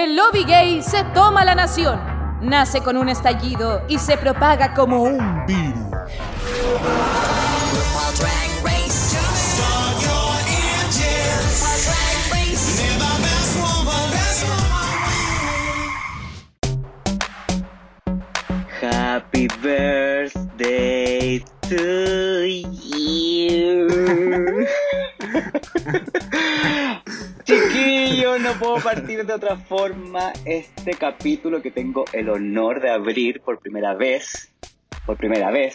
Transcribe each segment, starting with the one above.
El lobby gay se toma la nación. Nace con un estallido y se propaga como un virus. Happy birthday to you. Chiquillo, no puedo partir de otra forma este capítulo que tengo el honor de abrir por primera vez. Por primera vez.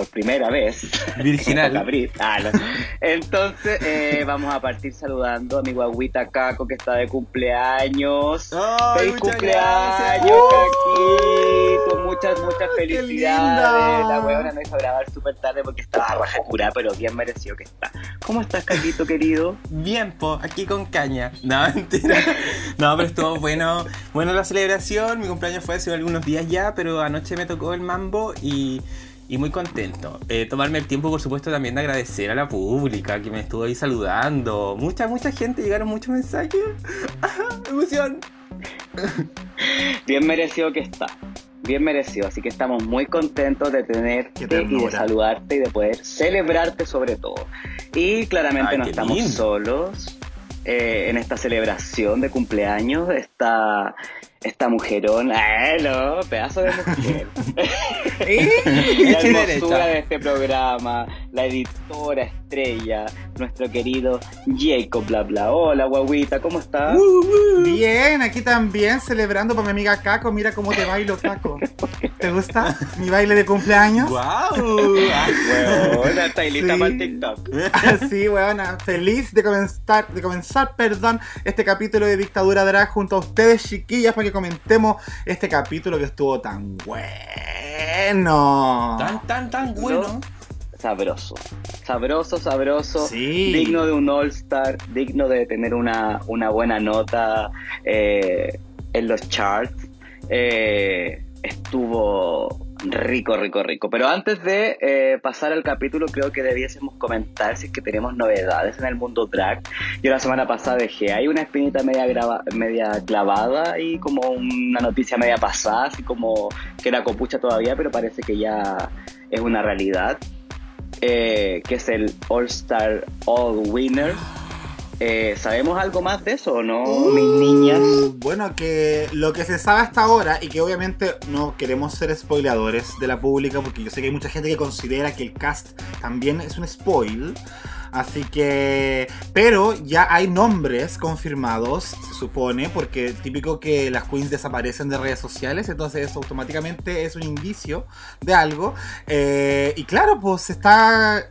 Por primera vez. Virginal. abrir. Ah, no. Entonces, eh, vamos a partir saludando a mi guaguita Caco que está de cumpleaños. Ay, ¡Feliz muchas cumpleaños. Caquito! Muchas, muchas qué felicidades. La weona no hizo grabar súper tarde porque estaba baja cura, pero bien merecido que está. ¿Cómo estás, Caquito, querido? Bien, po, aquí con caña. No, mentira. No, pero estuvo bueno. Bueno la celebración. Mi cumpleaños fue hace algunos días ya, pero anoche me tocó el mambo y, y muy contento. Eh, tomarme el tiempo, por supuesto, también de agradecer a la pública que me estuvo ahí saludando. Mucha, mucha gente, llegaron muchos mensajes. Emoción. Bien merecido que está. Bien merecido, así que estamos muy contentos de tenerte y de saludarte y de poder celebrarte sobre todo. Y claramente Ay, no estamos lindo. solos eh, en esta celebración de cumpleaños. Esta, esta mujerón, ¡eh, no! Pedazo de mujer. la hermosura de este programa, la editora estrella, nuestro querido Jacob Bla Bla. Hola, guaguita, ¿cómo estás? Bien, aquí también celebrando por mi amiga Caco. Mira cómo te bailo, Caco. ¿Te gusta mi baile de cumpleaños? ¡Guau! Está ahí lista Sí. para el TikTok. Sí, weona, feliz de comenzar, de comenzar, perdón, este capítulo de Dictadura Drag junto a ustedes, chiquillas, para que comentemos este capítulo que estuvo tan bueno. Tan, tan, tan bueno. Sabroso. Sabroso, sabroso. Sí. Digno de un All-Star, digno de tener una, una buena nota eh, en los charts. Eh, estuvo rico, rico, rico. Pero antes de eh, pasar al capítulo, creo que debiésemos comentar si es que tenemos novedades en el mundo drag. Yo la semana pasada dejé ahí una espinita media, grava- media clavada y como una noticia media pasada, así como que era copucha todavía, pero parece que ya es una realidad eh, que es el All Star All Winner. Eh, ¿Sabemos algo más de eso o no, mis niñas? Uh, Bueno, que lo que se sabe hasta ahora, y que obviamente no queremos ser spoileadores de la pública, porque yo sé que hay mucha gente que considera que el cast también es un spoil. Así que. Pero ya hay nombres confirmados, se supone, porque típico que las queens desaparecen de redes sociales, entonces eso automáticamente es un indicio de algo. Eh, y claro, pues está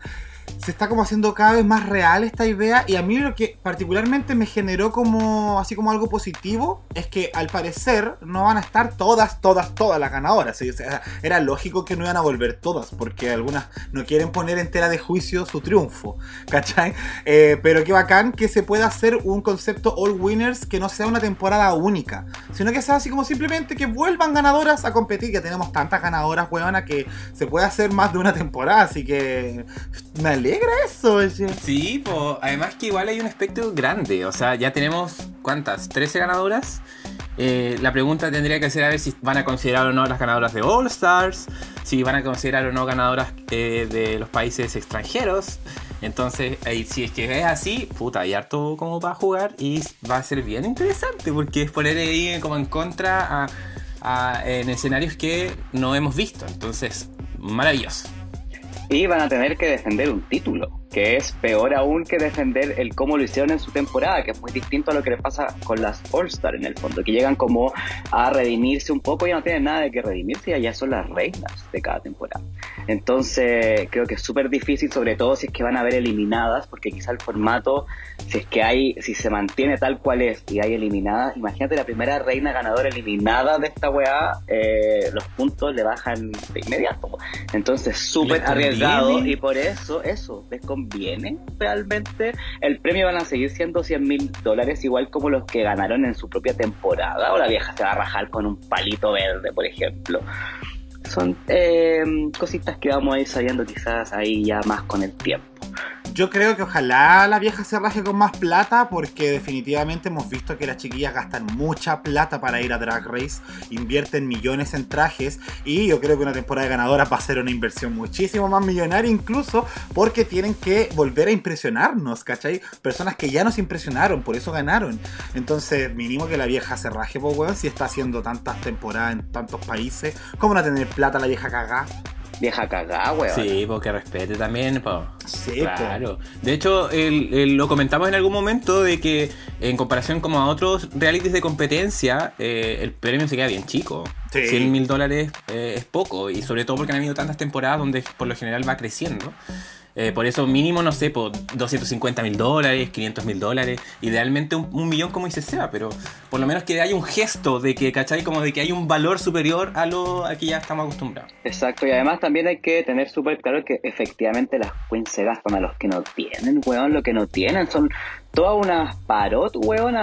se está como haciendo cada vez más real esta idea y a mí lo que particularmente me generó como así como algo positivo es que al parecer no van a estar todas, todas, todas las ganadoras. ¿sí? O sea, era lógico que no iban a volver todas porque algunas no quieren poner entera de juicio su triunfo, ¿cachai? Eh, pero qué bacán que se pueda hacer un concepto all winners que no sea una temporada única, sino que sea así como simplemente que vuelvan ganadoras a competir, que tenemos tantas ganadoras, huevona, que se puede hacer más de una temporada, así que me alegra eso. Sí, pues además que igual hay un aspecto grande. O sea, ya tenemos, ¿cuántas? ¿13 ganadoras? Eh, la pregunta tendría que ser a ver si van a considerar o no las ganadoras de All Stars, si van a considerar o no ganadoras eh, de los países extranjeros. Entonces, si es que es así, puta, hay harto como para jugar y va a ser bien interesante porque es poner ahí como en contra a, a- en escenarios que no hemos visto. Entonces, maravilloso. Y van a tener que defender un título, que es peor aún que defender el cómo lo hicieron en su temporada, que es muy distinto a lo que les pasa con las All-Star en el fondo, que llegan como a redimirse un poco y ya no tienen nada de que redimirse, ya ya son las reinas de cada temporada. Entonces creo que es súper difícil, sobre todo si es que van a haber eliminadas, porque quizá el formato, si es que hay, si se mantiene tal cual es y hay eliminadas, imagínate la primera reina ganadora eliminada de esta weá, eh, los puntos le bajan de inmediato. Entonces súper arriesgado y por eso, eso, les conviene realmente. El premio van a seguir siendo 100 mil dólares, igual como los que ganaron en su propia temporada, o la vieja se va a rajar con un palito verde, por ejemplo. Son eh, cositas que vamos a ir sabiendo quizás ahí ya más con el tiempo. Yo creo que ojalá la vieja se raje con más plata porque definitivamente hemos visto que las chiquillas gastan mucha plata para ir a Drag Race, invierten millones en trajes y yo creo que una temporada de ganadoras va a ser una inversión muchísimo más millonaria incluso porque tienen que volver a impresionarnos, ¿cachai? Personas que ya nos impresionaron, por eso ganaron. Entonces, mínimo que la vieja se raje, pues, si está haciendo tantas temporadas en tantos países, ¿cómo no tener plata la vieja cagá? Vieja cagada, weón. Sí, porque respete también, po. Sí, Claro. De hecho, el- el- lo comentamos en algún momento de que en comparación como a otros realities de competencia, eh, el premio se queda bien chico. Sí. 100 mil dólares eh, es poco, y sobre todo porque han habido tantas temporadas donde por lo general va creciendo. Eh, por eso mínimo, no sé, por 250 mil dólares, 500 mil dólares, idealmente un, un millón como dice Seba, pero por lo menos que haya un gesto de que, ¿cachai? Como de que hay un valor superior a lo a que ya estamos acostumbrados. Exacto, y además también hay que tener súper claro que efectivamente las queens se gastan a los que no tienen, weón, lo que no tienen son todas unas parot, weón,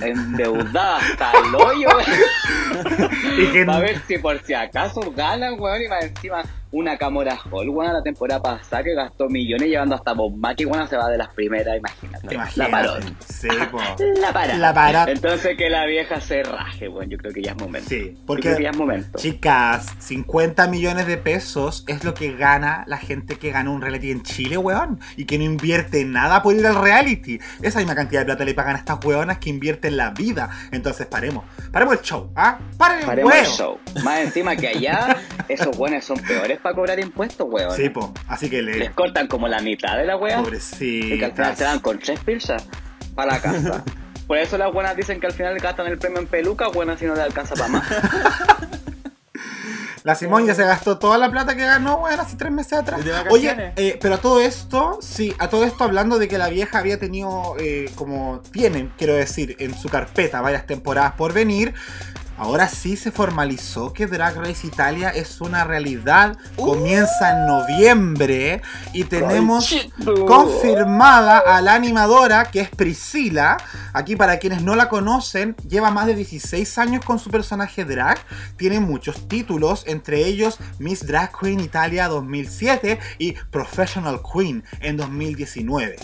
endeudadas hasta el hoyo, Y que- a ver si por si acaso ganan, weón, y más encima una Camora Hall, weón, la temporada pasada que gastó millones llevando hasta Bob Mackie, weón, se va de las primeras, imagínate. La. Sí, po. La para. La parot. Entonces que la vieja se raje, weón, yo creo que ya es momento. Sí, Yo porque creo que ya es momento. Chicas, 50 millones de pesos es lo que gana la gente que gana un reality en Chile, weón. Y que no invierte nada por ir al reality. Esa misma cantidad de plata le pagan a estas weonas que invierten la vida. Entonces paremos. Paremos el show, ¿ah? ¡Paren el Paremos el show. Más encima que allá, esos buenos son peores para cobrar impuestos, weón. Sí, po. Así que Les le. cortan como la mitad de la weá. Y que al final Pobrecitas. se dan con tres pizzas para la casa. Por eso las buenas dicen que al final gastan el premio en peluca, buenas si no le alcanza para más. La Simón ya se gastó toda la plata que ganó, weón, hace tres meses atrás. Oye, eh, pero a todo esto, sí, a todo esto hablando de que la vieja había tenido, eh, como tienen, quiero decir, en su carpeta varias temporadas por venir. Ahora sí se formalizó que Drag Race Italia es una realidad. Comienza en noviembre y tenemos Conchito. confirmada a la animadora que es Priscila. Aquí para quienes no la conocen, lleva más de 16 años con su personaje drag. Tiene muchos títulos, entre ellos Miss Drag Queen Italia 2007 y Professional Queen en 2019.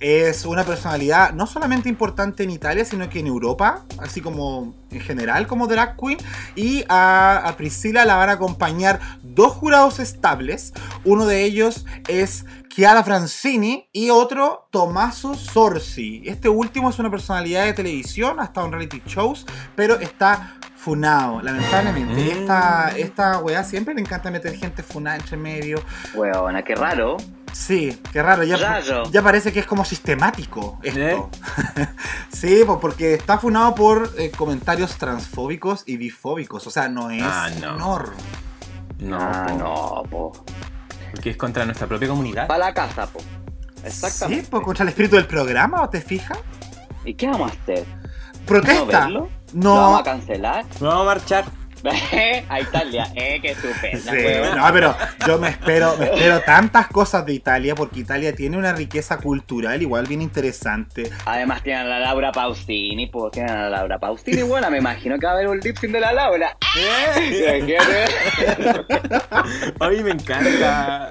Es una personalidad no solamente importante en Italia, sino que en Europa, así como en general como drag queen. Y a, a Priscila la van a acompañar dos jurados estables. Uno de ellos es Chiara Francini y otro Tommaso Sorsi. Este último es una personalidad de televisión, ha estado en reality shows, pero está funado, lamentablemente. Mm. Esta, esta weá siempre le encanta meter gente funada entre medio. Weona, qué raro. Sí, qué raro, ya, Raro. ya parece que es como sistemático esto. sí, pues porque está funado por eh, comentarios transfóbicos y bifóbicos, o sea, no es Ah, no. honor. No, ah, po, no, po. porque es contra nuestra propia comunidad. Para la casa, po. Exactamente. Sí, pues contra el espíritu del programa, ¿o te fijas? ¿Y qué vamos a hacer? ¿No Protesta. verlo? No. ¿Lo vamos a cancelar? Vamos a marchar. a Italia, eh, qué estupenda, Sí, weón. no, pero yo me espero, me espero tantas cosas de Italia porque Italia tiene una riqueza cultural igual bien interesante. Además tienen a la Laura Pausini, pues tienen a la Laura Pausini, bueno, me imagino que va a haber un lip de la Laura. ¿Qué A mí me encanta.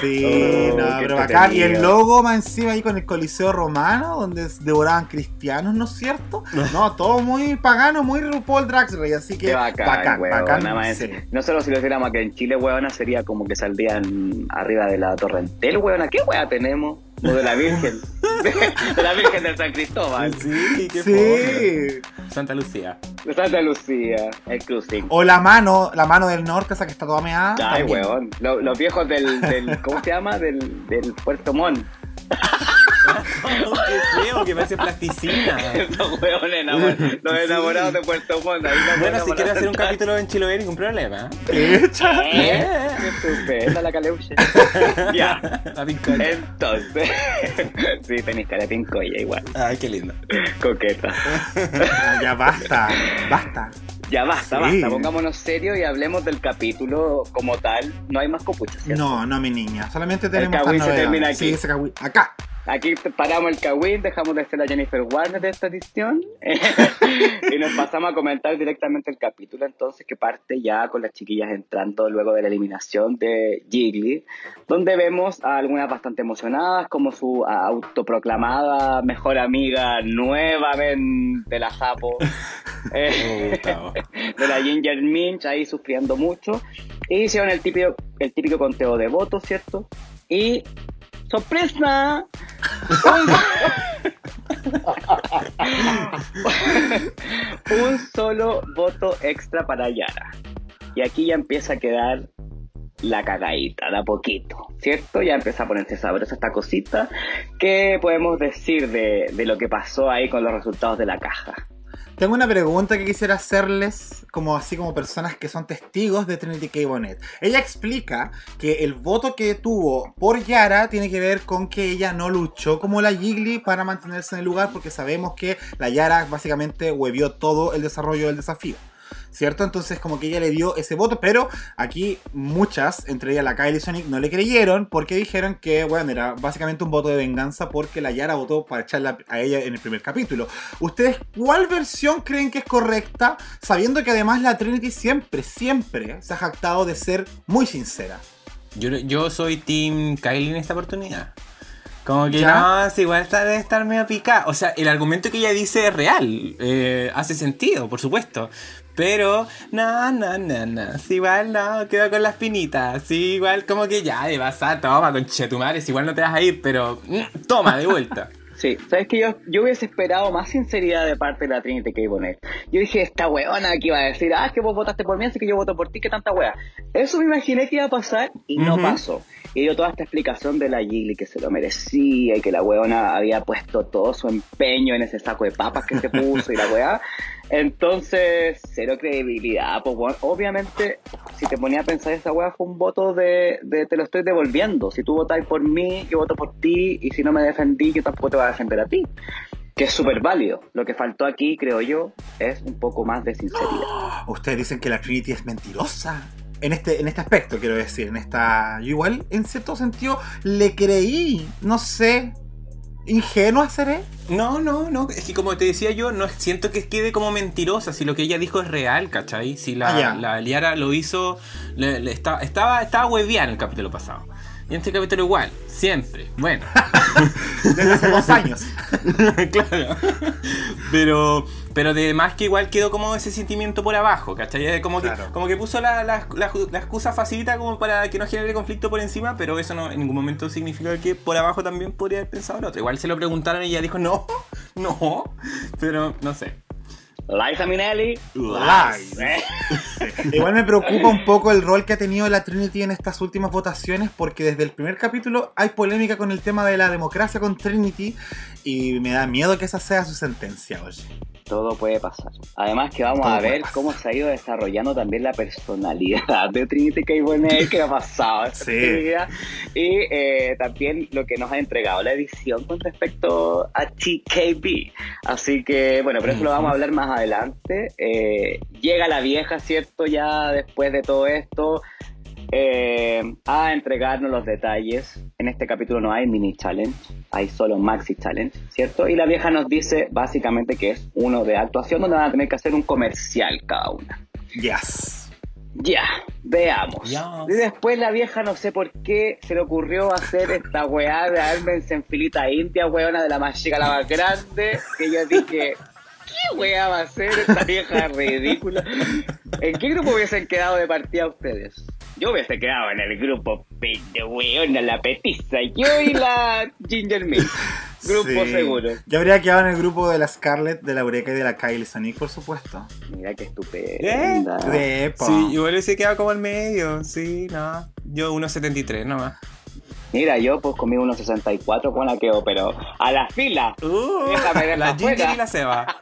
Sí, Oh, no, pero bacán. Y el logo más encima ahí con el Coliseo Romano, donde devoraban cristianos, ¿no es cierto? No, todo muy pagano, muy RuPaul Drag Race, así que Qué bacán, bacán, bacán, nada más. sí. No solo si lo hiciéramos aquí en Chile, weona, sería como que saldrían arriba de la Torrentel, weona. ¿Qué weá tenemos? O de la Virgen. de la Virgen de San Cristóbal. Sí, qué. Sí. Santa Lucía. Santa Lucía, el cruising. O la mano, la mano del norte, esa que está toda meada. Ay, también. weón. Lo- los viejos del, del. ¿Cómo se llama? Del, del Puerto Montt. qué feo, que parece plasticina. Esos weones enamor- los enamorados de Puerto Montt. Bueno, si quieres hacer un capítulo en Chiloé, ningún problema. Echa. ¿Eh? Qué estupenda la caleuche. ya. La pincoya. Entonces. sí, tenéis cara pincoya igual. Ay, qué lindo. Coqueta. Ya basta, basta. Ya basta, Sí. basta. Pongámonos serios y hablemos del capítulo como tal. No hay más copuchas, ¿cierto? No, no, mi niña. Solamente tenemos El esta se termina aquí. Sí, ese cagüín. Acá. Aquí paramos el Kawin, dejamos de ser la Jennifer Warner de esta edición y nos pasamos a comentar directamente el capítulo entonces que parte ya con las chiquillas entrando luego de la eliminación de Jiggly, donde vemos a algunas bastante emocionadas como su autoproclamada mejor amiga nuevamente de la Japo, eh, de la Ginger Minch, ahí sufriendo mucho. Y hicieron el típico, el típico conteo de votos, ¿cierto? Y ¡Sorpresa! Un solo voto extra para Yara. Y aquí ya empieza a quedar la cagadita, da poquito, ¿cierto? Ya empieza a ponerse sabrosa esta cosita. ¿Qué podemos decir de, de lo que pasó ahí con los resultados de la caja? Tengo una pregunta que quisiera hacerles, como así como personas que son testigos de Trinity K. Bonnet. Ella explica que el voto que tuvo por Yara tiene que ver con que ella no luchó como la Jiggly para mantenerse en el lugar, porque sabemos que la Yara básicamente huevió todo el desarrollo del desafío. ¿Cierto? Entonces como que ella le dio ese voto, pero aquí muchas, entre ellas la Kylie Sonic, no le creyeron porque dijeron que, bueno, era básicamente un voto de venganza porque la Yara votó para echarla a ella en el primer capítulo. ¿Ustedes cuál versión creen que es correcta? Sabiendo que además la Trinity siempre, siempre se ha jactado de ser muy sincera. Yo, yo soy Team Kylie en esta oportunidad. Como que no, igual está, debe estar medio picada. O sea, el argumento que ella dice es real. Eh, hace sentido, por supuesto. Pero, no, no, no, no. igual no, quedo con las pinitas. Sí, igual como que ya, de pasar, toma, con chetumares, igual no te vas a ir, pero mm, toma, de vuelta. Sí, sabes que yo, yo hubiese esperado más sinceridad de parte de la Trinity que poner. Yo dije, esta weona que iba a decir, ah, es que vos votaste por mí, así que yo voto por ti, que tanta wea. Eso me imaginé que iba a pasar y no pasó. Y dio toda esta explicación de la Gigli que se lo merecía y que la weona había puesto todo su empeño en ese saco de papas que se puso y la weá. Entonces, cero credibilidad. Pues obviamente, si te ponía a pensar esa weá fue un voto de, de, te lo estoy devolviendo. Si tú votáis por mí, yo voto por ti, y si no me defendí, yo tampoco te voy a defender a ti. Que es súper válido. Lo que faltó aquí, creo yo, es un poco más de sinceridad. Ustedes dicen que la Trinity es mentirosa. En este, en este aspecto, quiero decir, en esta. Yo igual, en cierto sentido, le creí. No sé, ingenua seré? No, no, no. Es que como te decía yo, no siento que quede como mentirosa. Si lo que ella dijo es real, ¿cachai? Si la, ah, la Liara lo hizo, le, estaba, estaba, estaba en el capítulo pasado. Y en este capítulo igual, siempre. Bueno. Desde hace dos años. claro. Pero, pero de más que igual quedó como ese sentimiento por abajo, ¿cachai? Como que, como que puso la, la, la, excusa facilita como para que no genere conflicto por encima, pero eso no en ningún momento significa que por abajo también podría haber pensado el otro. Igual se lo preguntaron y ella dijo, no, no, pero no sé. Liza Minnelli. Igual me preocupa un poco el rol que ha tenido la Trinity en estas últimas votaciones, porque desde el primer capítulo hay polémica con el tema de la democracia con Trinity y me da miedo que esa sea su sentencia, oye todo puede pasar. Además que vamos a ver cómo se ha ido desarrollando también la personalidad de Trinity K. Bonet que ha pasado esta sí. y eh, también lo que nos ha entregado la edición con respecto a TKB. Así que bueno, pero eso lo vamos a hablar más adelante. Eh, llega la vieja, ¿cierto? Ya después de todo esto eh, a entregarnos los detalles. En este capítulo no hay mini challenge, hay solo maxi challenge, ¿cierto? Y la vieja nos dice básicamente que es uno de actuación donde van a tener que hacer un comercial cada una. Yes. Ya, veamos. Y después la vieja no sé por qué se le ocurrió hacer esta weá de Armense en filita india, weona de la más chica a la más grande, que yo dije, ¿qué weá va a ser esta vieja ridícula? ¿En qué grupo hubiesen quedado de partida ustedes? Yo hubiese quedado en el grupo de weona, la petiza, yo y la Ginger Mint. Grupo seguro. Yo habría quedado en el grupo de la Scarlett, de la Eureka y de la Kylie Sonic, por supuesto. Mira qué estupenda. ¿Eh? Sí, igual hubiese quedado como al medio, sí, no. Yo 1.73 nomás. Mira, yo pues comí 1.64 con la quedo, pero a la fila. Uh, Déjame la Ginger y la Seba.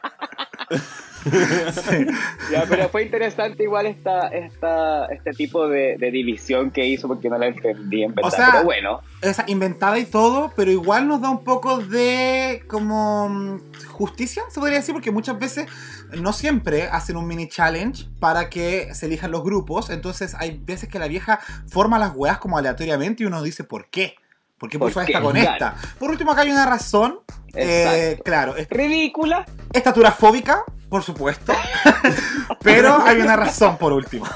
Ya, pero fue interesante igual esta, esta, este tipo de, división que hizo porque no la entendí en verdad. O sea, pero bueno. Es inventada y todo, pero igual nos da un poco de como justicia, se podría decir, porque muchas veces, no siempre, hacen un mini challenge para que se elijan los grupos. Entonces hay veces que la vieja forma las weas como aleatoriamente y uno dice, ¿por qué? ¿Por qué ¿Por puso qué? esta con Claro. esta? Por último, acá hay una razón. Eh, claro, es- Ridícula. estatura fóbica, por supuesto. pero hay una razón por último.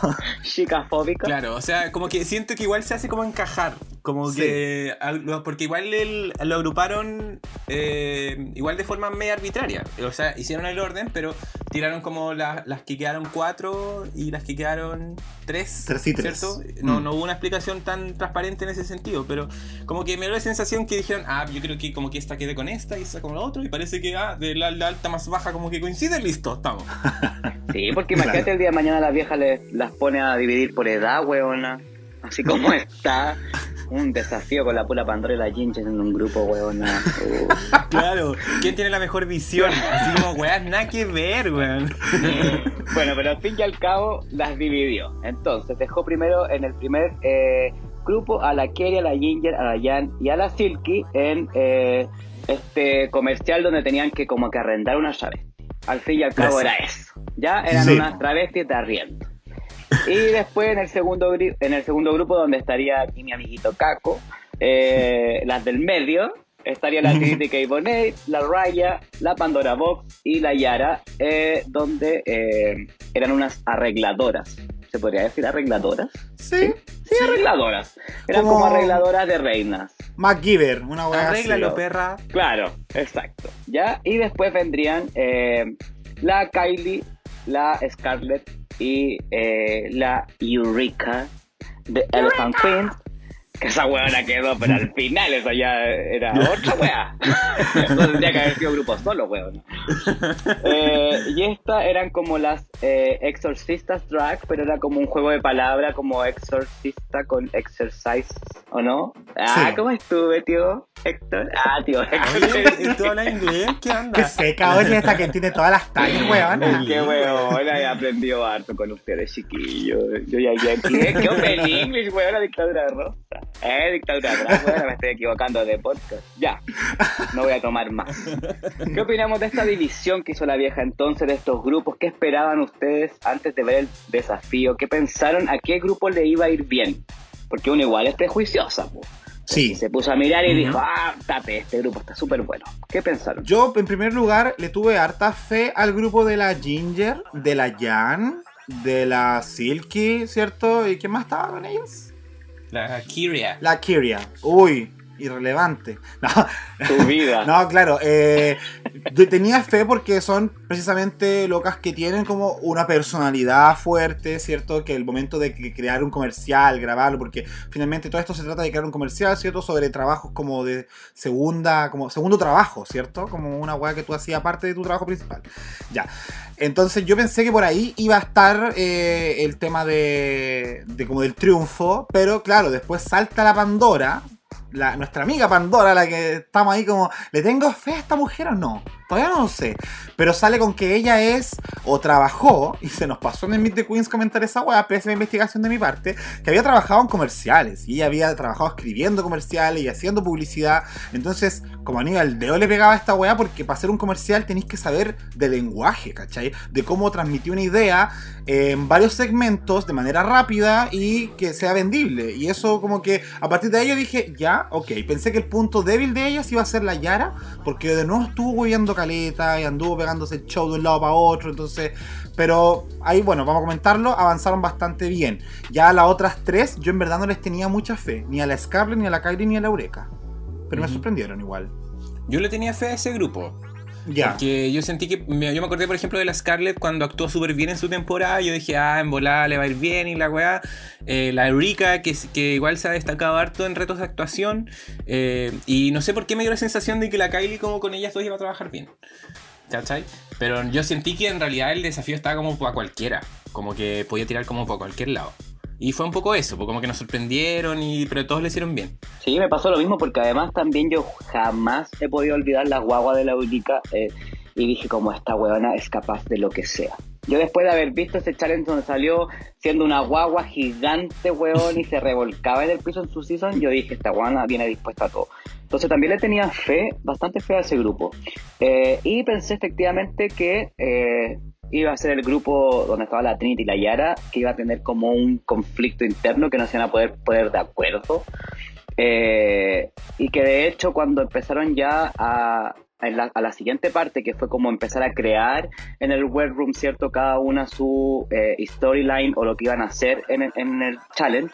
Chicafóbica. Claro, o sea, como que siento que igual se hace como encajar. Como Sí. que. Porque igual el- lo agruparon eh, igual de forma media arbitraria. O sea, hicieron el orden, pero tiraron como la- las que quedaron cuatro y las que quedaron tres. Tres y tres. ¿Cierto? No, Mm. no hubo una explicación tan transparente en ese sentido, pero como que me dio la sensación que dijeron, ah, yo creo que como que esta quede con esta y esta con la otra, y parece que ah, de la, la alta más baja como que coincide, listo, estamos. Sí, porque imagínate Claro. el día de mañana las viejas les- las pone a dividir por edad, weona. Así como está. Un desafío con la pura Pandora y la Ginger en un grupo, weona. Uh. Claro, ¿quién tiene la mejor visión? Así como, weón, nada que ver, weón. Bueno, pero al fin y al cabo las dividió. Entonces dejó primero en el primer eh, grupo a la Kerry, a la Ginger, a la Jan y a la Silky en eh, este comercial donde tenían que como que arrendar una travesti. Al fin y al cabo era eso. Ya eran Sí. unas travestis de arriendo. Y después en el segundo en el segundo grupo donde estaría aquí mi amiguito Caco, eh, las del medio, estaría la Trinity K. Bonet, la Raya, la Pandora Box y la Yara, eh, donde eh, eran unas arregladoras. ¿Se podría decir arregladoras? Sí. Sí, arregladoras. Eran Como- como arregladoras de reinas. MacGyver, una así. Arréglalo, perra. Claro, exacto. ¿Ya? Y después vendrían eh, la Kylie, la Scarlett y eh, la Eureka de Elephant Queen. Que esa hueá quedó, pero al final eso ya era otra. Eso tendría que haber sido grupo solo, weón. Eh, y estas eran como las eh, exorcistas drag, pero era como un juego de palabra como exorcista con exercise, ¿o no? Ah, Sí. ¿cómo estuve, tío? Héctor. Ah, tío, Héctor. ¿tú hablas inglés? ¿Qué Qué onda? seca, oye, esta que tiene todas las tallas, weón. Qué weón, he aprendido harto con ustedes, chiquillos. Yo ya ya aquí, qué open English, weón, la dictadura rosa. Eh, dictadura weón, me estoy equivocando de podcast. Ya, no voy a tomar más. ¿Qué opinamos de esta división que hizo la vieja entonces de estos grupos? ¿Qué esperaban ustedes antes de ver el desafío? ¿Qué pensaron a qué grupo le iba a ir bien? Porque uno igual es prejuiciosa, po. Sí. Se puso a mirar y dijo, ah, tape, este grupo está súper bueno. ¿Qué pensaron? Yo, en primer lugar, le tuve harta fe al grupo de la Ginger, de la Jan, de la Silky, ¿cierto? ¿Y quién más estaba con ellos? La Kyria. La Kyria. Uy, irrelevante. No, Tu vida. no claro. eh, tenía fe porque son precisamente locas que tienen como una personalidad fuerte, ¿cierto? Que el momento de crear un comercial, grabarlo, porque finalmente todo esto se trata de crear un comercial, ¿cierto? Sobre trabajos como de segunda, como segundo trabajo, ¿cierto? Como una weá que tú hacías aparte de tu trabajo principal. Ya. Entonces yo pensé que por ahí iba a estar eh, el tema de, de como del triunfo, pero claro, después salta la Pandora, la, nuestra amiga Pandora, la que estamos ahí como, ¿le tengo fe a esta mujer o no? Todavía no lo sé. Pero sale con que ella es, o trabajó, y se nos pasó en el Meet the Queens comentar esa weá, pésima investigación de mi parte, que había trabajado en comerciales, y ella había trabajado escribiendo comerciales y haciendo publicidad. Entonces, como anillo al dedo le pegaba a esta weá, porque para hacer un comercial tenéis que saber de lenguaje, ¿cachai? De cómo transmitir una idea en varios segmentos de manera rápida y que sea vendible. Y eso como que a partir de yo dije, ya, ok. Pensé que el punto débil de ellas iba a ser la Yara, porque de nuevo estuvo huyendo caleta y anduvo pegándose el show de un lado para otro. Entonces, pero ahí, bueno, vamos a comentarlo, avanzaron bastante bien. Ya a las otras tres, yo en verdad no les tenía mucha fe, ni a la Scarlett, ni a la Kylie, ni a la Eureka. Pero me sorprendieron igual. Yo le tenía fe a ese grupo. Porque yo sentí que. me- Yo me acordé, por ejemplo, de la Scarlett cuando actuó súper bien en su temporada. Yo dije, ah, en volada le va a ir bien y la weá. Eh, la Eureka, que, que igual se ha destacado harto en retos de actuación. Eh, y no sé por qué me dio la sensación de que la Kylie, como con ellas dos, iba a trabajar bien. ¿Cachai? Pero yo sentí que en realidad el desafío estaba como para cualquiera. Como que podía tirar como para cualquier lado. Y fue un poco eso, pues como que nos sorprendieron, y, pero todos le hicieron bien. Sí, me pasó lo mismo porque además también yo jamás he podido olvidar la guagua de la Ulica eh, y dije como esta huevona es capaz de lo que sea. Yo después de haber visto ese challenge donde salió siendo una guagua gigante, huevón, y se revolcaba en el piso en su season, yo dije, esta guana viene dispuesta a todo. Entonces también le tenía fe, bastante fe a ese grupo. Eh, y pensé efectivamente que eh, iba a ser el grupo donde estaba la Trinity y la Yara, que iba a tener como un conflicto interno que no se iban a poder poner de acuerdo. Eh, y que de hecho cuando empezaron ya a, a la, siguiente parte, que fue como empezar a crear en el webroom, ¿cierto? Cada una su eh, storyline o lo que iban a hacer en, en el challenge.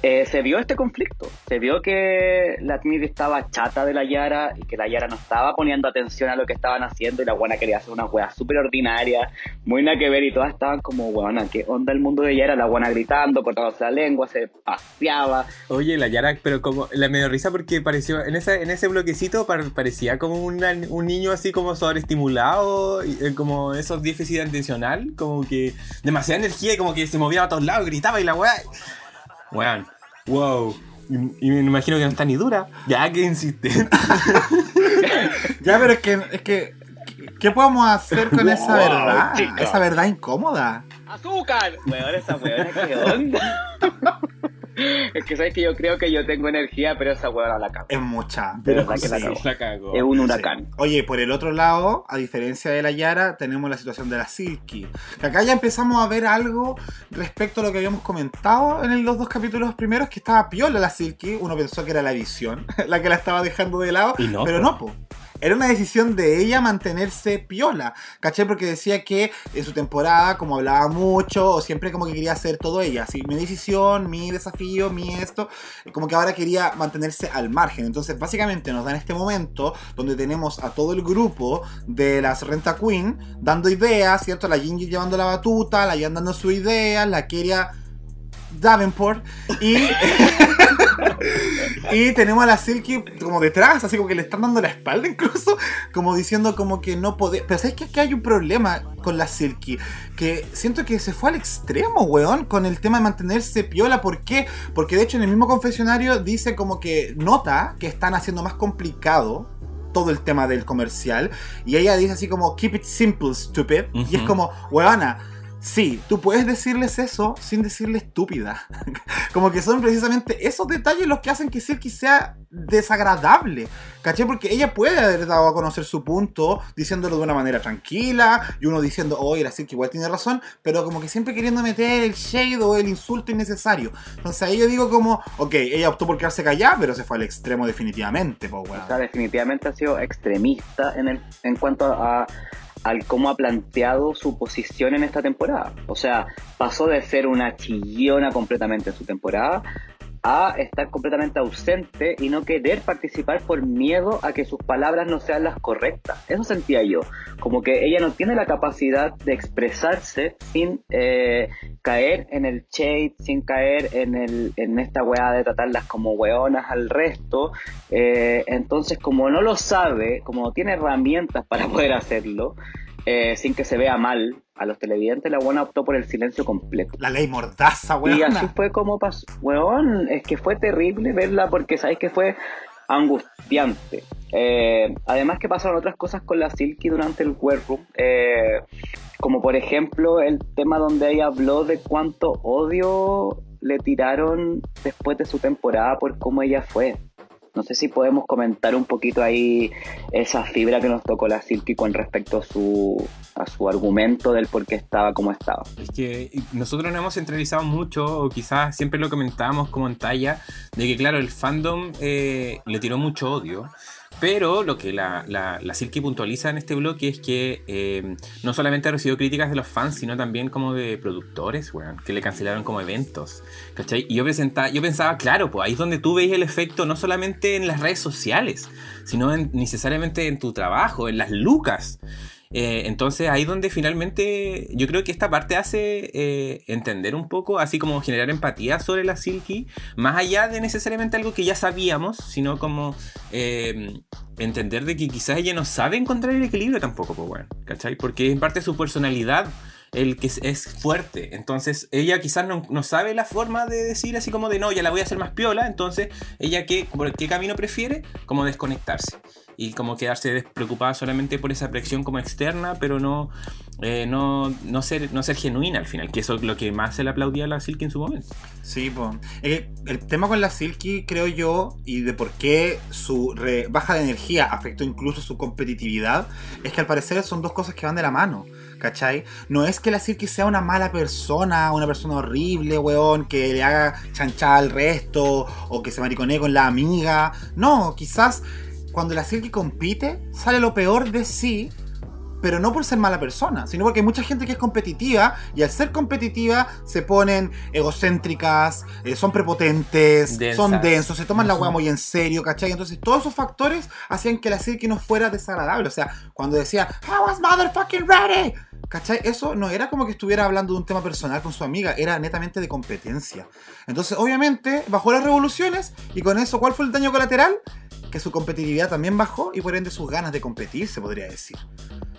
Eh, se vio este conflicto. Se vio que la Timmy estaba chata de la Yara y que la Yara no estaba poniendo atención a lo que estaban haciendo y la buena quería hacer una wea súper ordinaria, muy nada que ver y todas estaban como, buena, ¿qué onda el mundo de Yara? La buena gritando, cortándose la lengua, se paseaba. Oye, la Yara, pero como la me dio risa porque pareció, en, esa, en ese bloquecito parecía como un niño así como sobreestimulado, eh, como esos déficits atencional, como que demasiada energía y como que se movía a todos lados, gritaba y la wea Weón, wow. Y, me imagino que no está ni dura. Ya que insiste. ya, pero es que, es que. ¿Qué podemos hacer con esa verdad? Esa verdad incómoda. ¡Azúcar! Weón, esa weón, ¿qué onda? es que sabes que yo creo que yo tengo energía, pero esa hueá la cago. Es mucha. Pero es la, cago. Es un huracán. Oye, por el otro lado, a diferencia de la Yara, tenemos la situación de la Silky. Que acá ya empezamos a ver algo respecto a lo que habíamos comentado en los dos capítulos primeros, que estaba piola la Silky. Uno pensó que era la visión, la que la estaba dejando de lado. pero no, po era una decisión de ella mantenerse piola, ¿caché? Porque decía que en su temporada, como hablaba mucho, o siempre como que quería hacer todo ella, así, mi decisión, mi desafío, mi esto, como que ahora quería mantenerse al margen. Entonces, básicamente nos da en este momento donde tenemos a todo el grupo de las Renta Queen dando ideas, ¿cierto? La Gingy llevando la batuta, la Jan dando su idea, la Keria Davenport y... y tenemos a la Silky como detrás, así como que le están dando la espalda incluso, como diciendo como que no puede... Pero ¿sabes que aquí hay un problema con la Silky? Que siento que se fue al extremo, weón, con el tema de mantenerse piola. ¿Por qué? Porque de hecho en el mismo confesionario dice como que nota que están haciendo más complicado todo el tema del comercial. Y ella dice así como, keep it simple, stupid. Y es como, weona Sí, tú puedes decirles eso sin decirle estúpida. Como que son precisamente esos detalles los que hacen que Silky sea desagradable. ¿Caché? Porque ella puede haber dado a conocer su punto diciéndolo de una manera tranquila y uno diciendo, oye, la Silky igual tiene razón, pero como que siempre queriendo meter el shade o el insulto innecesario. Entonces ahí yo digo como, ok, ella optó por quedarse callada, pero se fue al extremo definitivamente. O sea, definitivamente ha sido extremista en, el, en cuanto a al cómo ha planteado su posición en esta temporada. O sea, pasó de ser una chillona completamente en su temporada a estar completamente ausente y no querer participar por miedo a que sus palabras no sean las correctas. Eso sentía yo, como que ella no tiene la capacidad de expresarse sin eh, caer en el shade, sin caer en, el, en esta weá de tratarlas como weonas al resto. Eh, entonces, como no lo sabe, como no tiene herramientas para poder hacerlo, eh, sin que se vea mal a los televidentes, la buena optó por el silencio completo. La ley mordaza, weón. Y así fue como pasó. Weón, es que fue terrible verla porque sabéis que fue angustiante. Eh, además que pasaron otras cosas con la Silky durante el workroom, eh, como por ejemplo el tema donde ella habló de cuánto odio le tiraron después de su temporada por cómo ella fue. No sé si podemos comentar un poquito ahí esa fibra que nos tocó la Silky con respecto a su, a su argumento del por qué estaba como estaba. Es que nosotros nos hemos centralizado mucho, o quizás siempre lo comentábamos como en talla, de que claro, el fandom eh, le tiró mucho odio. Pero lo que la, la, la Silky puntualiza en este bloque es que eh, no solamente ha recibido críticas de los fans, sino también como de productores, que le cancelaron como eventos. ¿Cachai? Y yo, presentaba, yo pensaba, claro, pues ahí es donde tú veis el efecto no solamente en las redes sociales, sino necesariamente en tu trabajo, en las lucas. Eh, entonces ahí donde finalmente yo creo que esta parte hace eh, entender un poco, así como generar empatía sobre la Silky, más allá de necesariamente algo que ya sabíamos, sino como eh, entender de que quizás ella no sabe encontrar el equilibrio tampoco, pues bueno, ¿cachai? Porque es parte de su personalidad el que es fuerte. Entonces, ella quizás no, sabe la forma de decir así como de no, ya la voy a hacer más piola. Entonces, ella qué, por qué camino prefiere? Como desconectarse. Y como quedarse despreocupada solamente por esa presión como externa, pero no, eh, no, no, ser, no ser genuina al final, que eso es lo que más se le aplaudía a la Silk en su momento. Sí, pues. el tema con la Silky, creo yo, y de por qué su baja de energía afectó incluso su competitividad, es que al parecer son dos cosas que van de la mano. ¿Cachai? No es que la Silky sea una mala persona, una persona horrible, weón, que le haga chanchada al resto, o que se mariconee con la amiga. No, quizás cuando la Silky compite, sale lo peor de sí, pero no por ser mala persona, sino porque hay mucha gente que es competitiva y al ser competitiva se ponen egocéntricas, eh, son prepotentes, Densas. son densos, se toman la weá muy en serio, ¿cachai? Entonces todos esos factores hacían que la Silky no fuera desagradable. O sea, cuando decía, I was motherfucking ready, ¿cachai? Eso no era como que estuviera hablando de un tema personal con su amiga, era netamente de competencia. Entonces, obviamente, bajó las revoluciones y con eso, ¿cuál fue el daño colateral? Que su competitividad también bajó y por ende sus ganas de competir, se podría decir.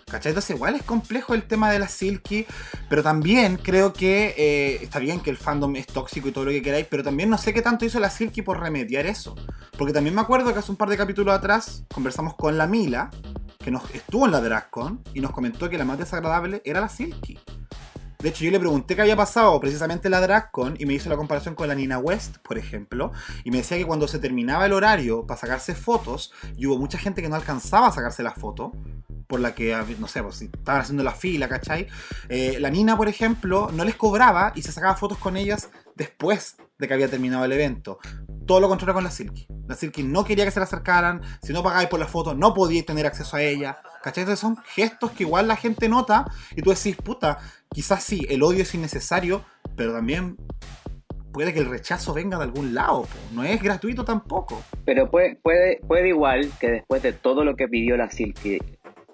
¿Cachai? Entonces igual es complejo el tema de la Silky, pero también creo que eh, está bien que el fandom es tóxico y todo lo que queráis, pero también no sé qué tanto hizo la Silky por remediar eso. Porque también me acuerdo que hace un par de capítulos atrás conversamos con la Mila, que nos estuvo en la DragCon, y nos comentó que la más desagradable era la Silky. De hecho, yo le pregunté qué había pasado precisamente en la DragCon y me hizo la comparación con la Nina West, por ejemplo, y me decía que cuando se terminaba el horario para sacarse fotos, y hubo mucha gente que no alcanzaba a sacarse la foto, por la que, no sé, pues si estaban haciendo la fila, ¿cachai? Eh, la Nina, por ejemplo, no les cobraba y se sacaba fotos con ellas después de que había terminado el evento. Todo lo contrario con la Silky. La Silky no quería que se la acercaran, si no pagáis por la foto no podíais tener acceso a ella. ¿Cachai? Son gestos que igual la gente nota y tú decís, puta, quizás sí, el odio es innecesario, pero también puede que el rechazo venga de algún lado, no es gratuito tampoco. Pero puede, puede, puede igual que después de todo lo que pidió la Silky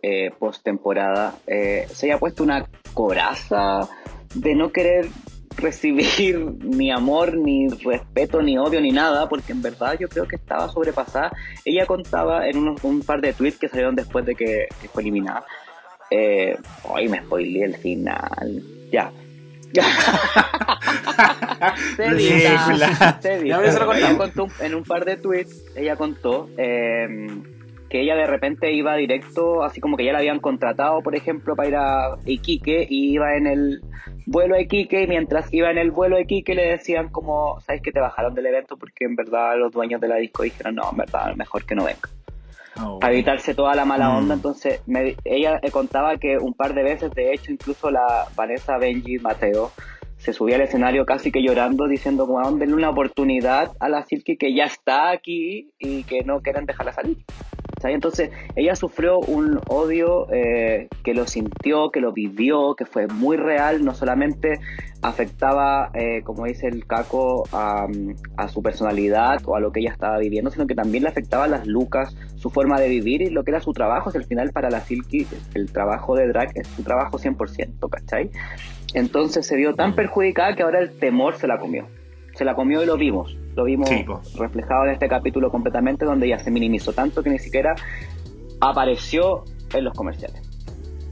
eh, post temporada, eh, se haya puesto una coraza de no querer recibir ni amor, ni respeto, ni odio, ni nada, porque en verdad yo creo que estaba sobrepasada. Ella contaba en unos, un par de tweets que salieron después de que, que fue eliminada. Eh, Ay, me spoileé el final. Ya. Se edita, se edita. Ella contó en un par de tweets, ella contó eh, que ella de repente iba directo, así como que ya la habían contratado, por ejemplo, para ir a Iquique y iba en el vuelo a Iquique y mientras iba en el vuelo a Iquique le decían como, ¿sabes que te bajaron del evento? Porque en verdad los dueños de la disco dijeron, no, en verdad, mejor que no venga Oh, para evitarse toda la mala Mm. onda. Entonces, me- ella eh, contaba que un par de veces, de hecho, incluso la Vanessa Benji Mateo se subía al escenario casi que llorando, diciendo como, denle una oportunidad a la Silky que ya está aquí y que no quieren dejarla salir. Entonces, ella sufrió un odio eh, que lo sintió, que lo vivió, que fue muy real, no solamente afectaba, eh, como dice el Caco, a, su personalidad o a lo que ella estaba viviendo, sino que también le afectaba a las lucas, su forma de vivir y lo que era su trabajo. Si al final para la Silky el trabajo de drag es su trabajo 100%, ¿cachai? Entonces se vio tan perjudicada que ahora el temor se la comió. Se la comió y lo vimos. Lo vimos Sí, reflejado en este capítulo completamente donde ella se minimizó tanto que ni siquiera apareció en los comerciales.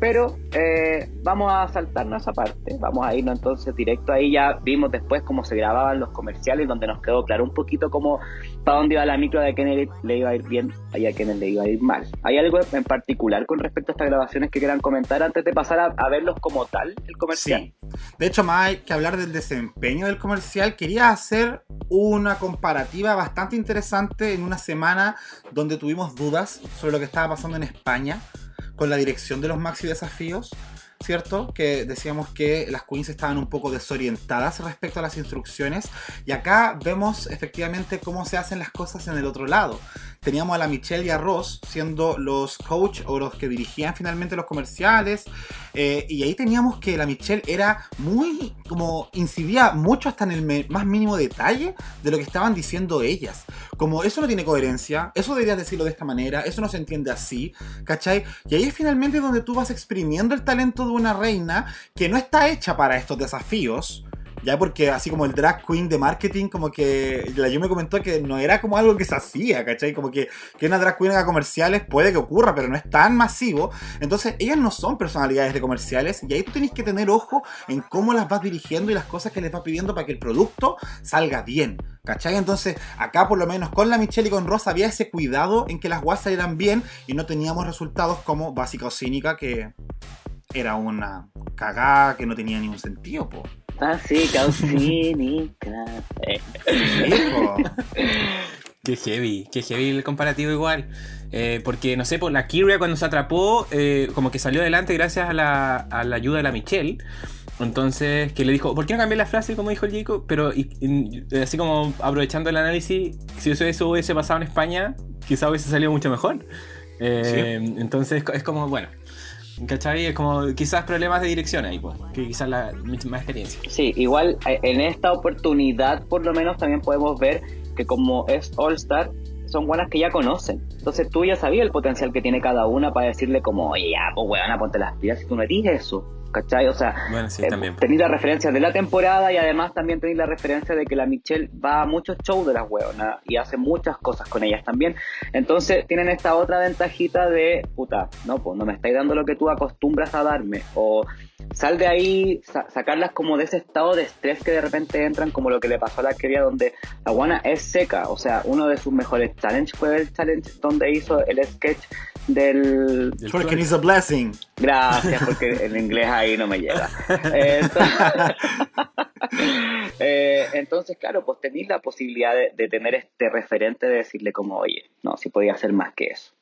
Pero eh, vamos a saltarnos esa parte, vamos a irnos entonces directo ahí. Ya vimos después cómo se grababan los comerciales, donde nos quedó claro un poquito cómo para dónde iba la micro de Kennedy le iba a ir bien y a Kennedy le iba a ir mal. ¿Hay algo en particular con respecto a estas grabaciones que quieran comentar antes de pasar a, a verlos como tal, el comercial? Sí. De hecho, más que hablar del desempeño del comercial. Quería hacer una comparativa bastante interesante en una semana donde tuvimos dudas sobre lo que estaba pasando en España con la dirección de los maxi desafíos. ¿Cierto? Que decíamos que las queens estaban un poco desorientadas respecto a las instrucciones. Y acá vemos efectivamente cómo se hacen las cosas en el otro lado. Teníamos a la Michelle y a Ross siendo los coach o los que dirigían finalmente los comerciales. Eh, y ahí teníamos que la Michelle era muy, como incidía mucho hasta en el más mínimo detalle de lo que estaban diciendo ellas. Como eso no tiene coherencia, eso deberías decirlo de esta manera, eso no se entiende así, ¿cachai? Y ahí es finalmente donde tú vas exprimiendo el talento de una reina que no está hecha para estos desafíos. Ya porque así como el drag queen de marketing, como que la yo me comentó que no era como algo que se hacía, ¿cachai? Como que, que una drag queen haga comerciales puede que ocurra, pero no es tan masivo. Entonces, ellas no son personalidades de comerciales y ahí tú tenés que tener ojo en cómo las vas dirigiendo y las cosas que les vas pidiendo para que el producto salga bien. ¿Cachai? Entonces, acá por lo menos con la Michelle y con Rosa había ese cuidado en que las guas salieran bien y no teníamos resultados como básica o cínica, que era una cagada que no tenía ningún sentido, po. Ah, sí, caucínica. Hijo. Qué heavy, qué heavy el comparativo igual. Eh, porque, no sé, por la Kyria cuando se atrapó, eh, como que salió adelante gracias a la, a la ayuda de la Michelle. Entonces, que le dijo, ¿por qué no cambié la frase como dijo el Jacob? Pero y- y- así como aprovechando el análisis, si eso, eso hubiese pasado en España, quizá hubiese salido mucho mejor. Eh, Entonces, es como, bueno, ¿cachai? Es como quizás problemas de dirección ahí, pues, que quizás la más experiencia. Sí, igual eh, en esta oportunidad por lo menos también podemos ver que como es All Star, son buenas que ya conocen. Entonces tú ya sabías el potencial que tiene cada una para decirle como, oye, ya, pues weona, ponte las pilas si tú no eres eso. ¿Cachai? O sea, Bueno, sí, eh, tenéis la referencia de la temporada y además también tenéis la referencia de que la Michelle va a muchos shows de las hueonas y hace muchas cosas con ellas también. Entonces tienen esta otra ventajita de, puta, no, pues no me estáis dando lo que tú acostumbras a darme. O sal de ahí, sa- sacarlas como de ese estado de estrés que de repente entran, como lo que le pasó a la querida donde la guana es seca. O sea, uno de sus mejores challenges fue el challenge donde hizo el sketch del, is a blessing. Gracias, porque el inglés ahí no me llega. Eh, entonces, eh, entonces, claro, pues tenéis la posibilidad de, de tener este referente de decirle como, oye, no, si podía hacer más que eso.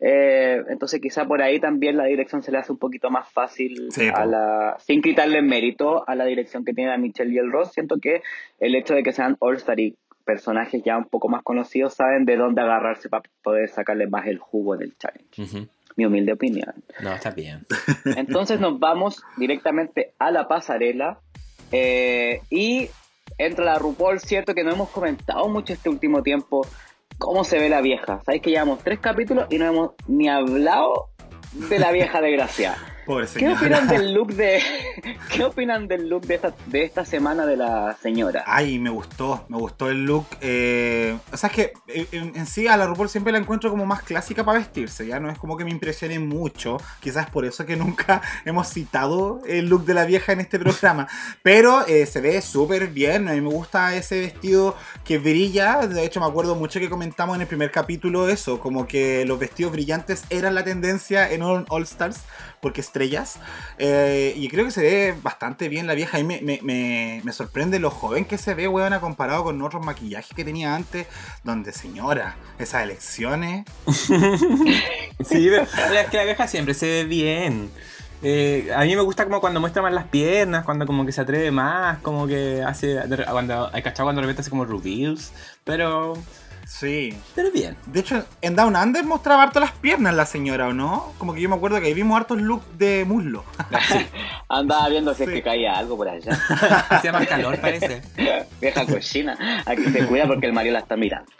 Eh, entonces quizá por ahí también la dirección se le hace un poquito más fácil Sí, a la, sin quitarle mérito a la dirección que tiene la Michelle y el Ross. Siento que el hecho de que sean All-Star y personajes ya un poco más conocidos saben de dónde agarrarse para poder sacarle más el jugo del challenge. Mi humilde opinión. No, está bien. Entonces nos vamos directamente a la pasarela eh, y entra la RuPaul, cierto que no hemos comentado mucho este último tiempo cómo se ve la vieja. Sabéis que llevamos tres capítulos y no hemos ni hablado de la vieja desgraciada. Pobre ¿Qué opinan del look de qué opinan del look de esta, de esta semana de la señora? Ay, me gustó, me gustó el look. eh, o sea, es que eh, en, en sí a la RuPaul siempre la encuentro como más clásica para vestirse, ya no es como que me impresione mucho. Quizás por eso que nunca hemos citado el look de la vieja en este programa. Pero eh, se ve súper bien, a mí me gusta ese vestido que brilla. De hecho, me acuerdo mucho que comentamos en el primer capítulo eso, como que los vestidos brillantes eran la tendencia en All, All Stars, porque estrellas. Eh, y creo que se ve bastante bien la vieja. Y me, me, me, sorprende lo joven que se ve, weona, comparado con otros maquillajes que tenía antes. Donde, señora, esas elecciones. Sí, pero es que la vieja siempre se ve bien. Eh, a mí me gusta como cuando muestra más las piernas, cuando como que se atreve más, como que hace... Cuando, hay cachado cuando de repente hace como reveals, pero... Sí. Pero bien. De hecho, en Down Under mostraba harto las piernas la señora, ¿o no? Como que yo me acuerdo que ahí vimos hartos looks de muslo. Sí, Andaba viendo si es Sí. que caía algo por allá. hacía más calor parece. Vieja cochina. Aquí se cuida porque el Mario la está mirando.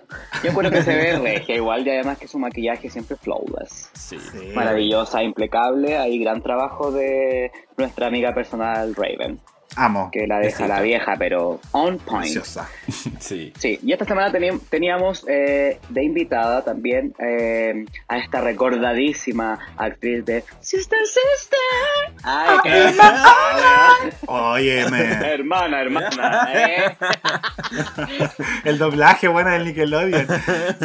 Yo creo que se ve regia igual y además que su maquillaje siempre flawless. Sí. Sí. Maravillosa, impecable. Hay gran trabajo de nuestra amiga personal Raven, Amo. que la deja la vieja, pero on point. Preciosa. Sí. Sí, y esta semana teníamos eh, de invitada también eh, a esta recordadísima actriz de Sister Sister. Ay, qué Óyeme. hermana, hermana. ¿eh? El doblaje, bueno, del Nickelodeon.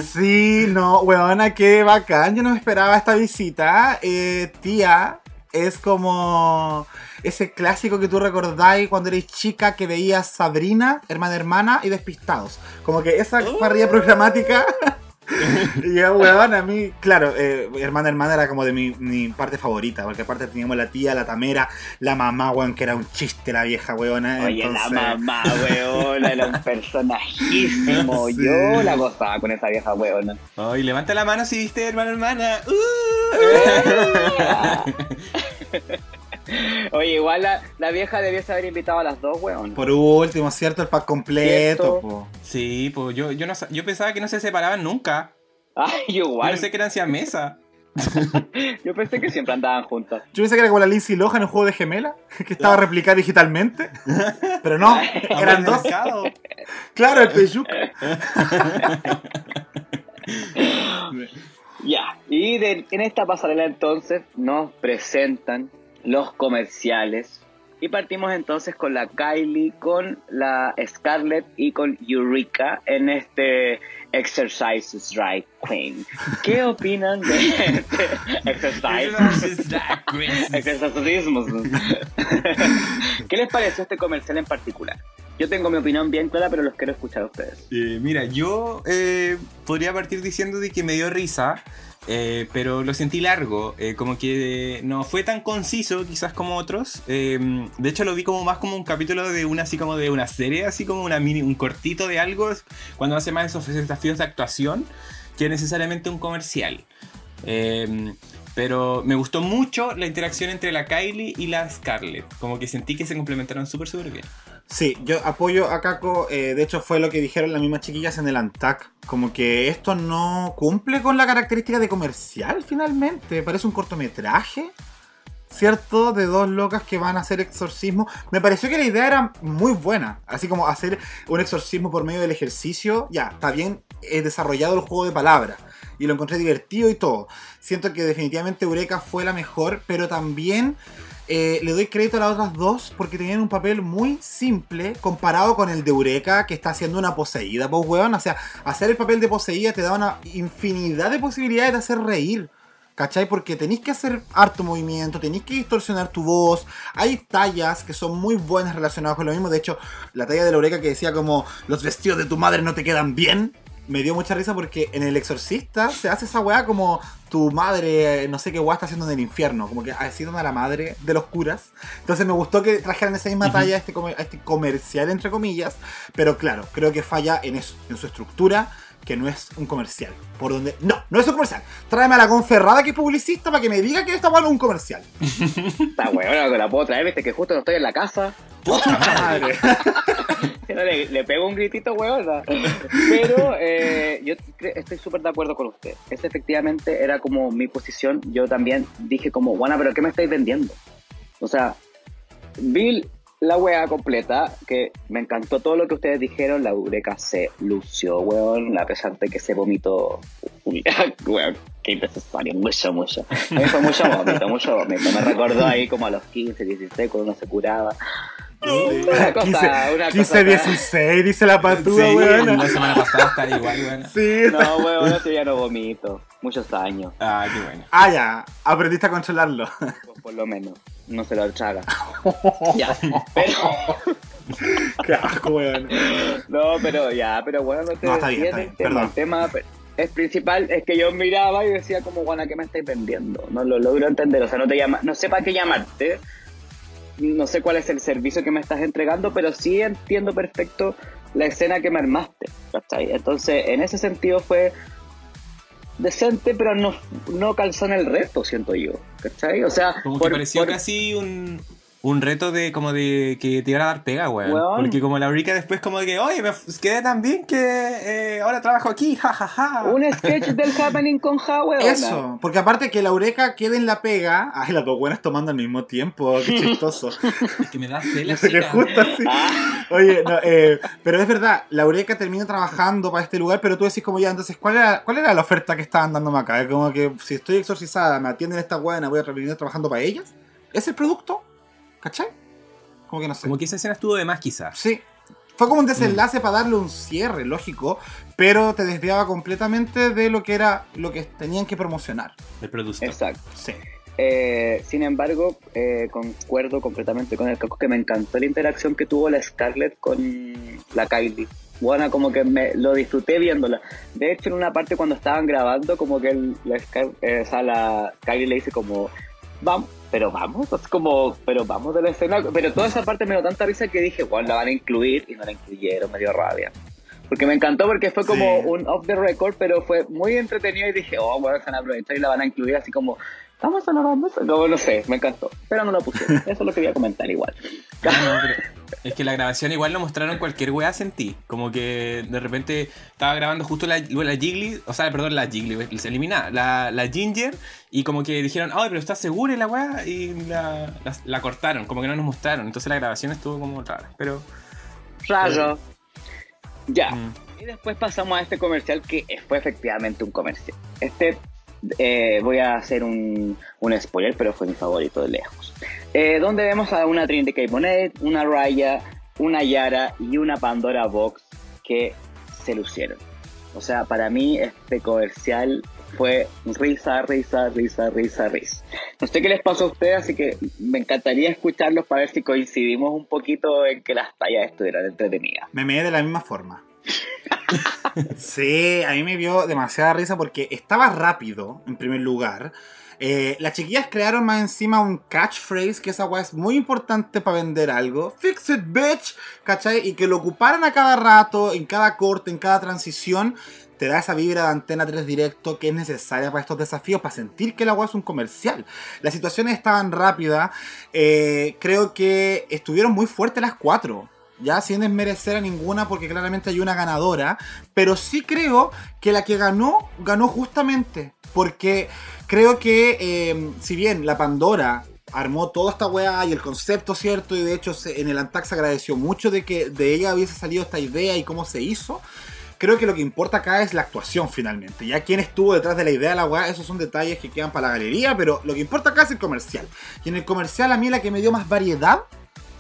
Sí, no, weona, qué bacán. Yo no me esperaba esta visita. Eh, tía, es como ese clásico que tú recordáis cuando eres chica que veías Sabrina, hermana hermana y Despistados. Como que esa parrilla programática. Y ya, weón, a mí, claro, eh, hermana hermana era como de mi, mi parte favorita, porque aparte teníamos la tía, la tamera, la mamá, weón, que era un chiste la vieja, weona. Oye, entonces- la mamá, weona, era un personajísimo. Sí. Yo la gozaba con esa vieja weona. Ay, levanta la mano si viste, hermano, hermana. Oye, igual la, la vieja debiese haber invitado a las dos, weón. Por último, ¿cierto? El pack completo, po. Sí, pues yo, yo, no, yo pensaba que no se separaban nunca. Ay, Yo igual. pensé que eran siamesa. Yo pensé que siempre andaban juntas. Yo pensé que era como la Lindsay Lohan en el juego de gemela, que estaba replicada digitalmente. Pero no, eran dos. Claro, el Peyuk. Ya, y de- en esta pasarela entonces nos presentan los comerciales Y partimos entonces con la Kylie, con la Scarlett y con Eureka en este Exercises Right Queen. ¿Qué opinan de este exercise? ¿Qué les pareció este comercial en particular? Yo tengo mi opinión bien clara, pero los quiero escuchar a ustedes. Eh, mira, yo eh, podría partir diciendo de que me dio risa. Eh, pero lo sentí largo, eh, como que no fue tan conciso quizás como otros. Eh, de hecho lo vi como más como un capítulo de una así como de una serie, así como una mini, un cortito de algo, cuando hace más esos desafíos de actuación que necesariamente un comercial. pero me gustó mucho la interacción entre la Kylie y la Scarlett, como que sentí que se complementaron súper súper bien. Sí, yo apoyo a Kako. Eh, de hecho, fue lo que dijeron las mismas chiquillas en el ANTAC. Como que esto no cumple con la característica de comercial finalmente. Parece un cortometraje. ¿Cierto? De dos locas que van a hacer exorcismo. Me pareció que la idea era muy buena. Así como hacer un exorcismo por medio del ejercicio. Ya, está bien he desarrollado el juego de palabras. Y lo encontré divertido y todo. Siento que definitivamente Eureka fue la mejor. Pero también eh, le doy crédito a las otras dos porque tenían un papel muy simple comparado con el de Eureka que está haciendo una poseída, pues weón. O sea, hacer el papel de poseída te da una infinidad de posibilidades de hacer reír. ¿Cachai? Porque tenéis que hacer harto movimiento, tenéis que distorsionar tu voz. Hay tallas que son muy buenas relacionadas con lo mismo. De hecho, la talla de la Eureka que decía como los vestidos de tu madre no te quedan bien me dio mucha risa porque en El Exorcista se hace esa weá como tu madre, no sé qué weá está haciendo en el infierno, como que haciendo a la madre de los curas. Entonces me gustó que trajeran esa misma talla a este, este comercial, entre comillas, pero claro, creo que falla en eso, en su estructura, que no es un comercial. Por donde. No, no es un comercial. Tráeme a la conferrada que es publicista para que me diga que esta no es un comercial. Está weón, que la puedo traer, viste que justo no estoy en la casa. ¡Puta madre! le, pego un gritito, weón. Pero eh, yo estoy súper de acuerdo con usted. Esa efectivamente era como mi posición. Yo también dije como, bueno, pero ¿qué me estáis vendiendo? O sea, vi la weá completa, que me encantó todo lo que ustedes dijeron. La Eureka se lució, weón, a pesar de que se vomitó. weón, qué innecesario, mucho, mucho. A mí fue mucho vómito, mucho vómito. Me recordó ahí como a los 15, 16, cuando uno se curaba. Una cosa, 15, una 15 16, dice la patúa, sí, weón. La semana pasada está igual, weón. Sí. No, weón, yo ya no vomito. Muchos años. Ah, qué bueno. Ah, ya. Aprendiste a controlarlo. Pues por lo menos. No se lo traga. ya. Pero. qué asco, weón. No, pero ya, pero bueno, no te no, está bien, está bien. Perdón. El tema es principal es que yo miraba y decía como, bueno, ¿qué me estáis vendiendo? No lo logro entender, o sea, no te llama, no sé para qué llamarte, no sé cuál es el servicio que me estás entregando, pero sí entiendo perfecto la escena que me armaste, ¿cachai? Entonces, en ese sentido fue decente, pero no, no calzó en el reto, siento yo, ¿cachai? O sea, como que pareció casi un, un reto de como de que te iban a dar pega, weón. Porque como la Eureka después como de que, oye, me quedé tan bien que eh, ahora trabajo aquí, jajaja. Un sketch del happening con Ja, weón. Eso, porque aparte que la Eureka quede en la pega, ay, las dos buenas tomando al mismo tiempo, qué chistoso. es que me da que justo así. Oye, no, eh, pero es verdad, la Eureka termina trabajando para este lugar, pero tú decís como ya, entonces, ¿cuál era, cuál era la oferta que estaban dándome acá? Es como que si estoy exorcizada, me atienden esta buena, voy a terminar trabajando para ellas. ¿Es el producto? ¿Cachai? Como que no sé. Como que esa escena estuvo de más, quizás. Sí. Fue como un desenlace para darle un cierre, lógico, pero te desviaba completamente de lo que era lo que tenían que promocionar. El producto. Exacto. Sí. Eh, sin embargo, eh, concuerdo completamente con el Caco que me encantó la interacción que tuvo la Scarlett con la Kylie. Bueno, como que me lo disfruté viéndola. De hecho, en una parte cuando estaban grabando, como que la, eh, la Kylie le dice como, vamos, pero vamos, es como, pero vamos de la escena, pero toda esa parte me dio tanta risa que dije, bueno, la van a incluir y no la incluyeron, me dio rabia. Porque me encantó porque fue como un off the record, pero fue muy entretenido y dije, oh, bueno, se van a aprovechar y la van a incluir así como, vamos a la vamos no, no sé, me encantó, pero no lo pusieron, eso es lo que quería comentar igual. Ah, es que la grabación igual lo mostraron cualquier weá sentí, como que de repente estaba grabando justo la, la Jiggly, o sea, perdón, la Jiggly, se elimina, la, la Ginger, y como que dijeron, ay, pero está segura la weá, y la, la, cortaron, como que no nos mostraron, entonces la grabación estuvo como rara, pero... Rayo. Ya. Mm. Y después pasamos a este comercial que fue efectivamente un comercial. Este eh, voy a hacer un, un, spoiler, pero fue mi favorito de lejos. eh, donde vemos a una Trinity K. Bonet, una Raya, una Yara y una Pandora Box que se lucieron. O sea, para mí este comercial fue risa, risa, risa, risa, risa. No sé qué les pasó a ustedes, así que me encantaría escucharlos para ver si coincidimos un poquito en que las tallas estuvieran entretenidas. Me meé de la misma forma. Sí, a mí me dio demasiada risa porque estaba rápido, en primer lugar. Eh, las chiquillas crearon más encima un catchphrase, que esa weá es muy importante para vender algo. Fix it, bitch. ¿Cachai? Y que lo ocuparan a cada rato, en cada corte, en cada transición, te da esa vibra de antena 3 directo que es necesaria para estos desafíos, para sentir que la weá es un comercial. Las situaciones estaban rápidas. eh, creo que estuvieron muy fuertes las cuatro ya sin desmerecer a ninguna porque claramente hay una ganadora, pero sí creo que la que ganó, ganó justamente, porque creo que eh, si bien la Pandora armó toda esta weá y el concepto, ¿cierto? Y de hecho en el Antax agradeció mucho de que de ella hubiese salido esta idea y cómo se hizo. Creo que lo que importa acá es la actuación finalmente. Ya quién estuvo detrás de la idea de la weá, esos son detalles que quedan para la galería, pero lo que importa acá es el comercial. Y en el comercial a mí la que me dio más variedad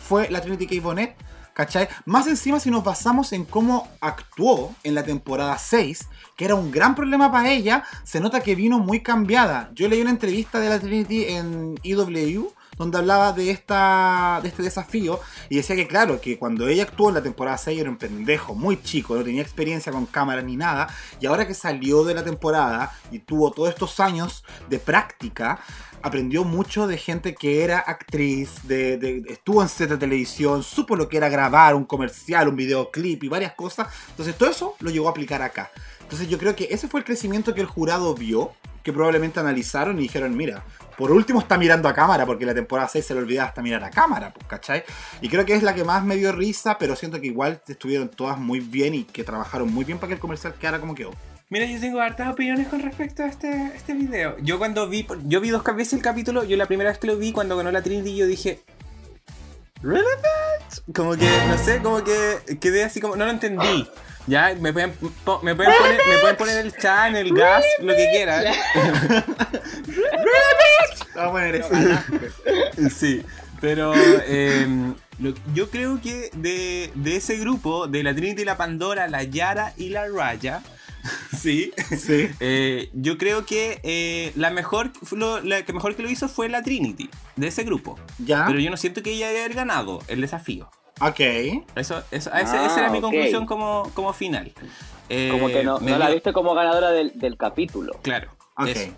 fue la Trinity K. Bonnet, ¿cachai? Más encima si nos basamos en cómo actuó en la temporada 6, que era un gran problema para ella, se nota que vino muy cambiada. Yo leí una entrevista de la Trinity en EW donde hablaba de, esta, de este desafío y decía que claro, que cuando ella actuó en la temporada 6 era un pendejo muy chico, no tenía experiencia con cámara ni nada, y ahora que salió de la temporada y tuvo todos estos años de práctica, aprendió mucho de gente que era actriz, de, de- estuvo en set de televisión, supo lo que era grabar un comercial, un videoclip y varias cosas. Entonces todo eso lo llegó a aplicar acá. Entonces yo creo que ese fue el crecimiento que el jurado vio, que probablemente analizaron y dijeron, mira, por último está mirando a cámara, porque la temporada 6 se le olvidaba hasta mirar a cámara, pues, ¿cachai? Y creo que es la que más me dio risa, pero siento que igual estuvieron todas muy bien y que trabajaron muy bien para que el comercial quedara como quedó. Mira, yo tengo hartas opiniones con respecto a este, este video. Yo cuando vi, yo vi dos veces el capítulo, yo la primera vez que lo vi, cuando ganó la Trinity, yo dije... ¿Really, bitch? Como que, no sé, como que quedé así como, no lo entendí. Ya, me pueden, po- me pueden, poner, me pueden poner el chan, el gas, lo que quieran. Vamos a poner esa. Sí, pero eh, lo- yo creo que de, de ese grupo, de la Trinity, la Pandora, la Yara y la Raya, sí, Sí. eh, yo creo que eh, la mejor lo- la que mejor que lo hizo fue la Trinity de ese grupo. ¿Ya? Pero yo no siento que ella haya ganado el desafío. Ok. Eso, eso- ese- Ah, esa era mi ok. conclusión como, como final. Eh, Como que no, me no la viste como ganadora del, del capítulo. Claro. Ok. eso.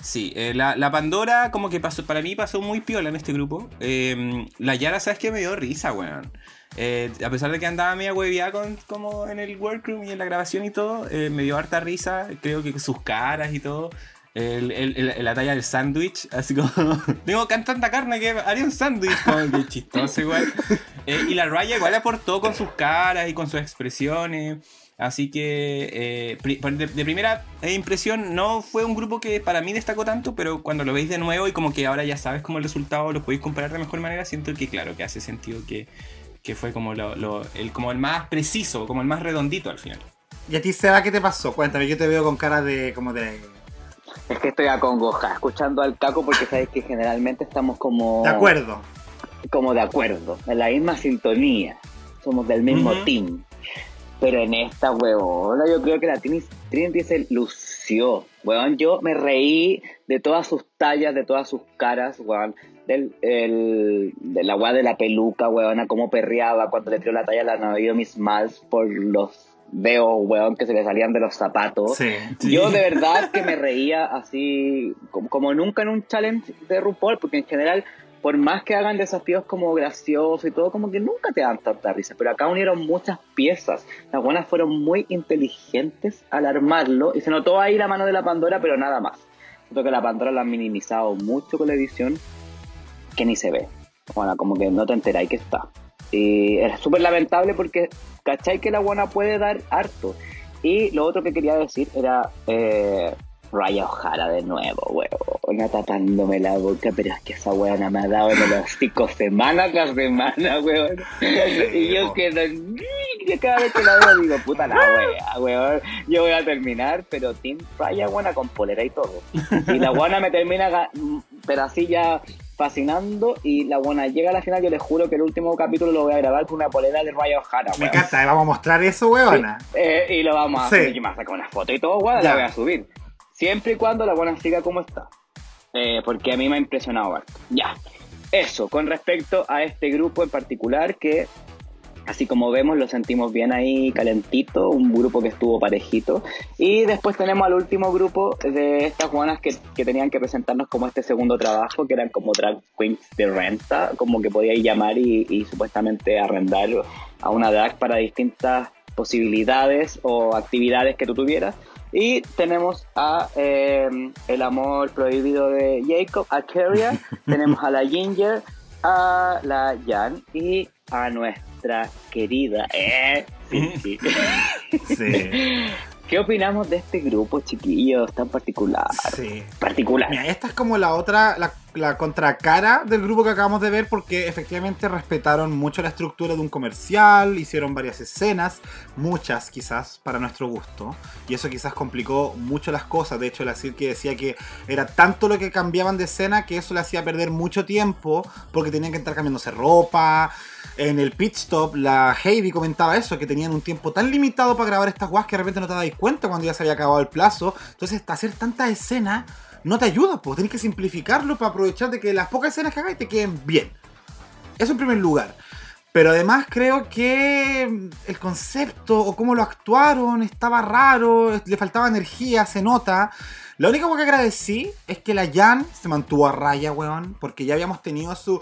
Sí, eh, la, la Pandora como que pasó, para mí pasó muy piola en este grupo. Eh, la Yara, ¿sabes qué? Me dio risa, weón. Eh, a pesar de que andaba media hueviada con, como en el workroom y en la grabación y todo, eh, me dio harta risa. Creo que sus caras y todo. El- el- el- la talla del sándwich, así como. Tengo tanta carne que haría un sándwich. Como chistoso, igual. Eh, y la Raya igual aportó con sus caras y con sus expresiones. Así que eh, de, de primera impresión no fue un grupo que para mí destacó tanto, pero cuando lo veis de nuevo y como que ahora ya sabes como el resultado, lo podéis comparar de mejor manera, siento que claro, que hace sentido que, que fue como, lo, lo- el, como el más preciso, como el más redondito al final. ¿Y a ti, Seba, qué te pasó? Cuéntame, yo te veo con cara de. como de. Es que estoy acongoja escuchando al Caco porque sabes que generalmente estamos como... De acuerdo. Como de acuerdo, en la misma sintonía. Somos del mismo team. Pero en esta huevona yo creo que la Trini- Trinity se lució. Weón, yo me reí de todas sus tallas, de todas sus caras, weón. Del, el, de la weá de la peluca, weón, cómo perreaba cuando le tiró la talla a la Navidad Miss Miles por los dedos, weón, que se le salían de los zapatos. Sí. Sí. Yo de verdad que me reía así como, como nunca en un challenge de RuPaul, porque en general, por más que hagan desafíos como graciosos y todo, como que nunca te dan tanta risa. Pero acá unieron muchas piezas. Las buenas fueron muy inteligentes al armarlo y se notó ahí la mano de la Pandora, pero nada más. Siento que la Pandora la han minimizado mucho con la edición, que ni se ve. Bueno, como que no te enteráis que está. Y es súper lamentable porque, ¿cachai? Que la buena puede dar harto. Y lo otro que quería decir era eh, Raya Ojara de nuevo, weón, tapándome la boca, pero es que esa weona me ha dado en los cinco semanas tras semana, weón. Y yo que cada vez que la veo digo, puta la wea, weón. Yo voy a terminar, pero Team Raya buena con polera y todo. Y la buena me termina, pero así ya fascinando y la buena llega a la final. Yo les juro que el último capítulo lo voy a grabar con una polera de Raya O'Hara. Me encanta, vamos a mostrar eso, weona. Eh, y lo vamos a Sí. hacer. Y me sacar una foto y todo, weón, Ya. la voy a subir. Siempre y cuando la buena siga como está. Eh, porque a mí me ha impresionado harto. Ya. Eso, con respecto a este grupo en particular que, así como vemos, lo sentimos bien ahí calentito, un grupo que estuvo parejito. Y después tenemos al último grupo de estas buenas que, que tenían que presentarnos como este segundo trabajo, que eran como drag queens de renta, como que podíais llamar y, y supuestamente arrendar a una drag para distintas posibilidades o actividades que tú tuvieras. Y tenemos a eh, El amor prohibido de Jacob, a Carrier, tenemos a la Ginger, a la Jan y a nuestra querida. Eh, sí, sí. Sí, ¿Qué opinamos de este grupo, chiquillos, tan particular? sí. Particular. Mira, esta es como la otra, la, la contracara del grupo que acabamos de ver porque efectivamente respetaron mucho la estructura de un comercial, hicieron varias escenas, muchas quizás para nuestro gusto, y eso quizás complicó mucho las cosas. De hecho, la que decía que era tanto lo que cambiaban de escena que eso le hacía perder mucho tiempo porque tenían que estar cambiándose ropa. En el pit stop, la Heidi comentaba eso, que tenían un tiempo tan limitado para grabar estas guas que de repente no te dais cuenta cuando ya se había acabado el plazo. Entonces, hacer tantas escenas no te ayuda, pues tenés que simplificarlo para aprovechar de que las pocas escenas que hagáis te queden bien. Eso en primer lugar. Pero además creo que el concepto o cómo lo actuaron estaba raro, le faltaba energía, se nota. Lo único que agradecí es que la Jan se mantuvo a raya, weón, porque ya habíamos tenido su...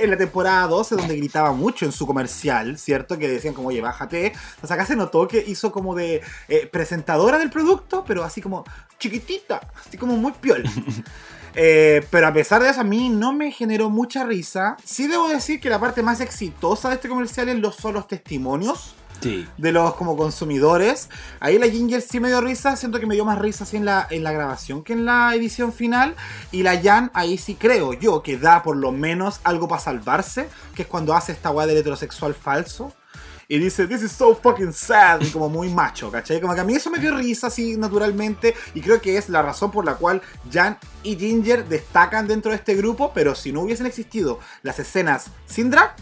En la temporada 12, donde gritaba mucho en su comercial, ¿cierto? Que decían como, oye, bájate. Entonces acá se notó que hizo como de eh, presentadora del producto, pero así como chiquitita, así como muy piol. Eh, pero a pesar de eso, a mí no me generó mucha risa. Sí debo decir que la parte más exitosa de este comercial es los, son los testimonios De los como consumidores. Ahí la Ginger sí me dio risa, siento que me dio más risa así en la, en la grabación que en la edición final. Y la Jan ahí sí creo yo que da por lo menos algo para salvarse, que es cuando hace esta weá del heterosexual falso. Y dice, this is so fucking sad, y como muy macho, ¿cachai? Como que a mí eso me dio risa así naturalmente, y creo que es la razón por la cual Jan y Ginger destacan dentro de este grupo, pero si no hubiesen existido las escenas sin drag,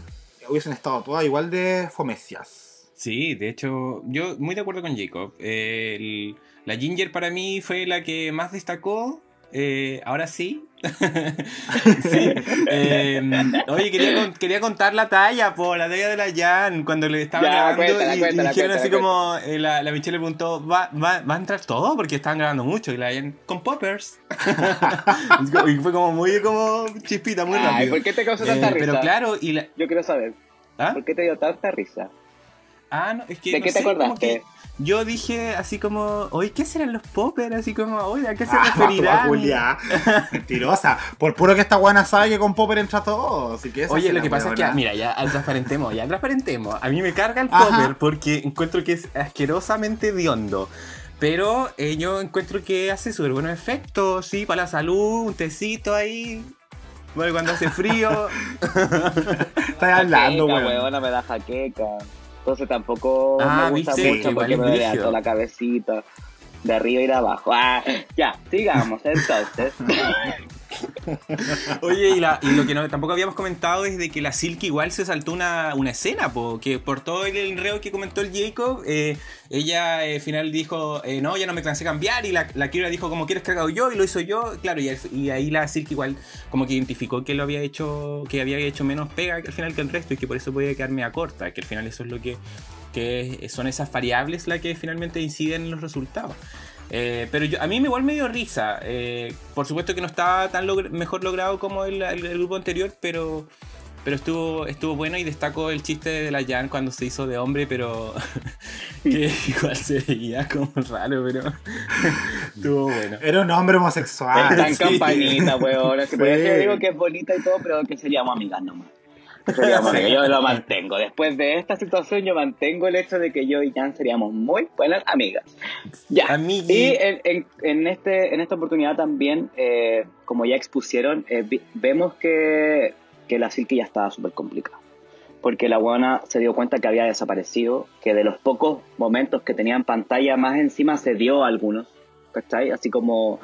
hubiesen estado todas igual de fomecias. Sí, de hecho, yo muy de acuerdo con Jacob. Eh, el- la Ginger para mí fue la que más destacó. eh, ahora sí. sí. Eh, oye, quería, con- quería contar la talla, po, la talla de la Jan, cuando le estaban Ya, grabando cuéntala, y, y cuéntala, dijeron así cuéntala, como, eh, la, la Michelle le preguntó, ¿Va, va, ¿va a entrar todo? Porque estaban grabando mucho. Y la Jan, con poppers. y fue como muy como chispita, muy Ay, rápido. ¿por qué te causó tanta Eh, risa? pero claro, y la... Yo quiero saber, ¿Ah? ¿por qué te dio tanta risa? Ah, no, es que. ¿De no qué te sé, como acordaste? que Yo dije así como, oye, ¿qué serán los poppers? Así como, oye, ¿a qué se Ah, referirán? Julia. Mentirosa. Por puro que esta buena sabe que con Popper entra todo. Así que esa Oye, lo que pasa es que, mira, ya transparentemos, ya transparentemos. A mí me carga el Ajá. popper porque encuentro que es asquerosamente hediondo. Pero eh, yo encuentro que hace súper buenos efectos, sí, para la salud, un tecito ahí. Bueno, cuando hace frío. Estás hablando, weón. me da jaqueca. Entonces tampoco Ah, me gusta viste, mucho porque me brígido. toda la cabecita. De arriba y de abajo. Ah, ya, sigamos entonces. Oye, y, lo que tampoco habíamos comentado es de que la Silk igual se saltó una, una escena, porque por todo el enredo que comentó el Jacob, eh, ella al final dijo, eh, no, ya no me cansé cambiar, y la, Kira dijo, como quieres haga yo, y lo hizo yo, claro, y, ahí la Silk igual como que identificó que lo había hecho, que había hecho menos pega que al final que el resto, y que por eso podía quedarme a corta, que al final eso es lo que, que son esas variables las que finalmente inciden en los resultados. Eh, pero yo, a mí me igual me dio risa. Eh, por supuesto que no estaba tan mejor logrado como el, el- el grupo anterior, pero, pero estuvo, estuvo bueno y destaco el chiste de la Jan cuando se hizo de hombre, pero que igual se veía como raro, pero estuvo bueno. Era un hombre homosexual. Está en sí. campanita, weón. Sí. Por eso digo que es bonita y todo, pero que seríamos amigas nomás. Seríamos Sí. Yo lo mantengo. Después de esta situación, yo mantengo el hecho de que yo y Jan seríamos muy buenas amigas. Ya. Amigui. Y en, en- en este, en esta oportunidad también, eh, como ya expusieron, eh, vi- vemos que, que la Silky ya estaba súper complicada. Porque la buena se dio cuenta que había desaparecido, que de los pocos momentos que tenía en pantalla, más encima se dio a algunos, ¿cachai? Así como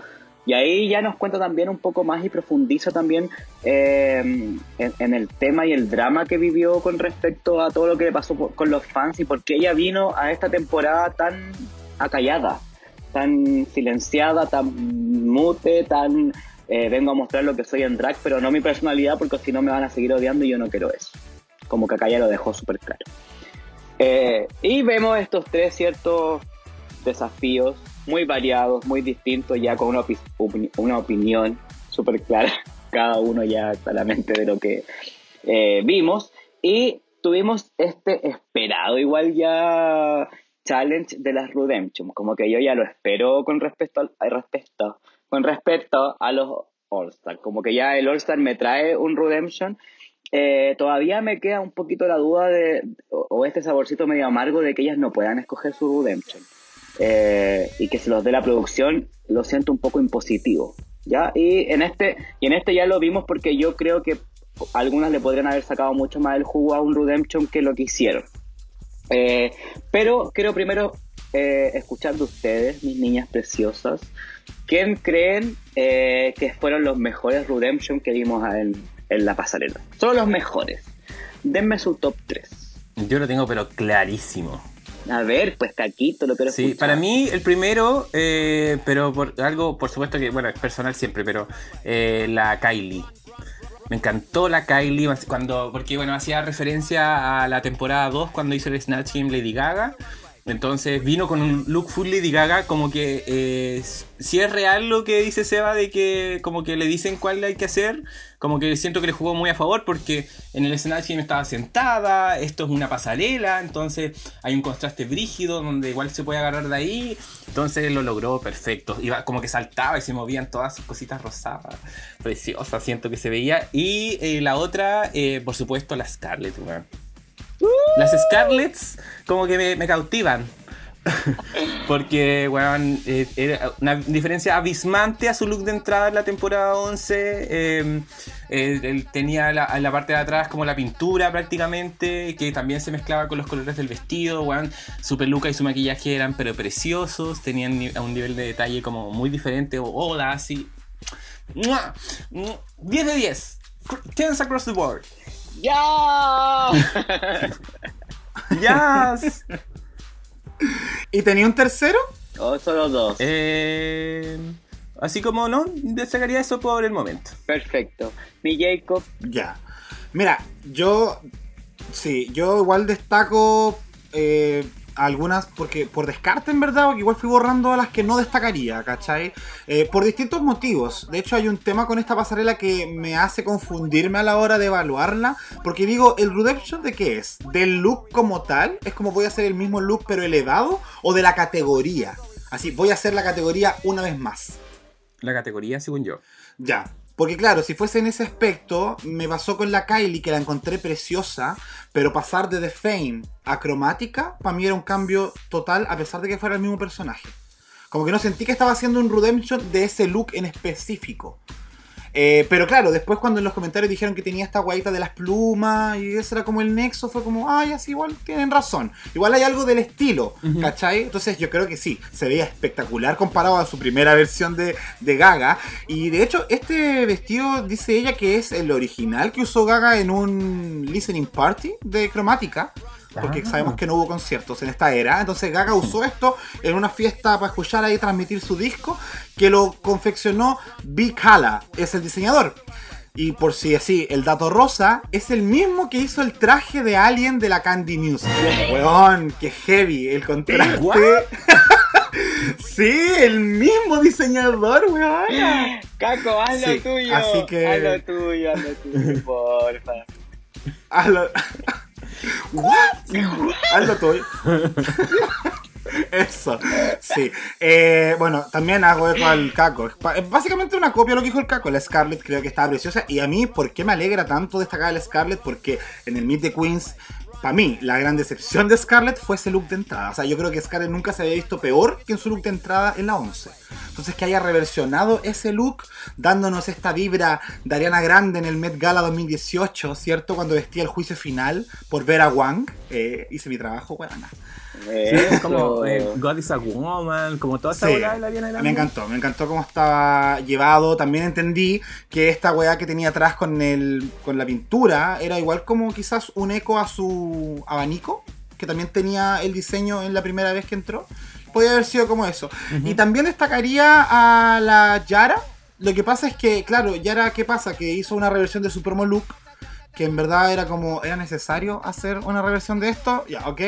Y ahí ya nos cuenta también un poco más y profundiza también eh, en, en, el tema y el drama que vivió con respecto a todo lo que le pasó con los fans y por qué ella vino a esta temporada tan acallada, tan silenciada, tan mute, tan eh, vengo a mostrar lo que soy en drag, pero no mi personalidad porque si no me van a seguir odiando y yo no quiero eso. Como que acá ya lo dejó súper claro. Eh, y vemos estos tres ciertos desafíos muy variados, muy distintos, ya con una, una opinión súper clara, cada uno ya claramente de lo que eh, vimos. Y tuvimos este esperado igual ya challenge de las Redemption, como que yo ya lo espero con respecto al respecto, con respecto a los All-Star, como que ya el All-Star me trae un Redemption eh, todavía me queda un poquito la duda de, o, este saborcito medio amargo de que ellas no puedan escoger su redemption. Eh, y que se los dé la producción, lo siento un poco impositivo. ¿ya? Y, en este, y en este ya lo vimos porque yo creo que algunas le podrían haber sacado mucho más el jugo a un redemption que lo que hicieron. Eh, pero quiero primero escuchar de ustedes, mis niñas preciosas, ¿quién creen que fueron los mejores redemption que vimos en, en la pasarela. Son los mejores. Denme su top 3. Yo lo tengo pero clarísimo. A ver, pues Caquito, lo quiero Sí, para mí el primero, eh, pero por algo, por supuesto que, bueno, es personal siempre, pero eh, la Kylie. Me encantó la Kylie cuando, porque bueno, hacía referencia a la temporada 2 cuando hizo el Snatch Game Lady Gaga. Entonces vino con un look full Lady Gaga, como que eh, si es real lo que dice Seba de que como que le dicen cuál hay que hacer, como que siento que le jugó muy a favor porque en el escenario estaba sentada, esto es una pasarela, entonces hay un contraste brígido donde igual se puede agarrar de ahí, entonces lo logró perfecto, iba como que saltaba y se movían todas sus cositas rosadas, preciosa, siento que se veía, y eh, la otra, eh, por supuesto, la Scarlett, las Scarlets como que me, cautivan. Porque, weón, eh, era una diferencia abismante a su look de entrada en la temporada 11. Em, tenía la, la parte de atrás como la pintura prácticamente, que también se mezclaba con los colores del vestido. Weón, su peluca y su maquillaje eran pero preciosos, tenían un nivel de detalle como muy diferente. Hola, así. 10 de 10. 10 across the board. ¡Ya! ¡Yes! ¿Y tenía un tercero? ¿O solo dos? Eh, así como no, destacaría eso por el momento. Perfecto. Mi Jacob. Ya. Mira, yo. Sí, yo igual destaco. Eh, algunas porque por descarte en verdad, porque igual fui borrando a las que no destacaría, ¿cachai? Eh, por distintos motivos. De hecho hay un tema con esta pasarela que me hace confundirme a la hora de evaluarla, porque digo, ¿el Redemption de qué es? ¿Del look como tal? ¿Es como voy a hacer el mismo look pero elevado? ¿O de la categoría? Así, voy a hacer la categoría una vez más. La categoría, según yo. Ya, porque claro, si fuese en ese aspecto, me pasó con la Kylie, que la encontré preciosa, pero pasar de The Fame a cromática, para mí era un cambio total, a pesar de que fuera el mismo personaje. Como que no sentí que estaba haciendo un redemption de ese look en específico. Eh, pero claro, después cuando en los comentarios dijeron que tenía esta guayita de las plumas y ese era como el nexo, fue como, ay, así igual tienen razón. Igual hay algo del estilo, ¿cachai? Entonces yo creo que sí, se veía espectacular comparado a su primera versión de, de Gaga. Y de hecho, este vestido dice ella que es el original que usó Gaga en un listening party de cromática porque ah. sabemos que no hubo conciertos en esta era. Entonces Gaga usó esto en una fiesta para escuchar ahí transmitir su disco, que lo confeccionó Big Hala, es el diseñador. Y por si así, el dato rosa es el mismo que hizo el traje de Alien de la Candy Music. Weón, qué heavy el contraste. sí, el mismo diseñador, weón. Caco, haz lo tuyo. Así que... Haz lo tuyo, haz lo tuyo, porfa. Hazlo... ¿What? Hazlo tú. Eso, sí. Eh, bueno, también hago eco al Caco. Es básicamente una copia de lo que dijo el Caco. La Scarlett creo que estaba preciosa. Y a mí, ¿por qué me alegra tanto destacar a la Scarlett? Porque en el Meet the Queens para mí, la gran decepción de Scarlett fue ese look de entrada. O sea, yo creo que Scarlett nunca se había visto peor que en su look de entrada en la 11. Entonces, que haya reversionado ese look, dándonos esta vibra de Ariana Grande en el Met Gala 2018, ¿cierto? Cuando vestía el juicio final por ver a Wang. Eh, hice mi trabajo, Eso. como eh, God is a Woman, como toda esa Sí, bola de la Ariana Grande. Me encantó, me encantó cómo estaba llevado. También entendí que esta weá que tenía atrás con el con la pintura era igual como quizás un eco a su abanico, que también tenía el diseño en la primera vez que entró. Podría haber sido como eso. Y también destacaría a la Yara. Lo que pasa es que, claro, Yara, ¿qué pasa? Que hizo una reversión de Supermo Look, que en verdad era como, ¿era necesario hacer una reversión de esto? Ya, ok.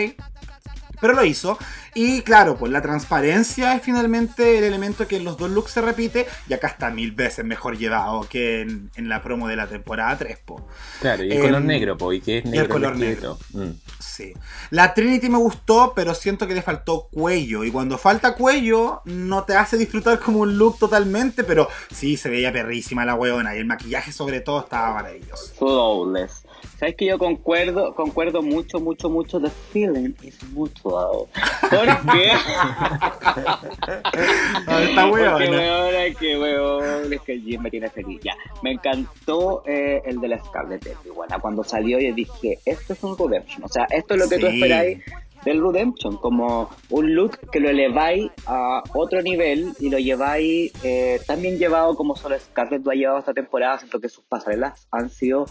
Pero lo hizo. Y claro, pues la transparencia es finalmente el elemento que en los dos looks se repite. Y acá está mil veces mejor llevado que en, en la promo de la temporada 3, po. Claro, y el Em, color negro, po, y que es y el negro. color vestido. Mm. Sí. La Trinity me gustó, pero siento que le faltó cuello. Y cuando falta cuello, no te hace disfrutar como un look totalmente. Pero sí, se veía perrísima la weona. Y el maquillaje, sobre todo, estaba maravilloso. Flawless. ¿Sabes que yo concuerdo, concuerdo mucho, mucho, mucho? The feeling is mutual. ¿Por qué? Ah, está Porque, weona. weón, que weón, es que Jim me tiene feliz. Ya, me encantó eh, el de la Scarlet Envy, bueno, cuando salió yo dije, esto es un Redemption, o sea, esto es lo que tú Sí. esperáis del Redemption, como un look que lo eleváis a otro nivel y lo lleváis eh, tan bien llevado como solo Scarlett lo ha llevado esta temporada, siento que sus pasarelas han sido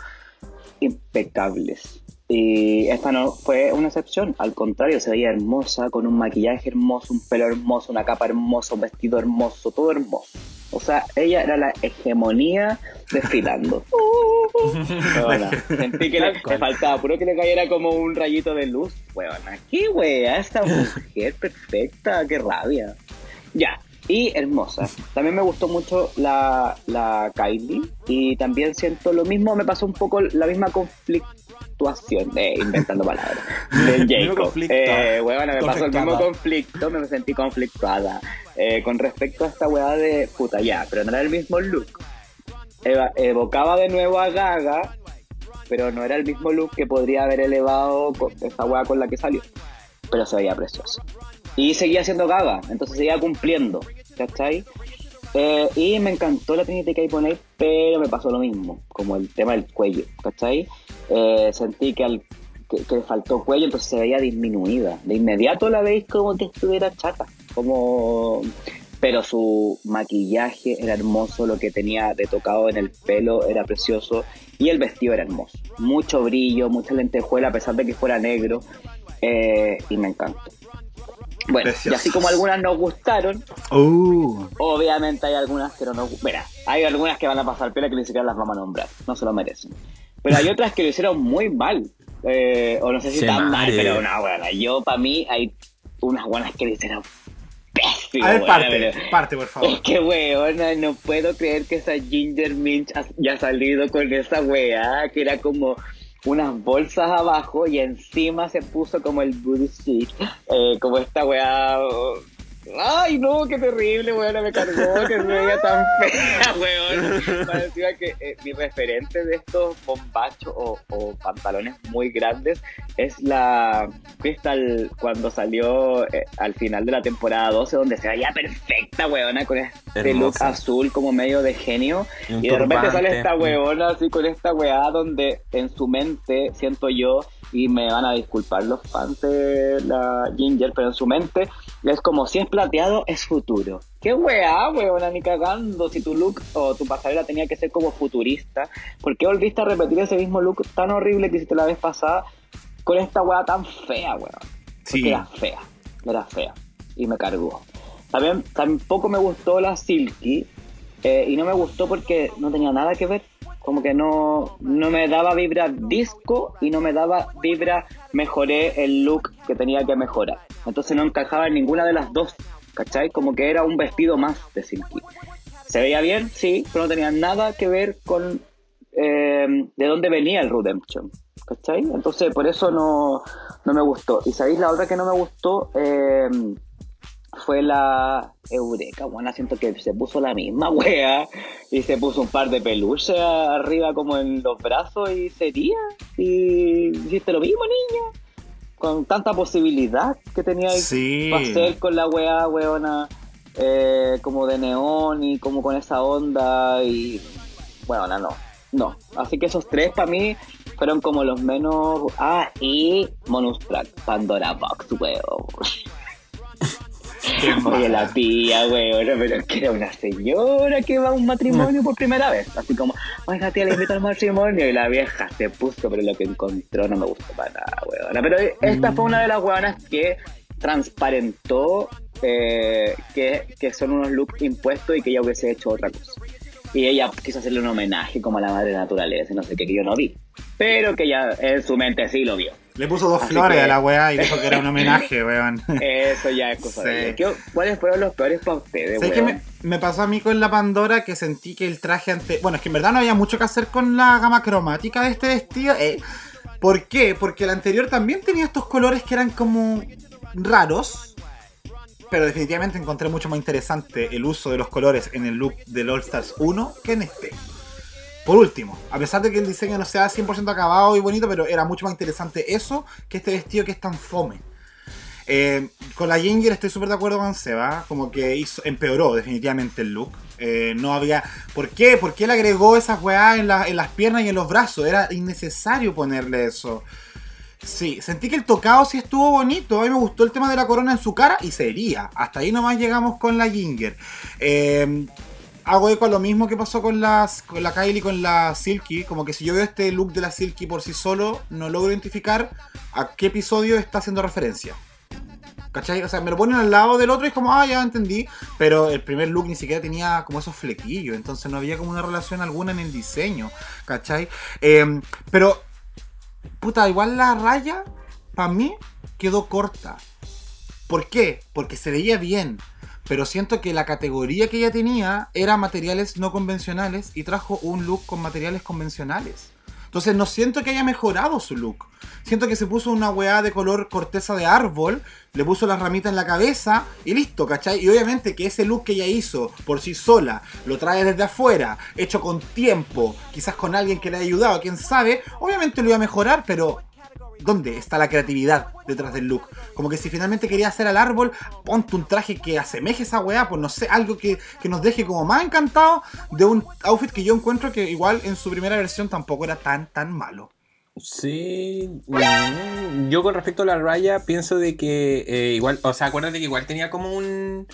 impecables. Y esta no fue una excepción, al contrario, se veía hermosa, con un maquillaje hermoso, un pelo hermoso, una capa hermosa, un vestido hermoso, todo hermoso. O sea, ella era la hegemonía desfilando. Qué buena. Sentí que le, faltaba, puro que le cayera como un rayito de luz. Huevona, qué wea, esta mujer perfecta, qué rabia. Ya, y hermosa. También me gustó mucho la, la Kylie. Y también siento lo mismo, me pasó un poco la misma conflictuación, eh, inventando palabras, del Jacob. Eh, huevona, me pasó el mismo conflicto, me sentí conflictuada. Eh, con respecto a esta weá de puta ya, pero no era el mismo look. Eva- evocaba de nuevo a Gaga, pero no era el mismo look que podría haber elevado con esa weá con la que salió. Pero se veía precioso. Y seguía siendo Gaga, entonces seguía cumpliendo, ¿cachai? Eh, y me encantó la Trinity K. Bonet, pero me pasó lo mismo, como el tema del cuello, ¿cachai? Eh, sentí que, al, que, que faltó cuello, entonces se veía disminuida. De inmediato la veis como que estuviera chata, como... Pero su maquillaje era hermoso, lo que tenía de tocado en el pelo era precioso y el vestido era hermoso. Mucho brillo, mucha lentejuela a pesar de que fuera negro eh, y me encantó. Bueno, y así como algunas nos gustaron, Uh, Obviamente hay algunas que no nos Mira, hay algunas que van a pasar pena que ni siquiera las vamos a nombrar. No se lo merecen. Pero hay otras que lo hicieron muy mal. Eh, o no sé si Se tan mal, pero no, bueno, yo para mí hay unas buenas que lo hicieron pésimo. a ver, parte, pero- parte, por favor. Es que weona, no puedo creer que esa Ginger Minch ha- ya ha salido con esa weá, que era como unas bolsas abajo y encima se puso como el booty eh, como esta weá. Ay, no, qué terrible, weón, me cargó, que se veía tan fea, weón. Parecía que eh, mi referente de estos bombachos o, o pantalones muy grandes es la Crystal cuando salió eh, al final de la temporada 12, donde se veía perfecta, weona, con este look Hermosa. azul como medio de genio. Y de repente sale esta weona así con esta weá donde en su mente, siento yo, y me van a disculpar los fans de la Ginger, pero en su mente es como si es plateado, es futuro. ¿Qué weá, weona, ni cagando? Si tu look o tu pasarela tenía que ser como futurista, ¿por qué volviste a repetir ese mismo look tan horrible que hiciste la vez pasada con esta weá tan fea, weón? Porque Sí. era fea, era fea. Y me cargó. También tampoco me gustó la Silky. eh, y no me gustó porque no tenía nada que ver. Como que no, no me daba vibra disco y no me daba vibra mejoré el look que tenía que mejorar. Entonces no encajaba en ninguna de las dos. ¿Cachai? Como que era un vestido más de Silky. Se veía bien, sí, pero no tenía nada que ver con eh, de dónde venía el Redemption. ¿Cachai? Entonces por eso no, no me gustó. Y sabéis la otra que no me gustó Eh, fue la Eureka. Bueno, siento que se puso la misma wea y se puso un par de peluches arriba como en los brazos y sería. Y hiciste lo mismo, niña. Con tanta posibilidad que tenía Sí. para hacer con la wea, weona, eh, como de neón y como con esa onda y bueno, no, no. Así que esos tres para mí fueron como los menos. Ah, y Monustrack, Pandora Box, weón. Oye, la tía, weón, pero que era una señora que va a un matrimonio por primera vez. Así como, oiga, tía, le invito al matrimonio. Y la vieja se puso, pero lo que encontró no me gustó para nada, weón. Pero esta fue una de las weonas que transparentó eh, que, que son unos looks impuestos y que ella hubiese hecho otra cosa. Y ella quiso hacerle un homenaje como a la madre naturaleza, no sé qué, que yo no vi. Pero que ella en su mente sí lo vio. Le puso dos Así flores que- a la weá y dijo que era un homenaje, weón. Eso ya es cosa Sí. de. ¿Qué- ¿Cuáles fueron los peores para ustedes, ¿Sabes qué weón? me, me pasó a mí con la Pandora? Que sentí que el traje ante. Bueno, es que en verdad no había mucho que hacer con la gama cromática de este vestido. eh. ¿Por qué? Porque el anterior también tenía estos colores que eran como raros. Pero definitivamente encontré mucho más interesante el uso de los colores en el look del All Stars 1 que en este. Por último, a pesar de que el diseño no sea 100% acabado y bonito, pero era mucho más interesante eso que este vestido que es tan fome. Eh, con la Ginger estoy súper de acuerdo con Seba, como que empeoró definitivamente el look. Eh, no había. ¿Por qué? ¿Por qué le agregó esas weá en las piernas y en los brazos? Era innecesario ponerle eso. Sí, sentí que el tocado sí estuvo bonito. A mí me gustó el tema de la corona en su cara y sería. Hasta ahí nomás llegamos con la Ginger. Eh, hago eco a lo mismo que pasó con, las, con la Kylie y con la Silky. Como que si yo veo este look de la Silky por sí solo, no logro identificar a qué episodio está haciendo referencia. ¿Cachai? O sea, me lo ponen al lado del otro y es como, ah, ya entendí. Pero el primer look ni siquiera tenía como esos flequillos. Entonces no había como una relación alguna en el diseño. ¿Cachai? Eh, pero, igual la raya, para mí, quedó corta. ¿Por qué? Porque se veía bien. Pero siento que la categoría que ella tenía era materiales no convencionales y trajo un look con materiales convencionales. Entonces no siento que haya mejorado su look. Siento que se puso una weá de color corteza de árbol, le puso la ramita en la cabeza y listo, ¿cachai? Y obviamente que ese look que ella hizo por sí sola, lo trae desde afuera, hecho con tiempo, quizás con alguien que le haya ayudado, quién sabe, obviamente lo iba a mejorar, pero ¿dónde está la creatividad detrás del look? Como que si finalmente quería hacer al árbol, ponte un traje que asemeje esa weá, pues no sé, algo que, que nos deje como más encantados de un outfit que yo encuentro que igual en su primera versión tampoco era tan, tan malo. Sí, mm, yo con respecto a la raya pienso de que eh, igual, o sea, acuérdate que igual tenía como un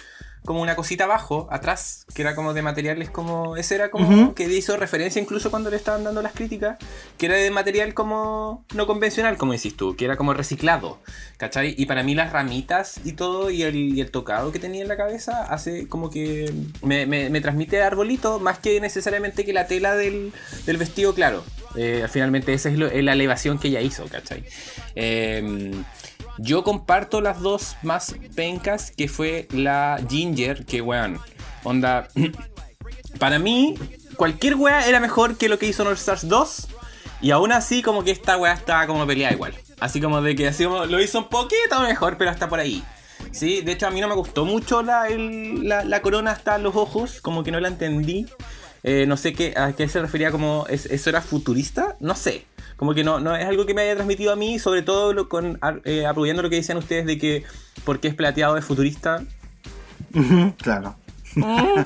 como una cosita abajo, atrás, que era como de materiales como ese era como que hizo referencia incluso cuando le estaban dando las críticas, que era de material como no convencional, como decís tú, que era como reciclado, ¿cachai? Y para mí las ramitas y todo y el, y el tocado que tenía en la cabeza hace como que me, me- me transmite arbolito más que necesariamente que la tela del, del vestido, claro. Eh, finalmente esa es, lo- es la elevación que ella hizo, ¿cachai? Eh, yo comparto las dos más pencas, que fue la Ginger, que weón, onda... Para mí, cualquier wea era mejor que lo que hizo All Stars 2. Y aún así, como que esta wea estaba como peleada igual. Así como de que así como lo hizo un poquito mejor, pero hasta por ahí. Sí, de hecho a mí no me gustó mucho la, la, corona hasta los ojos, como que no la entendí. Eh, no sé qué, a qué se refería como, ¿es- ¿eso era futurista? No sé. Como que no, no es algo que me haya transmitido a mí, sobre todo lo con, eh, apoyando lo que decían ustedes de que porque es plateado es futurista. claro.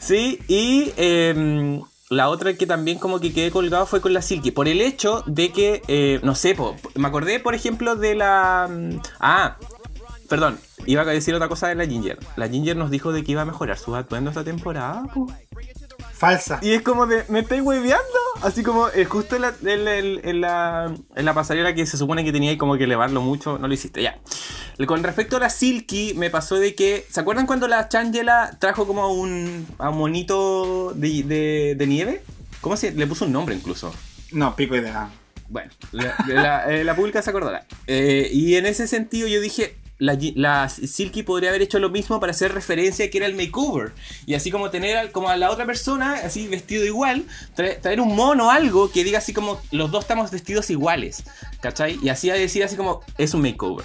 Sí, y em, la otra que también como que quedé colgado fue con la Silky. Por el hecho de que, eh, no sé, po, me acordé, por ejemplo, de la... mm, Ah, perdón, iba a decir otra cosa de la Ginger. La Ginger nos dijo de que iba a mejorar sus atuendos esta temporada. po. Falsa. Y es como de, ¿me estáis hueveando? Así como eh, justo en la, en, la- en la, pasarela que se supone que tenía y como que elevarlo mucho, no lo hiciste, ya. Con respecto a la Silky, me pasó de que, ¿se acuerdan cuando la Changela trajo como a un, a un monito de, de, de nieve? ¿Cómo se Le puso un nombre incluso. No, pico idea. Bueno, la, la, eh, la pública se acordará. Eh, y en ese sentido yo dije, la, Silky podría haber hecho lo mismo para hacer referencia que era el makeover. Y así como tener como a la otra persona, así vestido igual, traer, un mono o algo que diga así como los dos estamos vestidos iguales. ¿Cachai? Y así a decir así como es un makeover.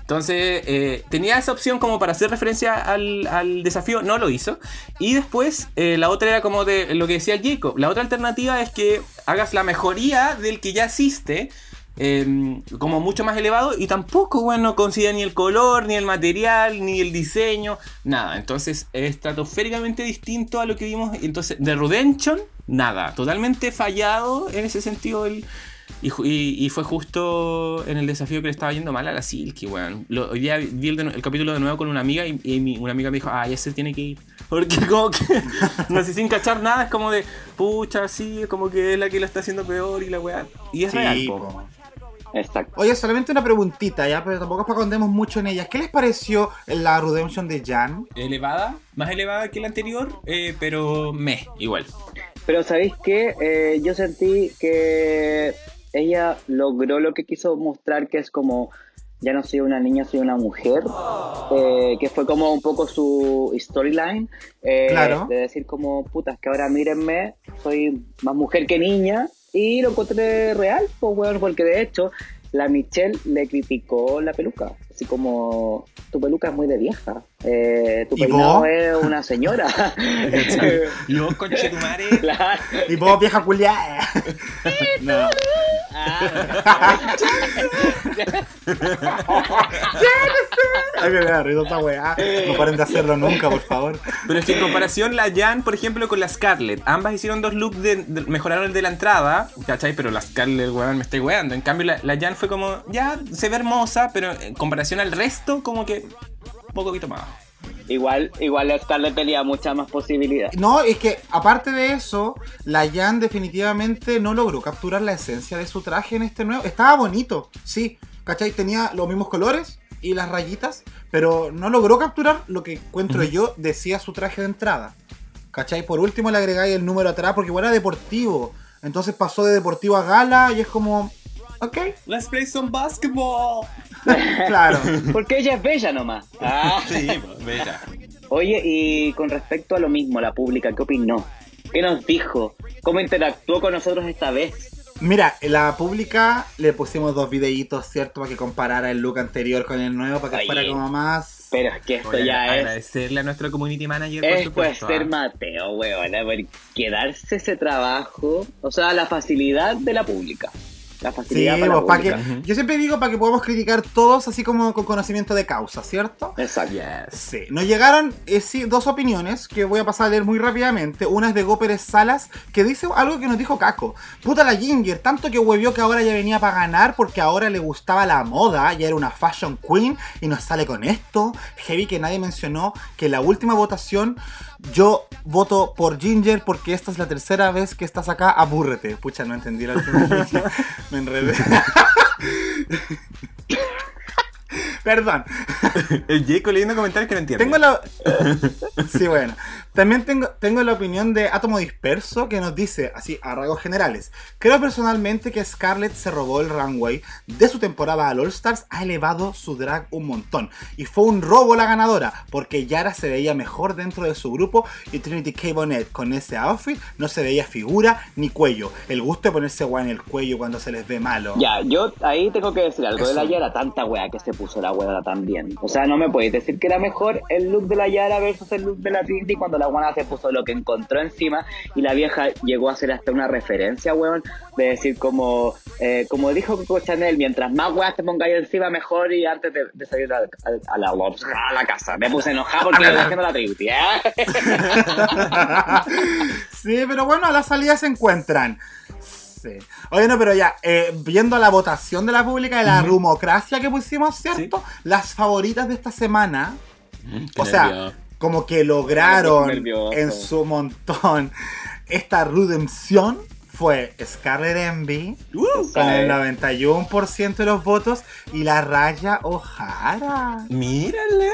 Entonces, eh, tenía esa opción como para hacer referencia al, al desafío, no lo hizo. Y después, eh, la otra era como de lo que decía el Jacob. La otra alternativa es que hagas la mejoría del que ya existe, eh, como mucho más elevado, y tampoco, bueno, considera ni el color, ni el material, ni el diseño, nada. Entonces, es estratosféricamente distinto a lo que vimos. Entonces, de Redemption, nada. Totalmente fallado en ese sentido el, Y, y- fue justo en el desafío que le estaba yendo mal a la Silky, weón. Lo- hoy día vi el, el capítulo de nuevo con una amiga y, y mi- una amiga me dijo, ay, ese tiene que ir. Porque como que, no sé, sin cachar nada, es como de, pucha, sí, como que es la que lo está haciendo peor y la weá. Y es Sí, real, po. po. Exacto. Oye, solamente una preguntita, ya, pero tampoco es para que andemos mucho en ellas. ¿Qué les pareció la Redemption de Jan? Elevada, más elevada que la anterior, eh, pero me, igual. Pero ¿sabéis qué? Eh, yo sentí que ella logró lo que quiso mostrar, que es como, ya no soy una niña, soy una mujer, eh, que fue como un poco su storyline, eh, Claro. de decir como, putas, que ahora mírenme, soy más mujer que niña, y lo encontré real, pues bueno, porque de hecho la Michelle le criticó la peluca, así como, tu peluca es muy de vieja, eh, tu ¿Y peinado vos? es una señora. Y vos, conchetumare, Claro. Y vos, vieja culiada. no. Ay, me da risa esta weá. No paren de hacerlo nunca, por favor. Pero es que en comparación la Jan, por ejemplo, con la Scarlett, ambas hicieron dos looks de, de- mejoraron el de la entrada, ¿cachai? Pero la Scarlett, weón, me estoy weando. En cambio la, la Jan fue como, ya, se ve hermosa, pero en comparación al resto, como que un poquito más. abajo. Igual, igual la Scarlett tenía mucha más posibilidad. No, es que aparte de eso, la Jan definitivamente no logró capturar la esencia de su traje en este nuevo. Estaba bonito, sí, ¿cachai? Tenía los mismos colores y las rayitas, pero no logró capturar lo que encuentro yo decía su traje de entrada. ¿Cachai? Por último le agregáis el número atrás porque igual era deportivo. Entonces pasó de deportivo a gala y es como... Ok, Let's play some basketball. claro. Porque ella es bella nomás. Ah. Sí, bella. Oye, y con respecto a lo mismo, la pública, ¿qué opinó? ¿Qué nos dijo? ¿Cómo interactuó con nosotros esta vez? Mira, la pública le pusimos dos videitos, ¿cierto? Para que comparara el look anterior con el nuevo, para que Oye. fuera como más... Pero es que esto Voy a ya es... agradecerle a nuestro community manager por Es pues supuesto. ser ah. Mateo, weón, porque darse ese trabajo, o sea, la facilidad de la pública. La Sí, para la para que, yo siempre digo para que podamos criticar todos así como con conocimiento de causa, ¿cierto? Exacto. Yes. Sí, nos llegaron eh, sí, dos opiniones que voy a pasar a leer muy rápidamente. Una es de Gópez Salas, que dice algo que nos dijo Caco. Puta la Ginger, tanto que huevió que ahora ya venía para ganar porque ahora le gustaba la moda, ya era una fashion queen y nos sale con esto. Heavy que nadie mencionó que la última votación yo voto por Ginger porque esta es la tercera vez que estás acá. Abúrrete. Pucha, no entendí la última. Me enredé. Perdón. El Jaco leyendo comentarios que no entiende. Tengo la. sí, bueno. También tengo, tengo la opinión de Átomo Disperso que nos dice, así, a rasgos generales. Creo personalmente que Scarlett se robó el runway de su temporada al All Stars, ha elevado su drag un montón. Y fue un robo la ganadora, porque Yara se veía mejor dentro de su grupo y Trinity K. Bonnet con ese outfit no se veía figura ni cuello. El gusto de ponerse guay en el cuello cuando se les ve malo. Ya, yo ahí tengo que decir algo de la Eso. Yara, tanta wea que se puso la wea también. O sea, no me podéis decir que era mejor el look de la Yara versus el look de la Trinity cuando la guana se puso lo que encontró encima y la vieja llegó a hacer hasta una referencia, weón, de decir como, eh, como dijo Coco Chanel, mientras más weas te pongáis encima mejor y antes de, de salir a, a- a la, a la casa. Me puse enojada porque estaba haciendo la Trinity, ¿eh? Sí, pero bueno, a la salida se encuentran. Sí. Oye, no, pero ya, eh, viendo la votación de la pública de la rumocracia que pusimos, ¿cierto? Las favoritas de esta semana, Qué o sea, nervio. Como que lograron en su montón esta redención fue Scarlet Envy Uh, con el ¿Sabes? 91% de los votos y la Raya O'Hara. mírala.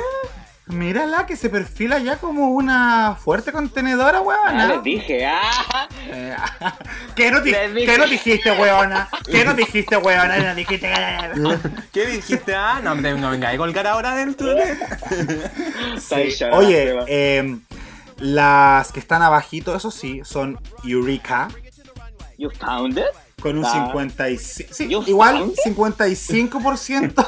Mírala que se perfila ya como una fuerte contenedora, Ah, weón. les dije, ah. Eh, ¿Qué, no di- Les dije. ¿Qué no dijiste, weona? ¿Qué no dijiste, weona? No dijiste. ¿Qué dijiste? Ah, no, me- no venga a colgar ahora dentro de... Sí. Oye, eh, las que están abajito, eso sí, son Eureka. You found it? Con un Ah. 55. Sí, igual found it? 55%.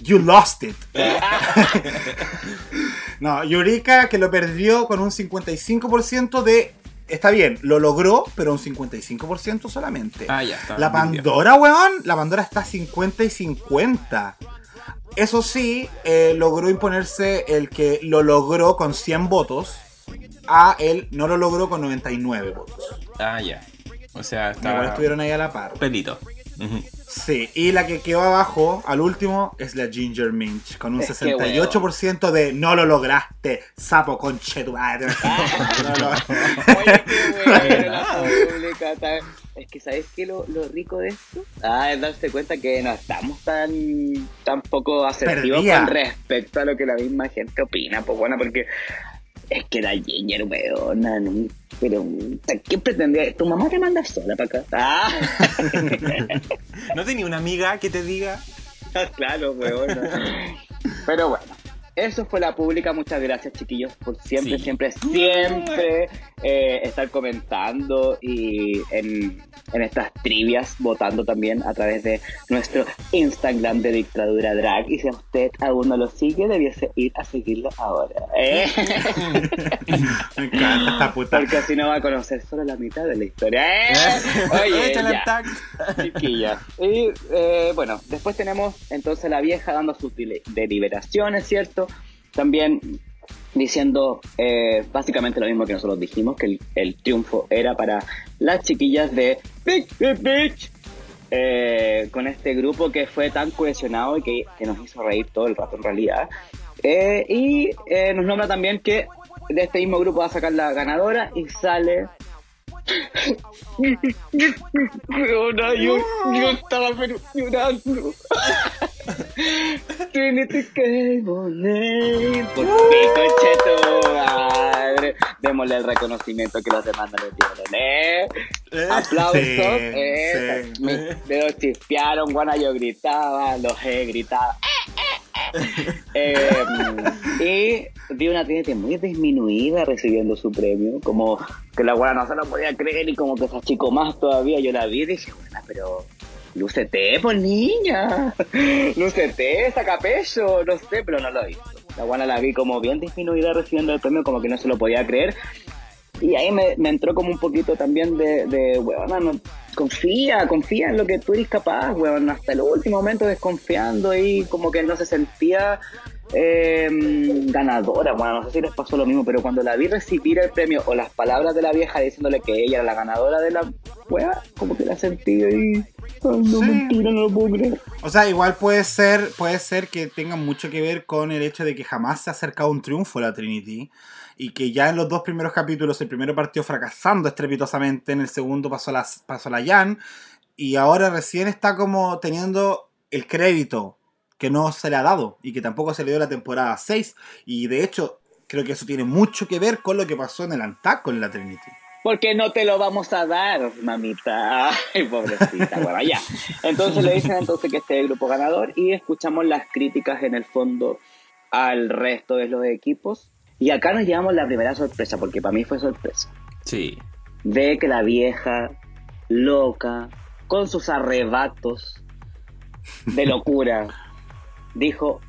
you lost it. no, Eureka que lo perdió con un 55% de. Está bien, lo logró, pero un 55% solamente. Ah, ya, está. La. Pandora, weón, la Pandora está 50 y 50. Eso sí, eh, logró imponerse el que lo logró con 100 votos a él no lo logró con 99 votos. Ah, ya. O sea, Igual está... estuvieron ahí a la par. Pelito. Sí, y la que quedó abajo, al último, es la Ginger Minch, con un Es que, 68% de no lo lograste, sapo conchetumadre. No lo- Oye, qué bueno la pública. ta- Es que, ¿sabes qué? Lo, lo rico de esto ah, es darse cuenta que no estamos tan, tan poco asertivos con respecto a lo que la misma gente opina. Pues bueno, porque es que la Ginger, weona, no, pero ¿qué pretendía? ¿Tu mamá te manda sola para acá? Ah, ¿No tenía una amiga que te diga? claro, weona. Pero bueno. Eso fue la pública, muchas gracias chiquillos por siempre, Sí. siempre, siempre eh, estar comentando y en, en estas trivias, votando también a través de nuestro Instagram de Dictadura Drag. Y si a usted aún no lo sigue, debiese ir a seguirlo ahora. ¿eh? Me encanta esta puta. Porque así no va a conocer solo la mitad de la historia. ¿eh? Oye, Échale ya. Chiquilla. Y eh, bueno, después tenemos entonces la vieja dando sus deliberaciones, ¿cierto? También diciendo eh, básicamente lo mismo que nosotros dijimos, que el, triunfo era para las chiquillas de Big Big Beach. eh, con este grupo que fue tan cohesionado y que, nos hizo reír todo el rato en realidad. Eh, y nos nombra también que de este mismo grupo va a sacar la ganadora y sale Weona, yo, yo estaba pero llorando. Trinity que bonito. Por fin, concheto, madre. Démosle el reconocimiento que los demás no le dieron, ¿eh? Aplausos. Sí, eh. sí. Mis dedos chispearon, guana, yo gritaba, los he gritado. Eh, y vi una Trinity muy disminuida recibiendo su premio, como que la guana no se lo podía creer y como que se achicó más todavía. Yo la vi y dije, bueno, pero lúcete, pues niña, lúcete, saca pecho, no sé, pero no lo vi. La guana la vi como bien disminuida recibiendo el premio, como que no se lo podía creer. Y ahí me, entró como un poquito también de, de weona, no, confía, confía en lo que tú eres capaz, weón, hasta el último momento desconfiando y como que no se sentía eh, ganadora, bueno, no sé si les pasó lo mismo, pero cuando la vi recibir el premio o las palabras de la vieja diciéndole que ella era la ganadora de la wea, como que la sentí ahí, no, Sí. mentira, no lo puedo creer. O sea, igual puede ser, puede ser que tenga mucho que ver con el hecho de que jamás se ha acercado un triunfo a la Trinity. Y que ya en los dos primeros capítulos, el primero partió fracasando estrepitosamente, en el segundo pasó la, pasó la Jan. Y ahora recién está como teniendo el crédito que no se le ha dado y que tampoco se le dio la temporada 6. Y de hecho, creo que eso tiene mucho que ver con lo que pasó en el Antac con la Trinity. Porque no te lo vamos a dar, mamita. Ay, pobrecita. Bueno, ya. Entonces le dicen entonces que este es el grupo ganador y escuchamos las críticas en el fondo al resto de los equipos. Y acá nos llevamos la primera sorpresa, porque para mí fue sorpresa. Sí. Ve que la vieja, loca, con sus arrebatos de locura, dijo,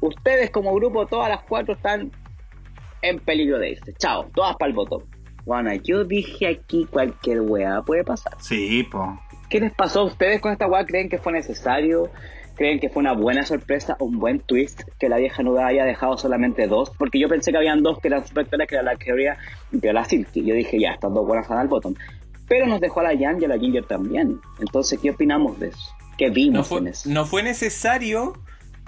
ustedes como grupo, todas las cuatro están en peligro de irse. Chao, todas para el botón. Bueno, yo dije aquí cualquier weá puede pasar. Sí, po. ¿Qué les pasó a ustedes con esta weá? ¿Creen que fue necesario? ¿Creen que fue una buena sorpresa, un buen twist que la vieja nuda haya dejado solamente dos? Porque yo pensé que habían dos que eran superactores, que era la Keria y la Silky. Yo dije, ya, estas dos buenas van al bottom. Pero nos dejó a la Jan y a la Ginger también. Entonces, ¿qué opinamos de eso? ¿Qué No vimos fue, en eso? no fue necesario,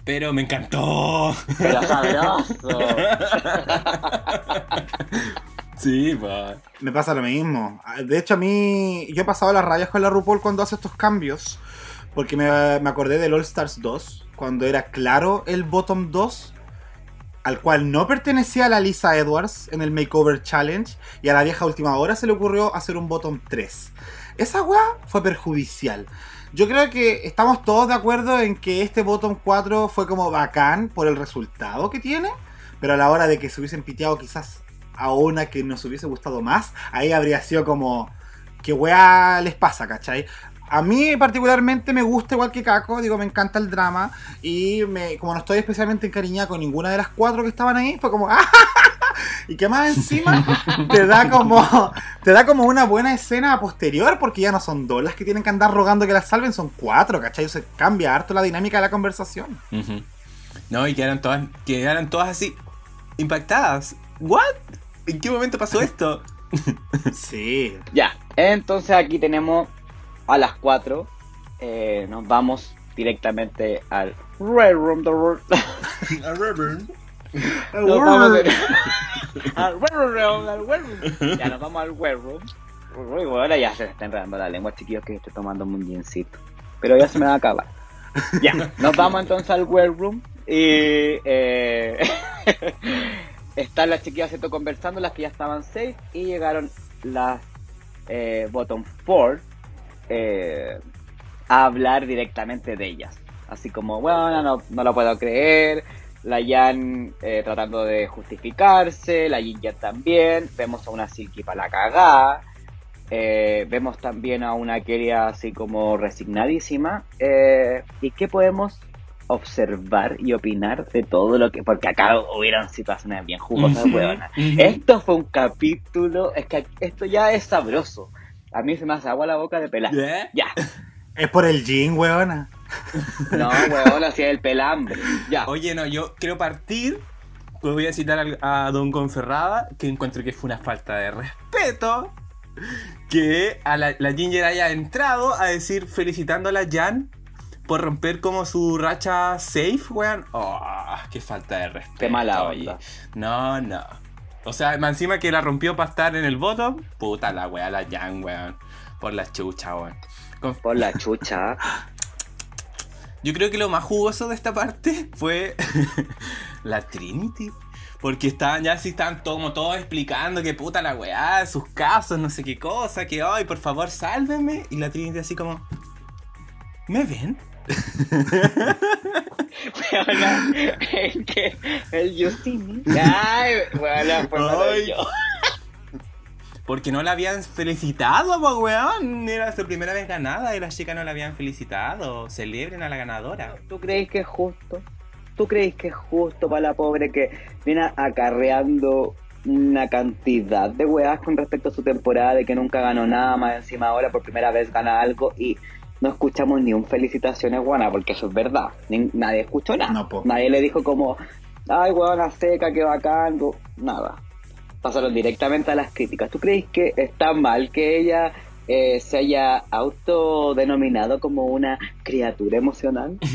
pero me encantó. Pero sabroso. Sí, pa. Me pasa lo mismo. De hecho, a mí. Yo he pasado las rayas con la RuPaul cuando hace estos cambios. Porque me, me acordé del All Stars 2. Cuando era claro el Bottom 2. Al cual no pertenecía la Lisa Edwards en el Makeover Challenge. Y a la vieja última hora se le ocurrió hacer un Bottom 3. Esa weá fue perjudicial. Yo creo que estamos todos de acuerdo en que este Bottom 4 fue como bacán por el resultado que tiene. Pero a la hora de que se hubiesen piteado quizás a una que nos hubiese gustado más, ahí habría sido como, ¿qué weá les pasa, cachai? A mí particularmente me gusta igual que Caco, digo, me encanta el drama y me, como no estoy especialmente encariñada con ninguna de las cuatro que estaban ahí, fue como, ¡ah! Y que más encima te da como te da como una buena escena posterior porque ya no son dos las que tienen que andar rogando que las salven, son cuatro, ¿cachai? Se cambia harto la dinámica de la conversación. No, y quedaron todas, quedaron todas así, impactadas. ¿What? ¿En qué momento pasó esto? Sí. ya, entonces aquí tenemos a las cuatro eh, nos vamos directamente al Red Room. The Room. Nos vamos de- al Red Room, al Red Room. Ya nos vamos al Red Room. Uy, ahora ya se me está enredando la lengua, chiquillos, que estoy tomando un gincito. Pero ya se me va a acabar. Ya, nos vamos entonces al Red Room. Y eh, están las chiquillas conversando, las que ya estaban safe. Y llegaron las eh, Bottom Four eh, a hablar directamente de ellas. Así como, bueno, no, no lo puedo creer. La Jan eh, tratando de justificarse, la Ginger también. Vemos a una Silky para la cagada. Eh, vemos también a una Keria así como resignadísima. ¿Y qué podemos observar y opinar de todo lo que.? Porque acá hubieron situaciones bien jugosas, ujú. Esto fue un capítulo. Es que esto ya es sabroso. A mí se me hace agua la boca de pelar. ¿Eh? Ya. Es por el jean, weona. No, huevón, así el pelambre. Ya. Oye, no, yo quiero partir. Pues voy a citar a, Don Conferrada, que encuentro que fue una falta de respeto. Que a la, la Ginger haya entrado a decir felicitando a la Jan por romper como su racha safe, weón. Oh, qué falta de respeto. Qué mala oye. onda. No, no. O sea, más encima que la rompió para estar en el bottom, puta la weá, la Jan, weón. Por la chucha, weón. Con- Por la chucha. yo creo que lo más jugoso de esta parte fue la Trinity. Porque estaban ya así, estaban todo- como todos explicando que puta la weá, sus casos, no sé qué cosa, que hoy, por favor, sálvenme. Y la Trinity así como, ¿me ven? Weona, es que el See Me. Ay, weona, fue Ay. maravilloso. Porque no la habían felicitado, po, weón. Era su primera vez ganada y las chicas no la habían felicitado. Celebren a la ganadora. ¿Tú crees que es justo? ¿Tú crees que es justo para la pobre que viene acarreando una cantidad de weas con respecto a su temporada, de que nunca ganó nada, más encima ahora por primera vez gana algo y no escuchamos ni un felicitaciones buena, porque eso es verdad. Ni- nadie escuchó nada. No, nadie le dijo como, ay, weona seca, qué bacán, nada. Pasaron directamente a las críticas. ¿Tú crees que está mal que ella eh, se haya autodenominado como una criatura emocional?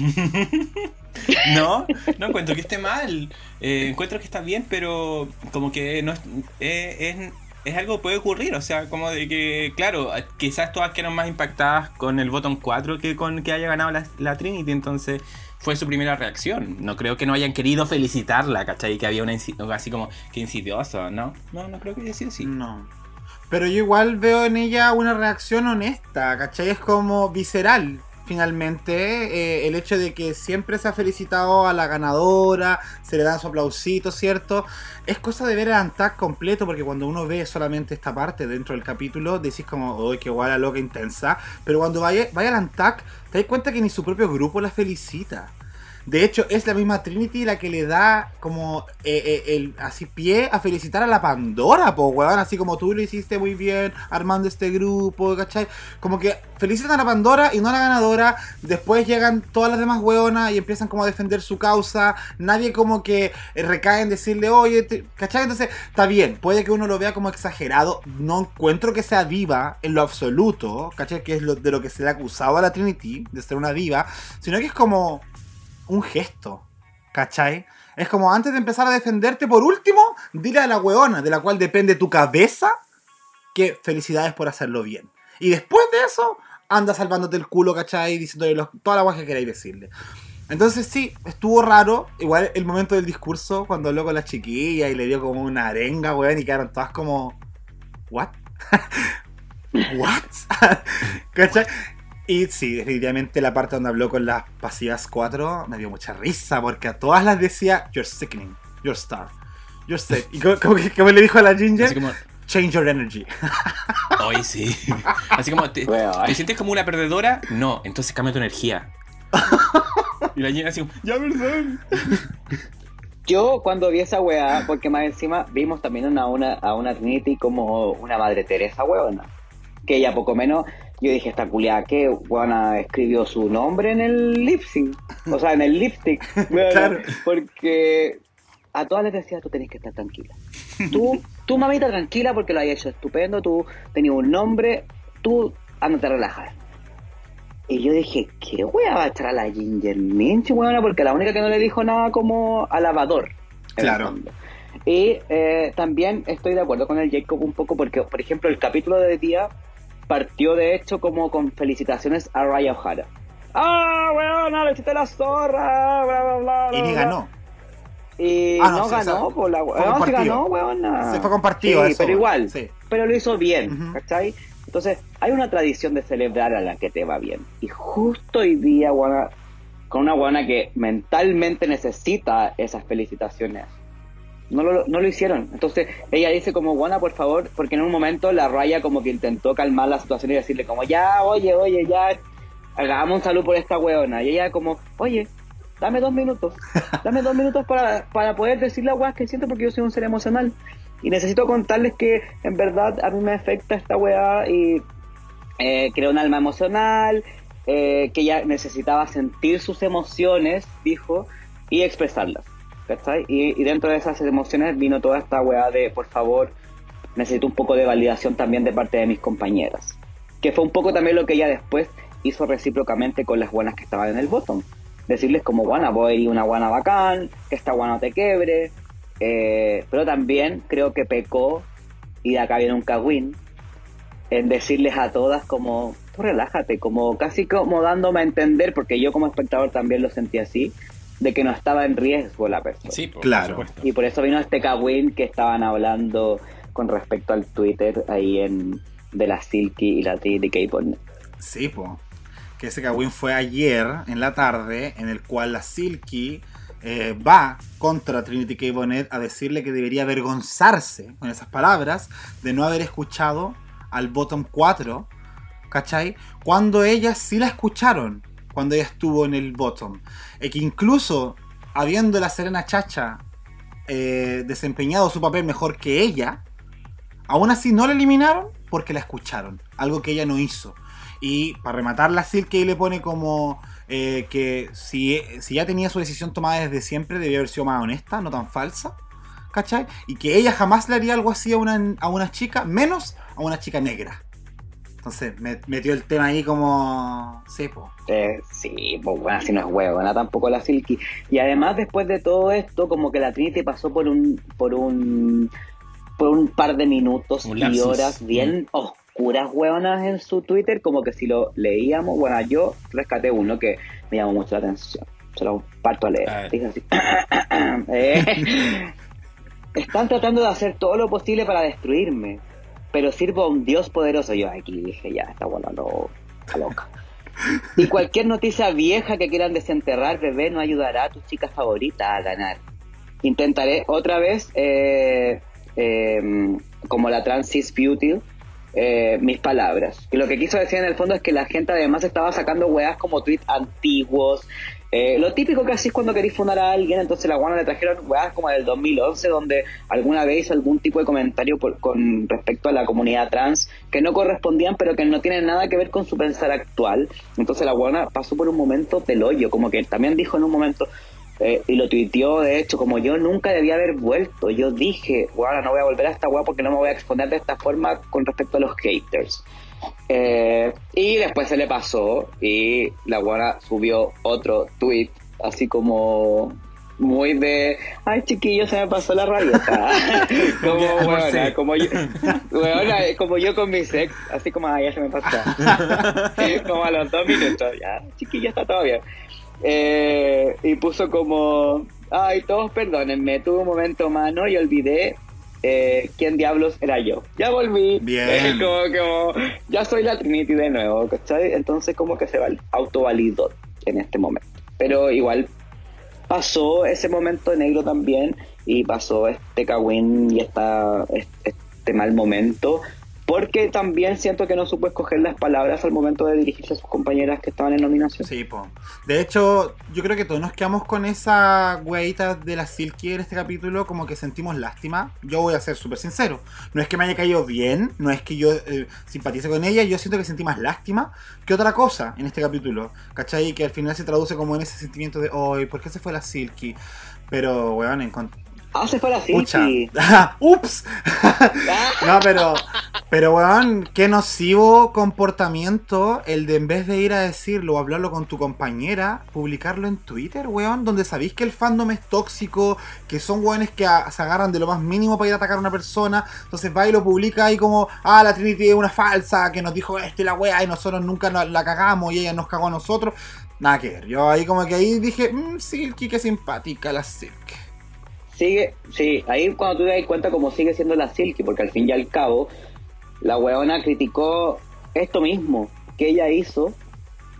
No, no encuentro que esté mal. Eh, encuentro que está bien, pero como que no es, eh, es, es algo que puede ocurrir. O sea, como de que, claro, quizás todas quedaron más impactadas con el bottom 4 que con que haya ganado la, la Trinity. Entonces fue su primera reacción. No creo que no hayan querido felicitarla, ¿cachai? Que había una así como que insidioso, ¿no? No, no creo que haya sido así. No. Pero yo igual veo en ella una reacción honesta, ¿cachai? Es como visceral, finalmente. eh, el hecho de que siempre se ha felicitado a la ganadora, se le dan su aplausito, ¿cierto? Es cosa de ver el Antac completo, porque cuando uno ve solamente esta parte dentro del capítulo, decís como, uy, qué guay la loca intensa. Pero cuando vaya, vaya al Antac, te das cuenta que ni su propio grupo la felicita. De hecho, es la misma Trinity la que le da como eh, eh, el así pie a felicitar a la Pandora, po, weón. Así como tú lo hiciste muy bien armando este grupo, ¿cachai? Como que felicitan a la Pandora y no a la ganadora. Después llegan todas las demás weonas y empiezan como a defender su causa. Nadie como que eh, recae en decirle, oye, ¿cachai? Entonces, está bien. Puede que uno lo vea como exagerado. No encuentro que sea diva en lo absoluto, ¿cachai? Que es lo, de lo que se le ha acusado a la Trinity, de ser una diva. Sino que es como un gesto, ¿cachai? Es como antes de empezar a defenderte, por último, dile a la weona de la cual depende tu cabeza que felicidades por hacerlo bien. Y después de eso, anda salvándote el culo, ¿cachai? Diciéndole los- toda la guay que queráis decirle. Entonces sí, estuvo raro. Igual el momento del discurso, cuando habló con la chiquilla y le dio como una arenga, weón, y quedaron todas como... ¿What? ¿What? ¿Cachai? Y sí, definitivamente la parte donde habló con las pasivas 4 me dio mucha risa porque a todas las decía, You're sickening, you're star, you're sick. Y como, como como le dijo a la Ginger, Así como, Change your energy. hoy sí. Así como, ¿te, Weón. ¿te sientes como una perdedora? No, entonces cambia tu energía. Y la Gina así como, ya perdón. Yo cuando vi esa weá, porque más encima vimos también a una, a una Trinity como una madre Teresa weona. Que ella poco menos, yo dije, esta culiada que weona escribió su nombre en el lip sync. O sea, en el lipstick. Claro. Porque a todas les decía, tú tenés que estar tranquila. Tú, tú mamita tranquila porque lo has hecho estupendo, tú tenías un nombre, tú ándate a relajar. Y yo dije, ¿qué wea va a echar a la Ginger Minch, weona? Porque la única que no le dijo nada como alabador. Claro. Y eh, también estoy de acuerdo con el Jacob un poco porque, por ejemplo, el capítulo de día partió de hecho como con felicitaciones a Raya O'Hara. ¡Ah, weona, le hiciste la zorra! Bla, bla, bla, Y ni bla, bla". ganó. Y Ah, no, no, sí, ganó, por la. No, ganó, weona. Se fue compartido Sí, eso. pero igual. Sí. Pero lo hizo bien, Ujú. ¿cachai? Entonces, hay una tradición de celebrar a la que te va bien. Y justo hoy día, weona, con una buena que mentalmente necesita esas felicitaciones. No lo, no lo hicieron. Entonces ella dice como, Juana, por favor, porque en un momento la raya como que intentó calmar la situación y decirle como, ya, oye, oye, ya, hagamos un saludo por esta weona. Y ella como, oye, dame dos minutos, dame dos minutos para, para poder decir la weá que siento porque yo soy un ser emocional. Y necesito contarles que en verdad a mí me afecta esta weá y eh, creo un alma emocional, eh, que ella necesitaba sentir sus emociones, dijo, y expresarlas. ¿Cachai? Y, y dentro de esas emociones vino toda esta weá de, por favor, necesito un poco de validación también de parte de mis compañeras. Que fue un poco también lo que ella después hizo recíprocamente con las buenas que estaban en el bottom. Decirles como, guana, voy una guana bacán, que esta guana te quebre. eh, pero también creo que pecó, y de acá viene un cagüín, en decirles a todas como, tú relájate, como casi como dándome a entender, porque yo como espectador también lo sentí así, de que no estaba en riesgo la persona. Sí, por Claro. supuesto. Y por eso vino este cagüín que estaban hablando con respecto al Twitter ahí en de la Silky y la Titi K-Pop. Sí, po. Que ese Kawin fue ayer en la tarde, en el cual la Silky eh, va contra Trinity K. Bonnet a decirle que debería avergonzarse, con esas palabras, de no haber escuchado al Bottom 4, ¿cachai? Cuando ellas sí la escucharon, cuando ella estuvo en el Bottom. E que incluso, habiendo la Serena Chacha eh, desempeñado su papel mejor que ella, aún así no la eliminaron porque la escucharon, algo que ella no hizo. Y para rematar la Silky le pone como eh, que si, si ya tenía su decisión tomada desde siempre, debía haber sido más honesta, no tan falsa. ¿Cachai? Y que ella jamás le haría algo así a una, a una chica, menos a una chica negra. Entonces, me, metió el tema ahí como... Sí, po. Eh, sí, pues bueno, así no es huevona tampoco la Silky. Y además después de todo esto, como que la Trinity pasó por un, por un, por un par de minutos Un y lapsus. horas bien oscuras huevonas en su Twitter, como que si lo leíamos, bueno, yo rescaté uno que me llamó mucho la atención. Se lo parto a leer. A ver. Dice así. Eh, Están tratando de hacer todo lo posible para destruirme, pero sirvo a un Dios poderoso. Yo aquí dije, ya, está bueno, no, está loca. Y cualquier noticia vieja que quieran desenterrar, bebé, no ayudará a tu chica favorita a ganar. Intentaré otra vez, eh, eh, como la Transis Beauty, eh, mis palabras. Y lo que quiso decir en el fondo es que la gente además estaba sacando weas como tweets antiguos. Eh, lo típico que así es cuando queréis fundar a alguien, entonces la guana le trajeron weas como del 2011, donde alguna vez algún tipo de comentario por- con respecto a la comunidad trans que no correspondían, pero que no tienen nada que ver con su pensar actual. Entonces la guana pasó por un momento del hoyo, como que también dijo en un momento, eh, y lo tuiteó, de hecho, como yo nunca debía haber vuelto. Yo dije, bueno, no voy a volver a esta weá porque no me voy a exponer de esta forma con respecto a los haters. Eh, y después se le pasó y la guana subió otro tweet, así como muy de, ay chiquillo, se me pasó la rabieta. como, weona, como yo, weona, como yo con mi sex, así como, ay, ya se me pasó. como a los dos minutos, ya, chiquillo, está todo bien. Eh, y puso como, ay, todos perdónenme, tuve un momento mano y olvidé eh, quién diablos era yo. Ya volví. Bien. Eh, como, como, ya soy la Trinity de nuevo, ¿cachai? Entonces como que se va autovalidó en este momento. Pero igual pasó ese momento negro también y pasó este cagüín y esta, este mal momento porque también siento que no supo escoger las palabras al momento de dirigirse a sus compañeras que estaban en nominación. Sí, po. De hecho, yo creo que todos nos quedamos con esa hueita de la Silky en este capítulo, como que sentimos lástima. Yo voy a ser súper sincero. No es que me haya caído bien, no es que yo eh, simpatice con ella, yo siento que sentí más lástima que otra cosa en este capítulo. ¿Cachai? Que al final se traduce como en ese sentimiento de, hoy, ¿por qué se fue la Silky? Pero, weón, encon- Ah, se fue la. Silky. ¡Ups! no, pero, pero weón, qué nocivo comportamiento el de en vez de ir a decirlo o hablarlo con tu compañera, publicarlo en Twitter, weón, donde sabéis que el fandom es tóxico, que son weones que a- se agarran de lo más mínimo para ir a atacar a una persona, entonces va y lo publica ahí como, ah, la Trinity es una falsa, que nos dijo esto y la wea, y nosotros nunca la, la cagamos y ella nos cagó a nosotros. Nada que ver, yo ahí como que ahí dije, mmm, Silky, qué simpática la Silky. Sigue, sí, ahí cuando tú te das cuenta como sigue siendo la Silky, porque al fin y al cabo, la weona criticó esto mismo que ella hizo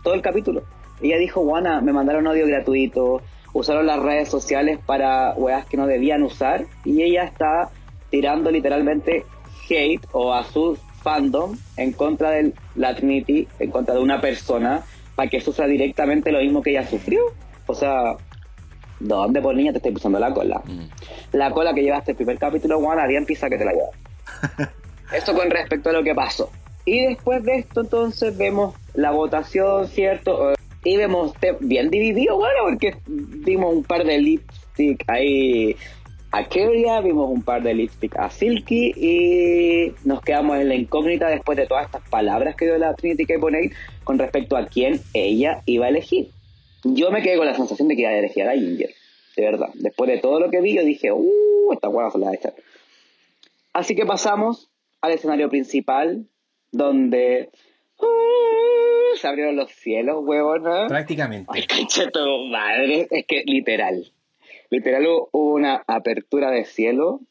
todo el capítulo. Ella dijo, Juana, me mandaron odio gratuito, usaron las redes sociales para weas que no debían usar, y ella está tirando literalmente hate o a su fandom en contra de la Trinity, en contra de una persona, para que sufra directamente lo mismo que ella sufrió. O sea, ¿dónde por niña te estoy pisando la cola? La cola que llevaste el primer capítulo, Juana, bien pisa que te la llevas. Esto con respecto a lo que pasó. Y después de esto, entonces, vemos la votación, ¿cierto? Y vemos bien dividido, bueno, porque vimos un par de lipstick ahí a Keria, vimos un par de lipstick a Silky y nos quedamos en la incógnita después de todas estas palabras que dio la Trinity K. Bonet con respecto a quién ella iba a elegir. Yo me quedé con la sensación de que iba a elegir a Ginger, de verdad. Después de todo lo que vi, yo dije, uh, esta hueá se la va a echar. Así que pasamos al escenario principal, donde uh, se abrieron los cielos, huevona. Prácticamente. Ay, cacheto, madre. Es que literal. Literal hubo una apertura de cielo.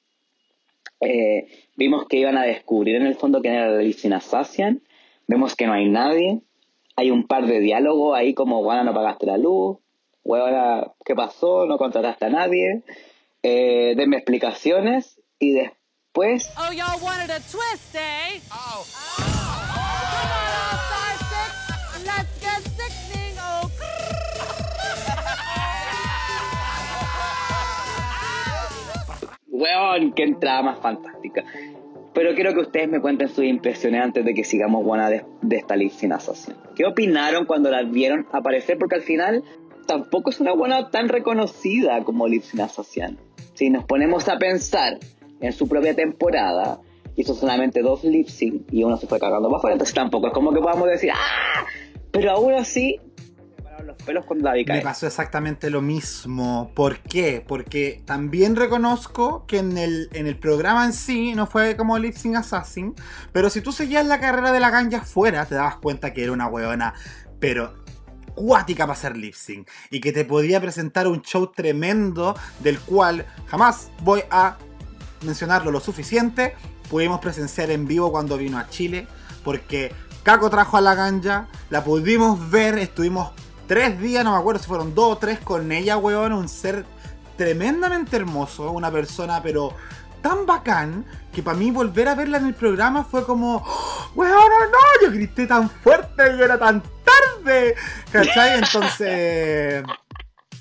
Eh, vimos que iban a descubrir en el fondo quién era la Assassin. Vemos que no hay nadie. Hay un par de diálogos ahí como, bueno, no pagaste la luz. Huevona, ¿qué pasó? No contrataste a nadie. Eh, denme explicaciones. Y después Oh, y'all wanted a twist, eh? Oh. Come on, all star six. Let's get sickening. Oh, Weón, qué entrada más fantástica. Pero quiero que ustedes me cuenten sus impresiones antes de que sigamos buena de, de esta Assassin. ¿Qué opinaron cuando la vieron aparecer? Porque al final tampoco es una buena tan reconocida como Livsin Assassin. Si nos ponemos a pensar en su propia temporada, hizo solamente dos lip y uno se fue cagando para afuera, entonces tampoco es como que podamos decir ¡Ah! Pero aún así, los pelos cuando la vi Me pasó exactamente lo mismo. ¿Por qué? Porque también reconozco que en el, en el programa en sí no fue como Lip Sync Assassin, pero si tú seguías la carrera de la ganja fuera, te dabas cuenta que era una huevona, pero cuática para hacer lip sync y que te podía presentar un show tremendo del cual jamás voy a mencionarlo lo suficiente. Pudimos presenciar en vivo cuando vino a Chile porque Caco trajo a la ganja, la pudimos ver, estuvimos tres días, no me acuerdo si fueron dos o tres con ella, weón, un ser tremendamente hermoso, una persona pero tan bacán que para mí volver a verla en el programa fue como, ¡Oh, weón, no, no, yo grité tan fuerte y era tan tarde, ¿cachai? Entonces...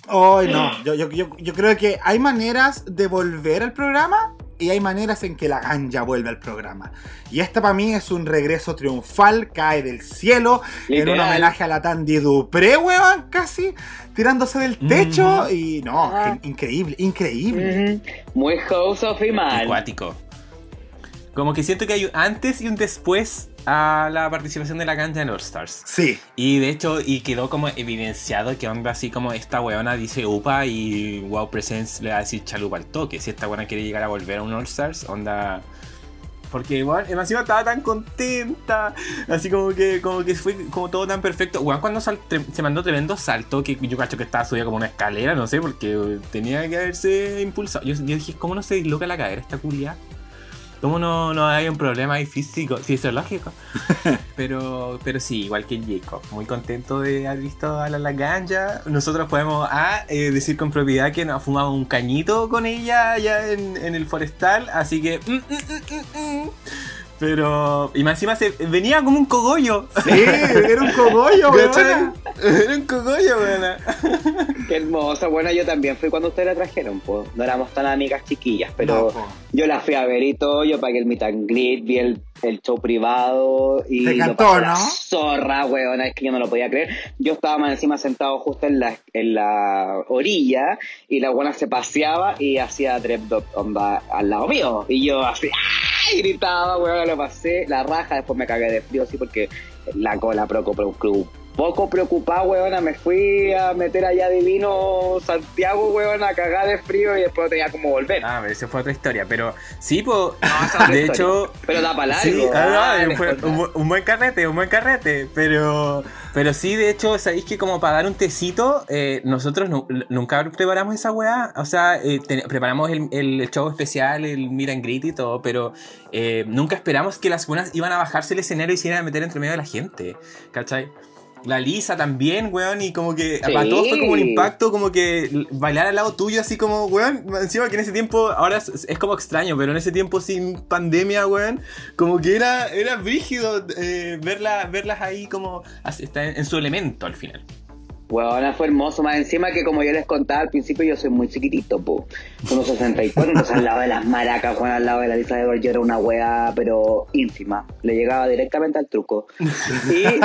Hoy no, yo, yo, yo creo que hay maneras de volver al programa y hay maneras en que la ganja vuelve al programa. Y esta para mí es un regreso triunfal, cae del cielo, en un homenaje a la Tandy Dupré, weón, casi, tirándose del techo. Y no, Ah. increíble, increíble. Muy House of Iman. Acuático. Como que siento que hay un antes y un después a la participación de la cancha en All Stars. Sí, Y de hecho, y quedó como evidenciado que onda así como esta weona dice UPA y Wow Presents le va a decir chalupa al toque. Si esta weona quiere llegar a volver a un All Stars, onda. Porque igual, encima estaba tan contenta. Así como que, como que fue como todo tan perfecto. Weón, cuando sal- se mandó tremendo salto, que yo cacho que estaba subida como una escalera, no sé, porque tenía que haberse impulsado. Yo, yo dije, ¿cómo no se disloca la cadera esta culia? ¿Cómo no, no hay un problema ahí físico? Sí, eso es lógico. Pero, pero sí, igual que Jacob. Muy contento de haber visto a la Laganja. Nosotros podemos ah, eh, decir con propiedad que nos fumamos un cañito con ella allá en, en el forestal. Así que. mm, mm, mm. Pero. Y más encima se, venía como un cogollo. sí, era un cogollo, weón. Era un cogollo, weona. Qué hermosa. Bueno, yo también fui cuando ustedes la trajeron, pues. No éramos tan amigas chiquillas, pero No, yo la fui a ver y todo. Yo pagué el meet and greet, vi el, el show privado y. Te lo pasé la ¿no? Zorra, weón, es que yo no lo podía creer. Yo estaba más encima sentado justo en la, en la orilla y la buena se paseaba y hacía dot onda al lado mío. Y yo así, ¡ay! gritaba, weón, lo pasé, la raja, después me cagué de frío, sí, porque la cola preocupó. Poco preocupado, weona, me fui a meter allá divino Santiago, weona, a cagar de frío y después tenía como volver. Ah, pero esa fue otra historia. Pero sí, pues. otra de historia. hecho. Pero da para. Sí, ah, dale, fue joder. un, un buen carrete, un buen carrete. Pero, pero sí, de hecho, sabéis que como para dar un tecito, eh, nosotros nu- nunca preparamos esa weá. O sea, eh, preparamos el, el show especial, el meet and greet y todo, pero eh, nunca esperamos que las buenas iban a bajarse el escenario y se iban a meter entre medio de la gente. ¿Cachai? La Lisa también, weón, y como que Sí. para todos fue como un impacto, como que bailar al lado tuyo, así como, weón, encima que en ese tiempo, ahora es, es como extraño, pero en ese tiempo sin pandemia, weón, como que era, era brígido eh, verla, verlas ahí como, está en, en su elemento al final. Weona, fue hermoso. Más encima que como yo les contaba al principio, yo soy muy chiquitito, po. Unos 64, entonces al lado de las maracas, weón, al lado de la Lisa de yo era una wea, pero ínfima. Le llegaba directamente al truco. Y eh,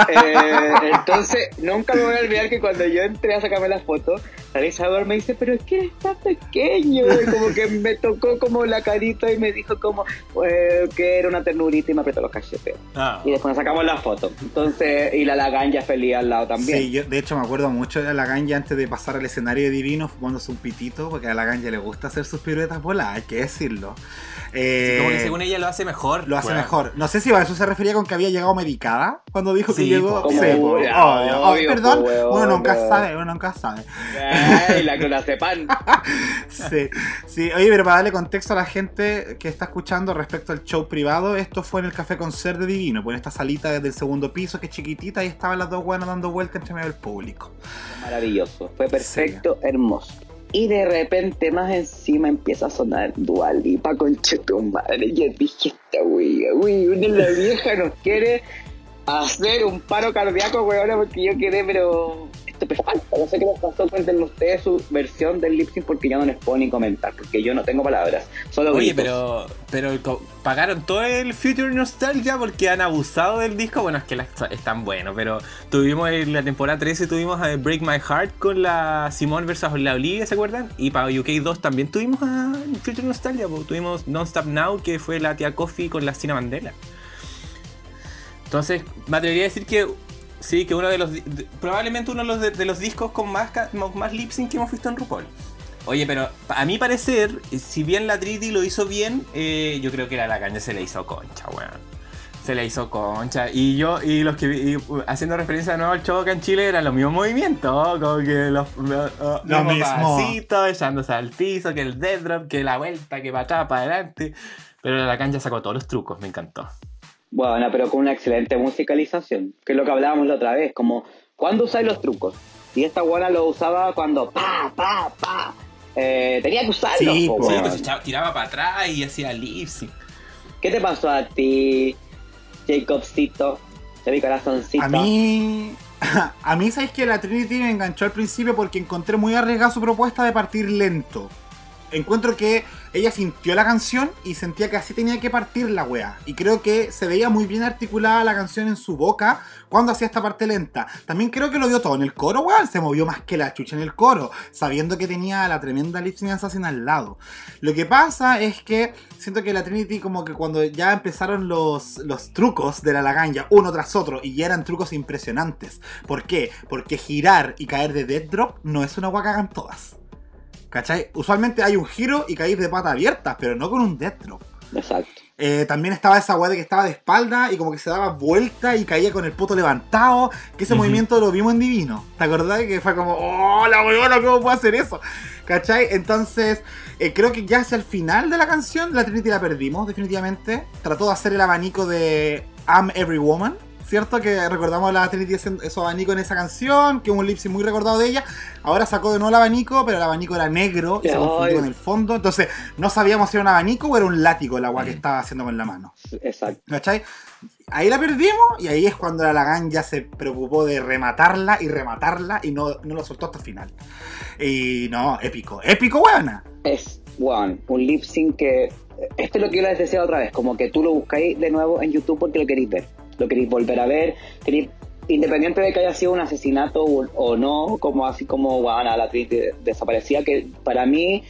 entonces, nunca me voy a olvidar que cuando yo entré a sacarme la foto, Edward me dice, pero es que eres tan pequeño. Y como que me tocó como la carita y me dijo como eh, que era una ternurita y me apretó los cachetes. Ah. Y después nos sacamos la foto. Entonces, y la laganja feliz al lado también. Sí, yo de hecho me acuerdo mucho de la ganja antes de pasar al escenario de Divino fumándose un pitito, porque a la ganja le gusta hacer sus piruetas voladas, hay que decirlo. Eh, Como que según ella lo hace mejor. lo hace weón. mejor. No sé si a eso se refería con que había llegado medicada cuando dijo que Sí, llegó. po. Sí, obvio. Oh, obvio, perdón, weón, uno nunca sabe, uno nunca sabe. Ay, la clonazepam. Sí, sí, oye, pero para darle contexto a la gente que está escuchando respecto al show privado, esto fue en el Café Concert de Divino, pues en esta salita desde el segundo piso que es chiquitita y estaban las dos buenas dando vueltas entre medio del público. Maravilloso. Fue perfecto, hermoso. Y de repente más encima empieza a sonar Dualipa con madre. Yo dije, esta wea, una la vieja nos quiere hacer un paro cardíaco, weón, porque yo quedé, pero estupefacta. No sé qué les pasó, cuéntenme ustedes su versión del lip sync porque yo no les puedo ni comentar, porque yo no tengo palabras. Solo Oye, gritos. pero, pero pagaron todo el Future Nostalgia porque han abusado del disco. Bueno, es que es tan bueno, pero tuvimos en la temporada 13 tuvimos a Break My Heart con la Simone versus la Olivia, ¿se acuerdan? Y para UK 2 también tuvimos a Future Nostalgia, po. tuvimos Don't Stop Now, que fue la tía Coffee con la Cina Mandela. Entonces, me atrevería a decir que sí, que uno de los. de- probablemente uno de los, de, de los discos con más, más lip sync que hemos visto en RuPaul. Oye, pero a mi parecer, si bien la Triti lo hizo bien, eh, yo creo que la Lacaña se le hizo concha, weón. Se le hizo concha. Y yo, y los que vi- y, uh, haciendo referencia de nuevo al show acá en Chile, eran los mismos movimientos, como que los, los, los Lo mismos mismo. pasitos, echándose al piso, que el dead drop, que la vuelta, que para atrás, para adelante. Pero la cancha sacó todos los trucos, me encantó. Bueno, pero con una excelente musicalización, que es lo que hablábamos la otra vez, como, ¿cuándo usáis los trucos? Y esta buena lo usaba cuando, pa, pa, pa, eh, tenía que usarlos, Sí, po. Sí, pues echaba- tiraba para atrás y hacía lip sync. ¿Qué te pasó a ti, Jacobcito, de mi corazoncito? A mí. A mí, ¿sabes que La Trinity me enganchó al principio porque encontré muy arriesgada su propuesta de partir lento. Encuentro que ella sintió la canción y sentía que así tenía que partir la wea. Y creo que se veía muy bien articulada la canción en su boca cuando hacía esta parte lenta. También creo que lo dio todo en el coro, weón. Se movió más que la chucha en el coro, sabiendo que tenía la tremenda Lip Sync Assassin al lado. Lo que pasa es que siento que la Trinity, como que cuando ya empezaron los, los trucos de la laganja, uno tras otro, y ya eran trucos impresionantes. ¿Por qué? Porque girar y caer de dead drop no es una guaca que hagan todas. ¿Cachai? Usualmente hay un giro y caís de pata abiertas, pero no con un dead drop. Exacto. Eh, también estaba esa weá de que estaba de espalda y como que se daba vuelta y caía con el poto levantado. Que ese movimiento lo vimos en Divino. ¿Te acordás? Que fue como, ¡oh, la weona, cómo puedo hacer eso! ¿Cachai? Entonces, eh, creo que ya hacia el final de la canción, la Trinity la perdimos, definitivamente. Trató de hacer el abanico de I'm Every Woman. ¿Cierto? Que recordamos a la Trinity su abanico en esa canción, que es un lip sync muy recordado de ella. Ahora sacó de nuevo el abanico, pero el abanico era negro y se confundió en el fondo. Entonces, no sabíamos si era un abanico o era un látigo la agua que estaba haciendo con la mano. Exacto. ¿Cachai? ahí la perdimos y ahí es cuando la Lagan ya se preocupó de rematarla y rematarla y no, no lo soltó hasta el final. Y no, épico, épico, buena. Es, weón, un lip sync que. Esto es lo que yo les decía otra vez, como que tú lo buscáis de nuevo en YouTube porque lo queréis ver. Lo queréis volver a ver, queréis. Independiente de que haya sido un asesinato o, o no, como así como Guana, la Trinity desaparecía, que para mí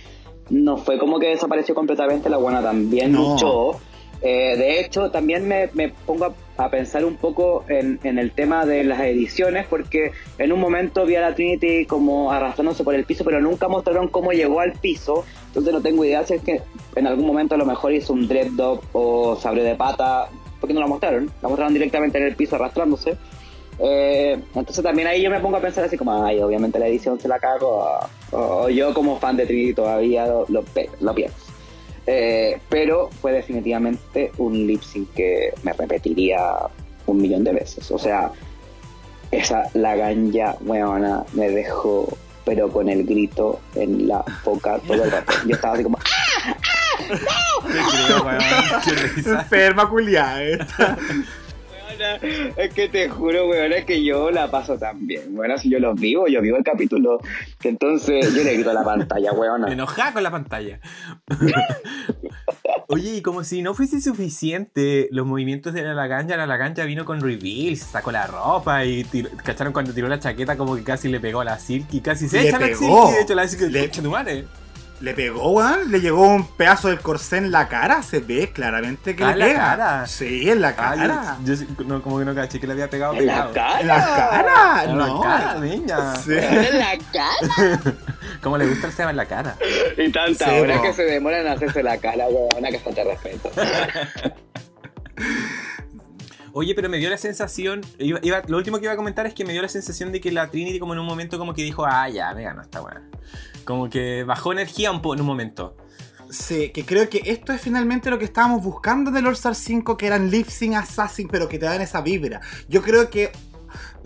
no fue como que desapareció completamente, la Guana también No. luchó. Eh, de hecho, también me, me pongo a, a pensar un poco en, en el tema de las ediciones, porque en un momento vi a la Trinity como arrastrándose por el piso, pero nunca mostraron cómo llegó al piso. Entonces no tengo idea si es que en algún momento a lo mejor hizo un dreadlock o se abrió de pata, porque no la mostraron. La mostraron directamente en el piso arrastrándose. Eh, entonces también ahí yo me pongo a pensar así como, ay, obviamente la edición se la cago, o, yo como fan de Trinity todavía lo, lo, pienso. Eh, pero fue definitivamente un lip sync que me repetiría un millón de veces. O sea, esa la ganja weona me dejó, pero con el grito en la boca todo el rato. Yo estaba así como, ¡ah! Creo, weón. Qué risa. Enferma culiada esta. Es que te juro, weón, es que yo la paso tan bien. Bueno, si yo los vivo, yo vivo el capítulo. Entonces yo le grito a la pantalla, weona. Enojada con la pantalla. Oye, y como si no fuese suficiente los movimientos de la Laganja, la Laganja vino con reveals, sacó la ropa y tiró- ¿cacharon cuando tiró la chaqueta como que casi le pegó a la Silky? Casi se Le echa a la pegó. Silky, de hecho la Silky, Le- "Concha tu madre". Le pegó, weón. Le llegó un pedazo del corsé en la cara. Se ve claramente que Ah, le en la pega. cara. Sí, en la Ah, cara. yo, no, como que no caché que le había pegado En la cara. En la cara, En no. la cara, niña. Sí. En la cara. Como le gusta el Seba en la cara. Y tanta Sí, que se demoran en hacerse la cara, weona, que falta respeto. Oye, pero me dio la sensación, iba- iba- lo último que iba a comentar es que me dio la sensación de que la Trinity como en un momento como que dijo, ah, ya, me ganó esta weá. Como que bajó energía un po en un momento. Sí, que creo que esto es finalmente lo que estábamos buscando del All Star 5, que eran lip sync assassin, pero que te dan esa vibra. Yo creo que,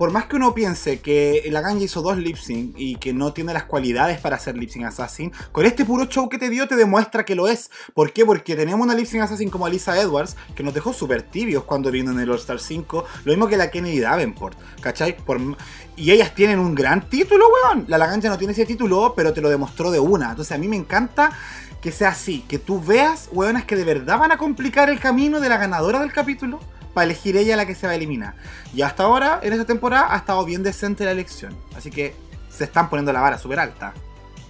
por más que uno piense que la Ganja hizo dos lip sync y que no tiene las cualidades para hacer lip sync assassin, con este puro show que te dio te demuestra que lo es. ¿Por qué? Porque tenemos una lip sync assassin como Alisa Edwards, que nos dejó súper tibios cuando vino en el All Star 5, lo mismo que la Kennedy Davenport, ¿cachai? Por, y ellas tienen un gran título, weón. La Laganja no tiene ese título, pero te lo demostró de una. Entonces a mí me encanta que sea así, que tú veas, weonas, que de verdad van a complicar el camino de la ganadora del capítulo para elegir ella la que se va a eliminar. Y hasta ahora, en esta temporada, ha estado bien decente la elección. Así que se están poniendo la vara súper alta.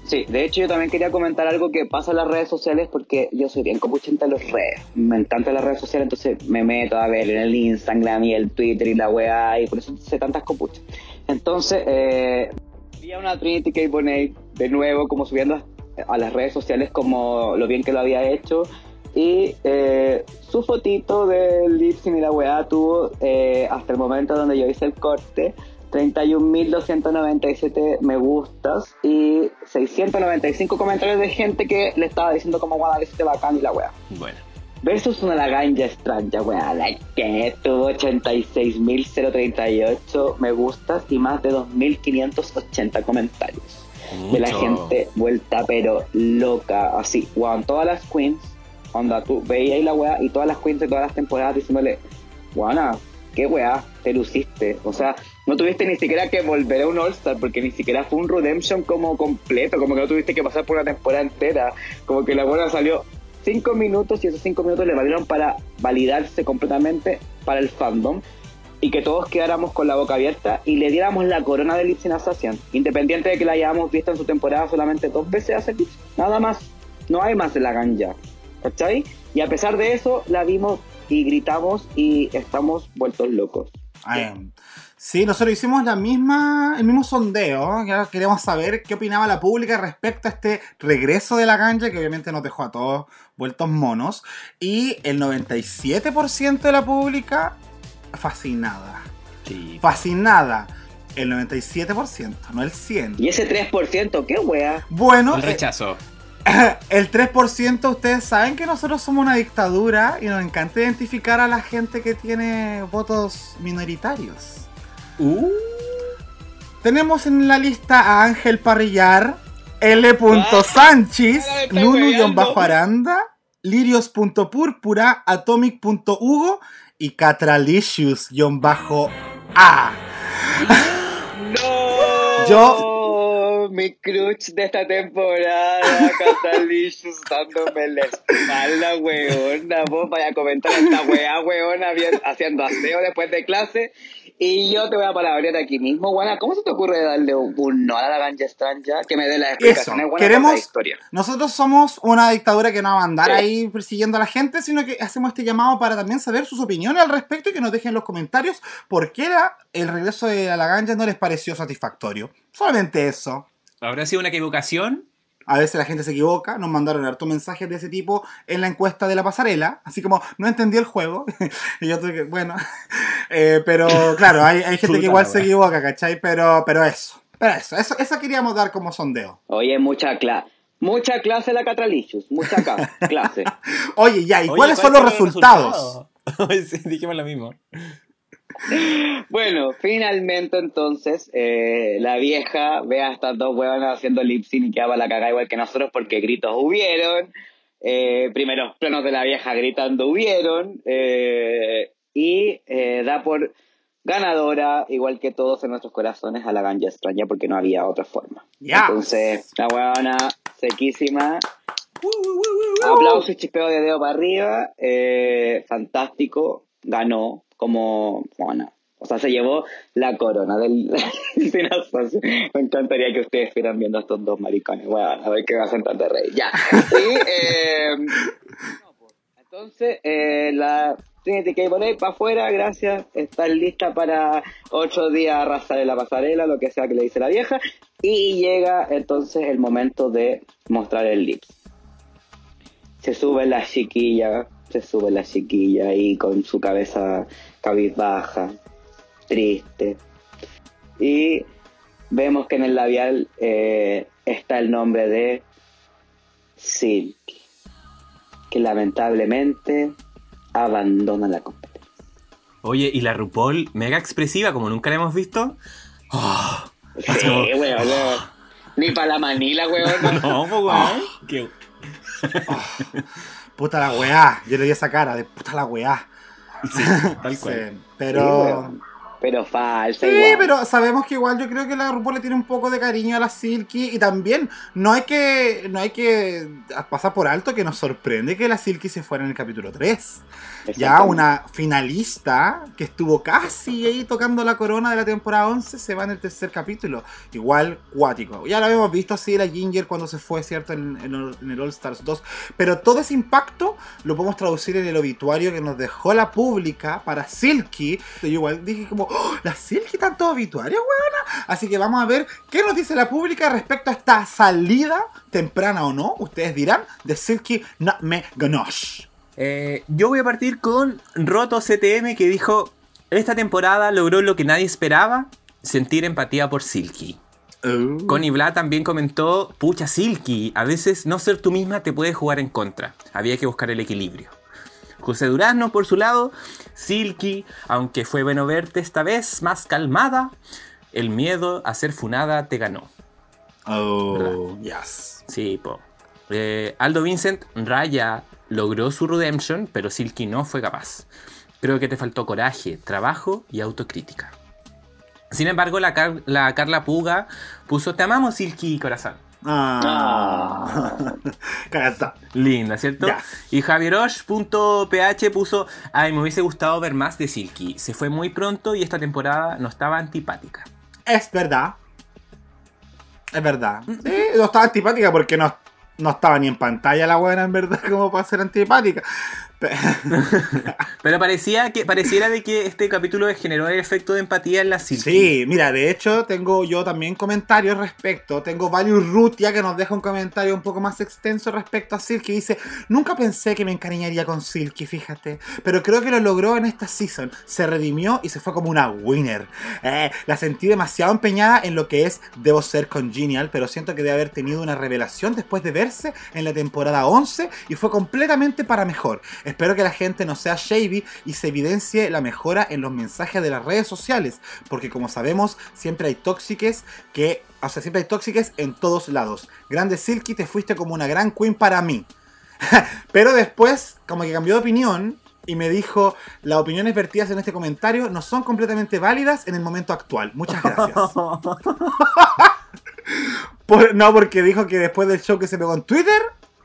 Sí, de hecho yo también quería comentar algo que pasa en las redes sociales porque yo soy bien copuchenta en las redes. Me encantan las redes sociales, entonces me meto a ver en el Instagram y el Twitter y la weá y por eso sé tantas copuchas. Entonces, eh, vi a una Trinity K. Bonet de nuevo como subiendo a, las redes sociales como lo bien que lo había hecho y eh, su fotito del lip sync y la weá tuvo eh, hasta el momento donde yo hice el corte 31.297 me gustas y 695 comentarios de gente que le estaba diciendo como guada que este bacán y la weá. Bueno. Versus una laganja extraña, weá, la que tuvo 86.038 me gustas y más de 2.580 comentarios. De la gente vuelta pero loca, así, weón, todas las queens, onda, tú veías ahí la weá y todas las de todas las temporadas diciéndole, weona, qué weá, te luciste, o sea, no tuviste ni siquiera que volver a un All-Star porque ni siquiera fue un Redemption como completo, como que no tuviste que pasar por una temporada entera, como que la buena salió cinco minutos y esos cinco minutos le valieron para validarse completamente para el fandom y que todos quedáramos con la boca abierta y le diéramos la corona de Lip Sync Assassin, independiente de que la hayamos visto en su temporada solamente dos veces sync. nada más, no hay más de la ganja, ¿cachai? Y a pesar de eso, la vimos y gritamos y estamos vueltos locos. Ay, Sí, nosotros hicimos la misma, el mismo sondeo. Ya queremos saber qué opinaba la pública respecto a este regreso de la ganja, que obviamente nos dejó a todos vueltos monos. Y el 97% de la pública fascinada. Sí. Fascinada. El 97%, no el 100%. Y ese 3%, qué wea. Bueno, El eh, rechazo. el 3% ustedes saben que nosotros somos una dictadura y nos encanta identificar a la gente que tiene votos minoritarios. Uh. Tenemos en la lista a Ángel Parrillar, L. Sánchez, Ah, está Nunu-Aranda. Lirios.púrpura, Atomic.hugo y Catralicious-A. ¡No! Yo- Mi crush de esta temporada, Catalicious, dándome la espalda, weona. Vos vaya a comentar esta weá, weona, bien, haciendo aseo después de clase. Y yo te voy a palabrear aquí mismo, weona. ¿Cómo se te ocurre darle un, un no a la ganja extraña? Que me dé la Eso, explicación. Es buena queremos. para la historia. Nosotros somos una dictadura que no va a andar Sí. ahí persiguiendo a la gente, sino que hacemos este llamado para también saber sus opiniones al respecto y que nos dejen en los comentarios por qué el regreso de la ganja no les pareció satisfactorio. Solamente eso. ¿Habrá sido una equivocación? A veces la gente se equivoca, nos mandaron hartos mensajes de ese tipo en la encuesta de la pasarela, así como no entendí el juego, y yo tuve que, bueno, Eh, pero claro, hay, hay gente Puta que igual se equivoca, ¿cachai? Pero, pero eso, pero eso, eso, eso queríamos dar como sondeo. Oye, mucha clase. Mucha clase la Catralicious, mucha clase. Oye, ya, ¿y Oye, cuáles son los resultados? resultados? sí, dijimos lo mismo. Bueno, finalmente entonces eh, la vieja ve a estas dos huevonas haciendo lip sync y quedaba la cagada igual que nosotros porque gritos hubieron. Eh, primeros planos de la vieja gritando hubieron. eh, y eh, da por ganadora, igual que todos en nuestros corazones, a la ganja extraña porque no había otra forma. Entonces, la huevona sequísima. Aplauso y chispeo de dedo para arriba. eh, fantástico. Ganó como. Bueno, o sea, se llevó la corona del. Me encantaría que ustedes estuvieran viendo a estos dos maricones. Bueno, a ver qué hacen tan de rey. Ya. Y, eh, no, pues, entonces, eh, la Trinity K. Bonet para afuera, gracias. Está lista para otro día arrasar en la pasarela, lo que sea que le dice la vieja. Y llega entonces el momento de mostrar el lips se sube la chiquilla, se sube la chiquilla ahí con su cabeza cabizbaja, triste. Y vemos que en el labial eh, está el nombre de Silky, que lamentablemente abandona la competencia. Oye, ¿y la RuPaul mega expresiva como nunca la hemos visto? Oh, Sí, weón, weón. Ni para la manila, weón. no, pues, weón. Qué- Puta la weá, yo le di esa cara de puta la weá. Sí, tal cual. Sí, pero... Pero falsa, Sí, igual. pero sabemos que igual yo creo que la RuPaul le tiene un poco de cariño a la Silky y también no hay que no hay que pasar por alto que nos sorprende que la Silky se fuera en el capítulo 3. Ya una finalista que estuvo casi ahí tocando la corona de la temporada 11 se va en el tercer capítulo. Igual cuático. Ya lo habíamos visto así la Ginger cuando se fue, ¿cierto? En, en- en el All Stars 2. Pero todo ese impacto lo podemos traducir en el obituario que nos dejó la pública para Silky. Yo igual dije como, "Oh, la Silky tanto obituario, weona. Así que vamos a ver qué nos dice la pública respecto a esta salida, temprana o no, ustedes dirán, de Silky Nutmeg Ganache. Eh, yo voy a partir con Roto CTM que dijo: Esta temporada logró lo que nadie esperaba: sentir empatía por Silky. Oh. Connie Bla también comentó: Pucha, Silky, a veces no ser tú misma te puede jugar en contra. Había que buscar el equilibrio. José Durazno, por su lado, Silky, aunque fue bueno verte esta vez más calmada, el miedo a ser funada te ganó. Oh, yes. Sí, po. Eh, Aldo Vincent, Raya logró su redemption, pero Silky no fue capaz. Creo que te faltó coraje, trabajo y autocrítica. Sin embargo, la, Car- la Carla Puga puso Te amamos, Silky, corazón. Ah. Cagazón. Linda, ¿cierto? Ya. Y javierosh.ph puso Ay, me hubiese gustado ver más de Silky. Se fue muy pronto y esta temporada no estaba antipática. Es verdad. Es verdad. Sí, no estaba antipática porque no, no estaba ni en pantalla la buena, en verdad, como para ser antipática. Pe- Pero parecía que, pareciera de que este capítulo generó el efecto de empatía en la Silky. Sí, mira, de hecho tengo yo también comentarios respecto. Tengo Valius Rutia que nos deja un comentario un poco más extenso respecto a Silky. Dice, nunca pensé que me encariñaría con Silky, fíjate. Pero creo que lo logró en esta season. Se redimió y se fue como una winner. Eh, la sentí demasiado empeñada en lo que es Debo ser congenial, pero siento que debe haber tenido una revelación después de verse en la temporada 11 y fue completamente para mejor. Espero que la gente no sea shady y se evidencie la mejora en los mensajes de las redes sociales, porque como sabemos, siempre hay tóxiques que, o sea, siempre hay tóxiques en todos lados. Grande Silky, te fuiste como una gran queen para mí. Pero después, como que cambió de opinión y me dijo, las opiniones vertidas en este comentario no son completamente válidas en el momento actual. Muchas gracias. Por- no, porque dijo que después del show que se pegó en Twitter,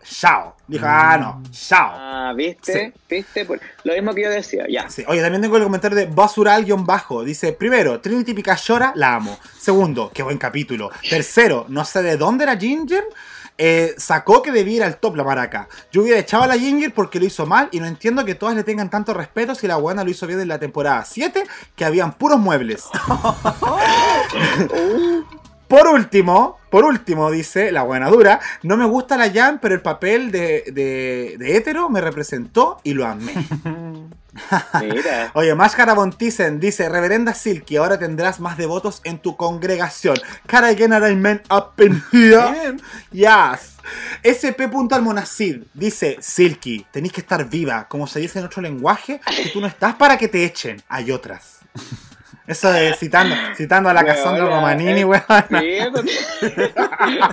chao. Dijo, ah, no, chao. Ah, ¿viste? ¿Viste? Por- Lo mismo que yo decía, ya. Sí. Oye, también tengo el comentario de Basural-bajo. Dice, primero, Trinity Picachora, la amo. Segundo, qué buen capítulo. Tercero, no sé de dónde era Ginger. Eh, sacó que debía ir al top la maraca. Yo hubiera echado a la Ginger porque lo hizo mal y no entiendo que todas le tengan tanto respeto si la buena lo hizo bien en la temporada 7, que habían puros muebles. Por último, por último, dice la buena dura, no me gusta la Jan, pero el papel de, de, de hétero me representó y lo amé. Mira. Oye, Máscara Bontisen dice, Reverenda Silky, ahora tendrás más devotos en tu congregación. I get an amen up in here? Yes. SP. Almonacid dice, Silky, tenéis que estar viva, como se dice en otro lenguaje, que tú no estás para que te echen, hay otras. Eso es citando, citando a la Cassandra Romanini, eh, weón. Sí, eso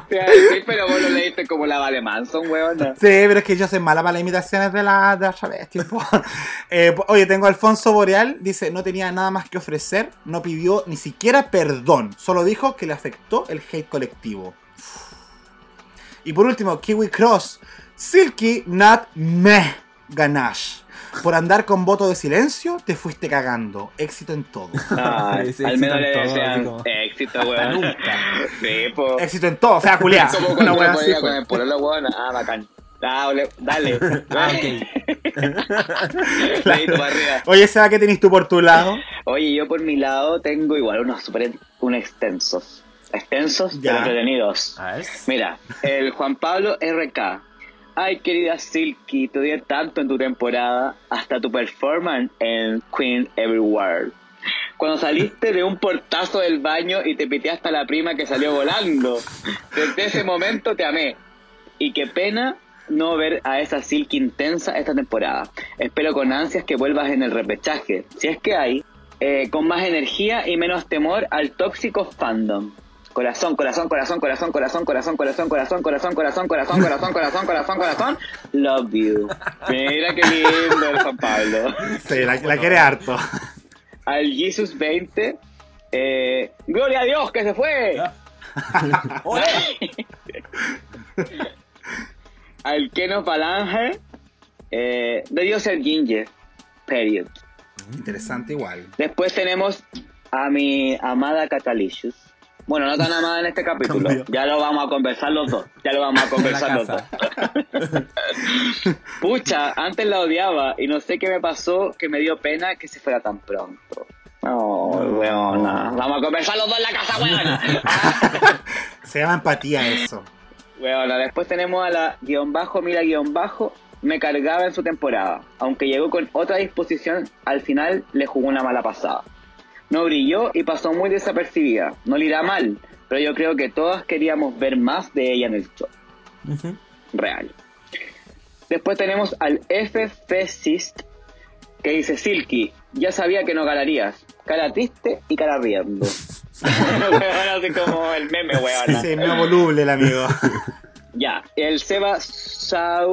te pero vos lo leíste como la Vale Manson, weona. Sí, pero es que yo soy mala para las imitaciones de la, de la travesti. Eh, oye, tengo a Alfonso Boreal, dice, no tenía nada más que ofrecer, no pidió ni siquiera perdón, solo dijo que le afectó el hate colectivo. Y por último, Kiwi Cross, Silky Not Meh Ganache. Por andar con voto de silencio, te fuiste cagando. Éxito en todo. Ay, Ese al menos le éxito en todo, éxito, weón. nunca. Sí, po. Éxito en todo, o sea, culiá. Como Una me así con el pololo, weón. Ah, bacán. Dale, dale. Ah, para arriba. Oye, Seba, ¿qué tenés tú por tu lado? Oye, yo por mi lado tengo igual unos super un extensos. Extensos, Ya. pero entretenidos. Mira, el Juan Pablo RK. Ay, querida Silky, te odié tanto en tu temporada, hasta tu performance en Queen Everywhere. Cuando saliste de un portazo del baño y te piteaste a la prima que salió volando. Desde ese momento te amé. Y qué pena no ver a esa Silky intensa esta temporada. Espero con ansias que vuelvas en el repechaje, si es que hay, eh, con más energía y menos temor al tóxico fandom. Corazón, corazón, corazón, corazón, corazón, corazón, corazón, corazón, corazón, corazón, corazón, corazón, corazón, corazón, corazón. Love you. Mira qué lindo el Juan Pablo. Sí, la, la quiere harto. Al Jesus 20, eh, gloria a Dios que se fue. Al Keno Falange, eh, debió ser Ginger. Period. Interesante igual. Después tenemos a mi amada Catalicious. Bueno, no tan amada en este capítulo. Ya lo vamos a conversar los dos. Ya lo vamos a conversar los dos. Pucha, antes la odiaba y no sé qué me pasó que me dio pena que se fuera tan pronto. No, weona. Vamos a conversar los dos en la casa, weona. Se llama empatía eso. Weona, después tenemos a la guion bajo, mira guion bajo. Me cargaba en su temporada. Aunque llegó con otra disposición, al final le jugó una mala pasada. No brilló y pasó muy desapercibida. No le irá mal, pero yo creo que todas queríamos ver más de ella en el show. Real. Después tenemos al FFCist que dice Silky, ya sabía que no ganarías. Cara triste y cara riendo. Así como el meme, weón. Sí, me voluble el amigo. Ya, el Seba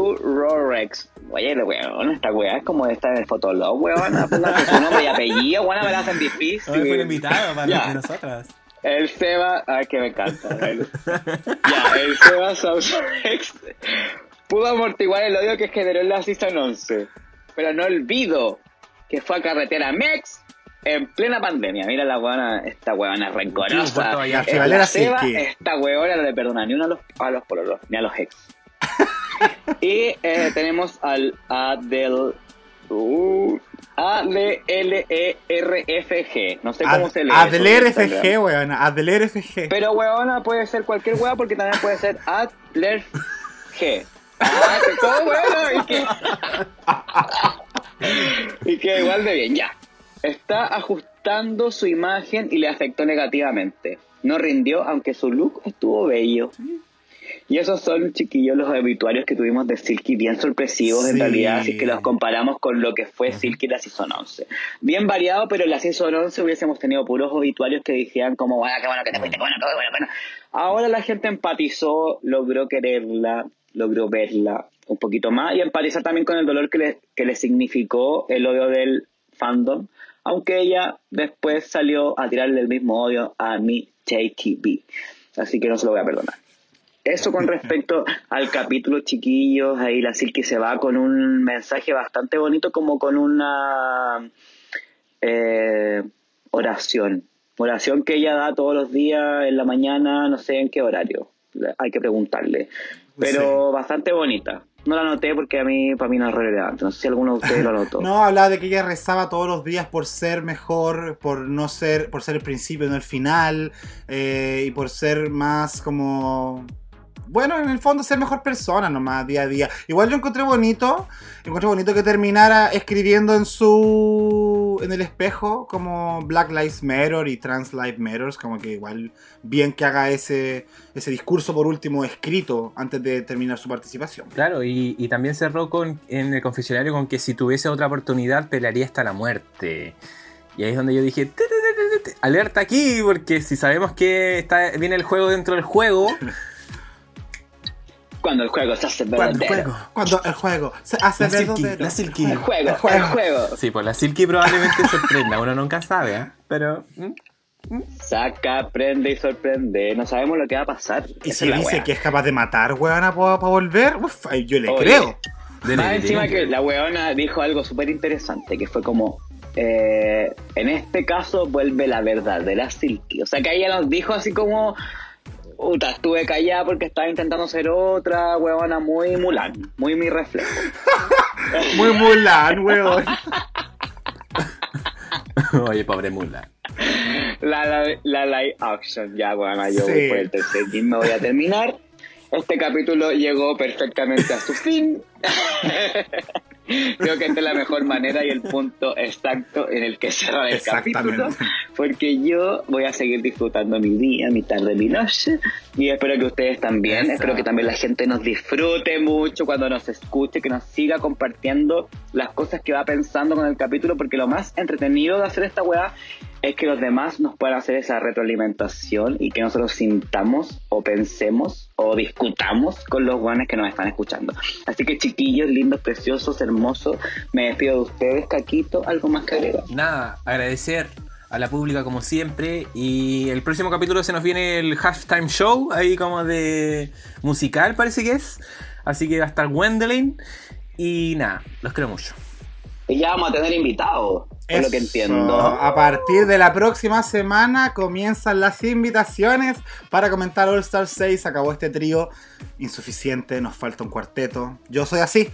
Saurorex. Oye, weón, esta weá es como esta en el Fotolog, weón. Su nombre y apellido, weón, me la hacen Hoy fue el difícil. invitado para Ya. nosotras. El Seba, ay, que me encanta. weón. ya, el Seba Saurorex pudo amortiguar el odio que generó en la Season 11. Pero no olvido que fue a carretera Mex en plena pandemia. Mira la weona, esta Sí, rencorosa. Archibalera la Seba, Silky. esta weona no le perdona ni uno a los, a los pololos, ni a los ex. y eh, tenemos al Adel. Uh, A-D-L-E-R-F-G. No sé cómo Ad- se lee. Adler FG, weón. Adler FG. Pero weona puede ser cualquier wea porque también puede ser Adler G. Ah, que todo bueno y que. y que igual de bien, ya. Está ajustando su imagen y le afectó negativamente. No rindió, aunque su look estuvo bello. Y esos son, chiquillos, los obituarios que tuvimos de Silky, bien sorpresivos en realidad, si es que los comparamos con lo que fue Silky la Season 11. Bien variado, pero en la Season 11 hubiésemos tenido puros obituarios que dijeran como, bueno, qué bueno que te fuiste, qué bueno, qué bueno, qué bueno. Ahora la gente empatizó, logró quererla, logró verla, un poquito más y empatizar también con el dolor que le, que le significó el odio del fandom, aunque ella después salió a tirarle el mismo odio a mi JTB. Así que no se lo voy a perdonar. Eso con respecto al capítulo chiquillos, ahí la Silky se va con un mensaje bastante bonito, como con una eh, oración. Oración que ella da todos los días en la mañana, no sé en qué horario. Hay que preguntarle. Pero bastante bonita. No la anoté porque a mí, para mí no es relevante. No sé si alguno de ustedes lo anotó. No, hablaba de que ella rezaba todos los días por ser mejor, por no ser, por ser el principio, no el final, eh, y por ser más como bueno, en el fondo ser mejor persona nomás, día a día. Igual yo encontré bonito, encontré bonito que terminara escribiendo en su, en el espejo como Black Lives Matter y Trans Lives Matter, como que igual bien que haga ese, ese discurso por último escrito antes de terminar su participación. Claro, y, y también cerró con, en el confesionario con que si tuviese otra oportunidad pelearía hasta la muerte. Y ahí es donde yo dije, "Te, te, te, te, te, alerta aquí, porque si sabemos que está, viene el juego dentro del juego, Cuando el juego se hace cuando el verdadero. juego, Cuando el juego se hace la Silky, verdadero. la Silky. El juego, El juego. el juego. Sí, pues la Silky probablemente sorprenda, uno nunca sabe, ¿eh? Pero... ¿mm? Saca, prende y sorprende. No sabemos lo que va a pasar. Y si dice wea. que es capaz de matar, weona, para volver, uf, yo le Oye. creo. Dele, Más dele, encima dele. que la weona dijo algo súper interesante, que fue como, eh, en este caso vuelve la verdad de la Silky. O sea que ella nos dijo así como, puta, estuve callada porque estaba intentando ser otra weona muy Mulan, muy mi reflejo. Muy Mulan, weón. Oye, pobre mula. La, la, la live action, ya weona, yo Sí. voy por el tercer gym, me voy a terminar. Este capítulo llegó perfectamente a su fin. Creo que esta es la mejor manera y el punto exacto en el que cerrar el capítulo. Porque yo voy a seguir disfrutando mi día, mi tarde, mi noche. Y espero que ustedes también. Eso. Espero que también la gente nos disfrute mucho cuando nos escuche, que nos siga compartiendo las cosas que va pensando con el capítulo. Porque lo más entretenido de hacer esta weá es que los demás nos puedan hacer esa retroalimentación y que nosotros sintamos o pensemos o discutamos con los guanes que nos están escuchando. Así que chiquillos, lindos, preciosos, hermosos, me despido de ustedes, Caquito, algo más que agregar. Nada, agradecer a la pública como siempre. Y el próximo capítulo se nos viene el halftime show, ahí como de musical parece que es. Así que va a estar Wendelin. Y nada, los quiero mucho. Y ya vamos a tener invitados, por lo que entiendo. A partir de la próxima semana comienzan las invitaciones para comentar All Star 6. Acabó este trío insuficiente, nos falta un cuarteto. Yo soy así.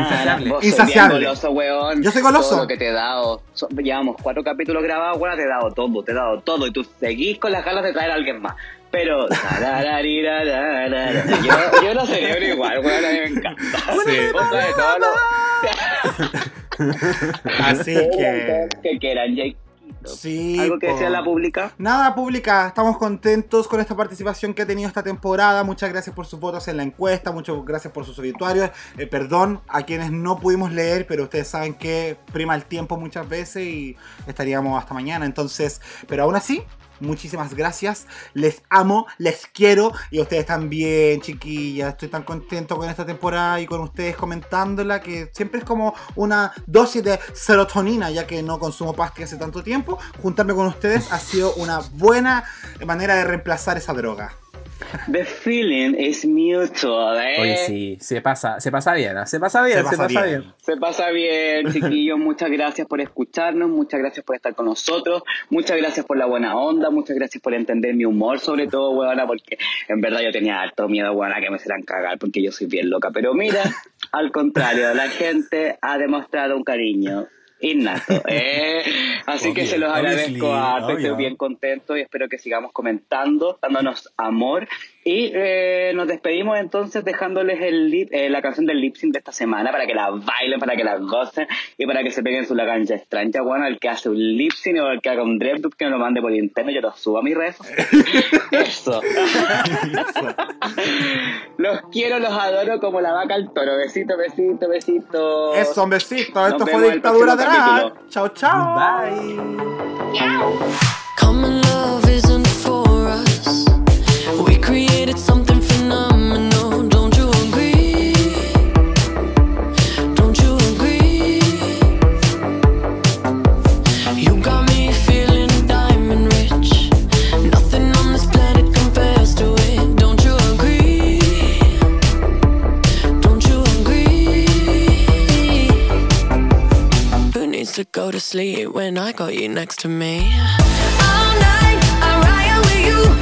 Insaciable. Insaciable. goloso, weón. Yo soy goloso. Todo lo que te he dado. So- llevamos cuatro capítulos grabados, weón, te he dado todo, te he dado todo. Y tú seguís con las ganas de traer a alguien más. Pero. yo, yo no celebro igual, weón, a mí me encanta. Sí. Así que. que quieran, Jake. Sí, ¿Algo que po. decir a la pública? Nada, pública, estamos contentos con esta participación que ha tenido esta temporada. Muchas gracias por sus votos en la encuesta, muchas gracias por sus obituarios. Eh, perdón a quienes no pudimos leer, pero ustedes saben que prima el tiempo muchas veces y estaríamos hasta mañana. Entonces, pero aún así, muchísimas gracias. Les amo, les quiero y ustedes también, chiquillas. Estoy tan contento con esta temporada y con ustedes comentándola que siempre es como una dosis de serotonina, ya que no consumo pastillas hace tanto tiempo. Juntarme con ustedes ha sido una buena manera de reemplazar esa droga. The feeling is mutual, ¿eh? Oye, sí, se pasa, se pasa bien, ¿ah? se pasa bien, Se se pasa bien. bien. Se pasa bien, chiquillos. Muchas gracias por escucharnos, muchas gracias por estar con nosotros, muchas gracias por la buena onda, muchas gracias por entender mi humor, sobre todo, huevona, porque en verdad yo tenía harto miedo, huevona, que me hicieran cagar, porque yo soy bien loca. Pero mira, al contrario, la gente ha demostrado un cariño innato. ¿eh? Así que se los agradezco obviously, estoy obvio. bien contento y espero que sigamos comentando, dándonos amor. Y eh, nos despedimos entonces dejándoles el lip, eh, la canción del lip sync de esta semana para que la bailen, para que la gocen y para que se peguen su la cancha extraña. Bueno, el que hace un lip sync o el que haga un DrepDup que me lo mande por interno, yo lo subo a mis redes. Eso. los quiero, los adoro como la vaca al toro. Besito, besito, besito. Eso, un besito. Nos Esto fue Dictadura de próximo Nada. capítulo. Chao, created something phenomenal. Don't you agree? Don't you agree? You got me feeling diamond rich. Nothing on this planet compares to it. Don't you agree? Don't you agree? Who needs to go to sleep when I got you next to me? All night, I ride with you.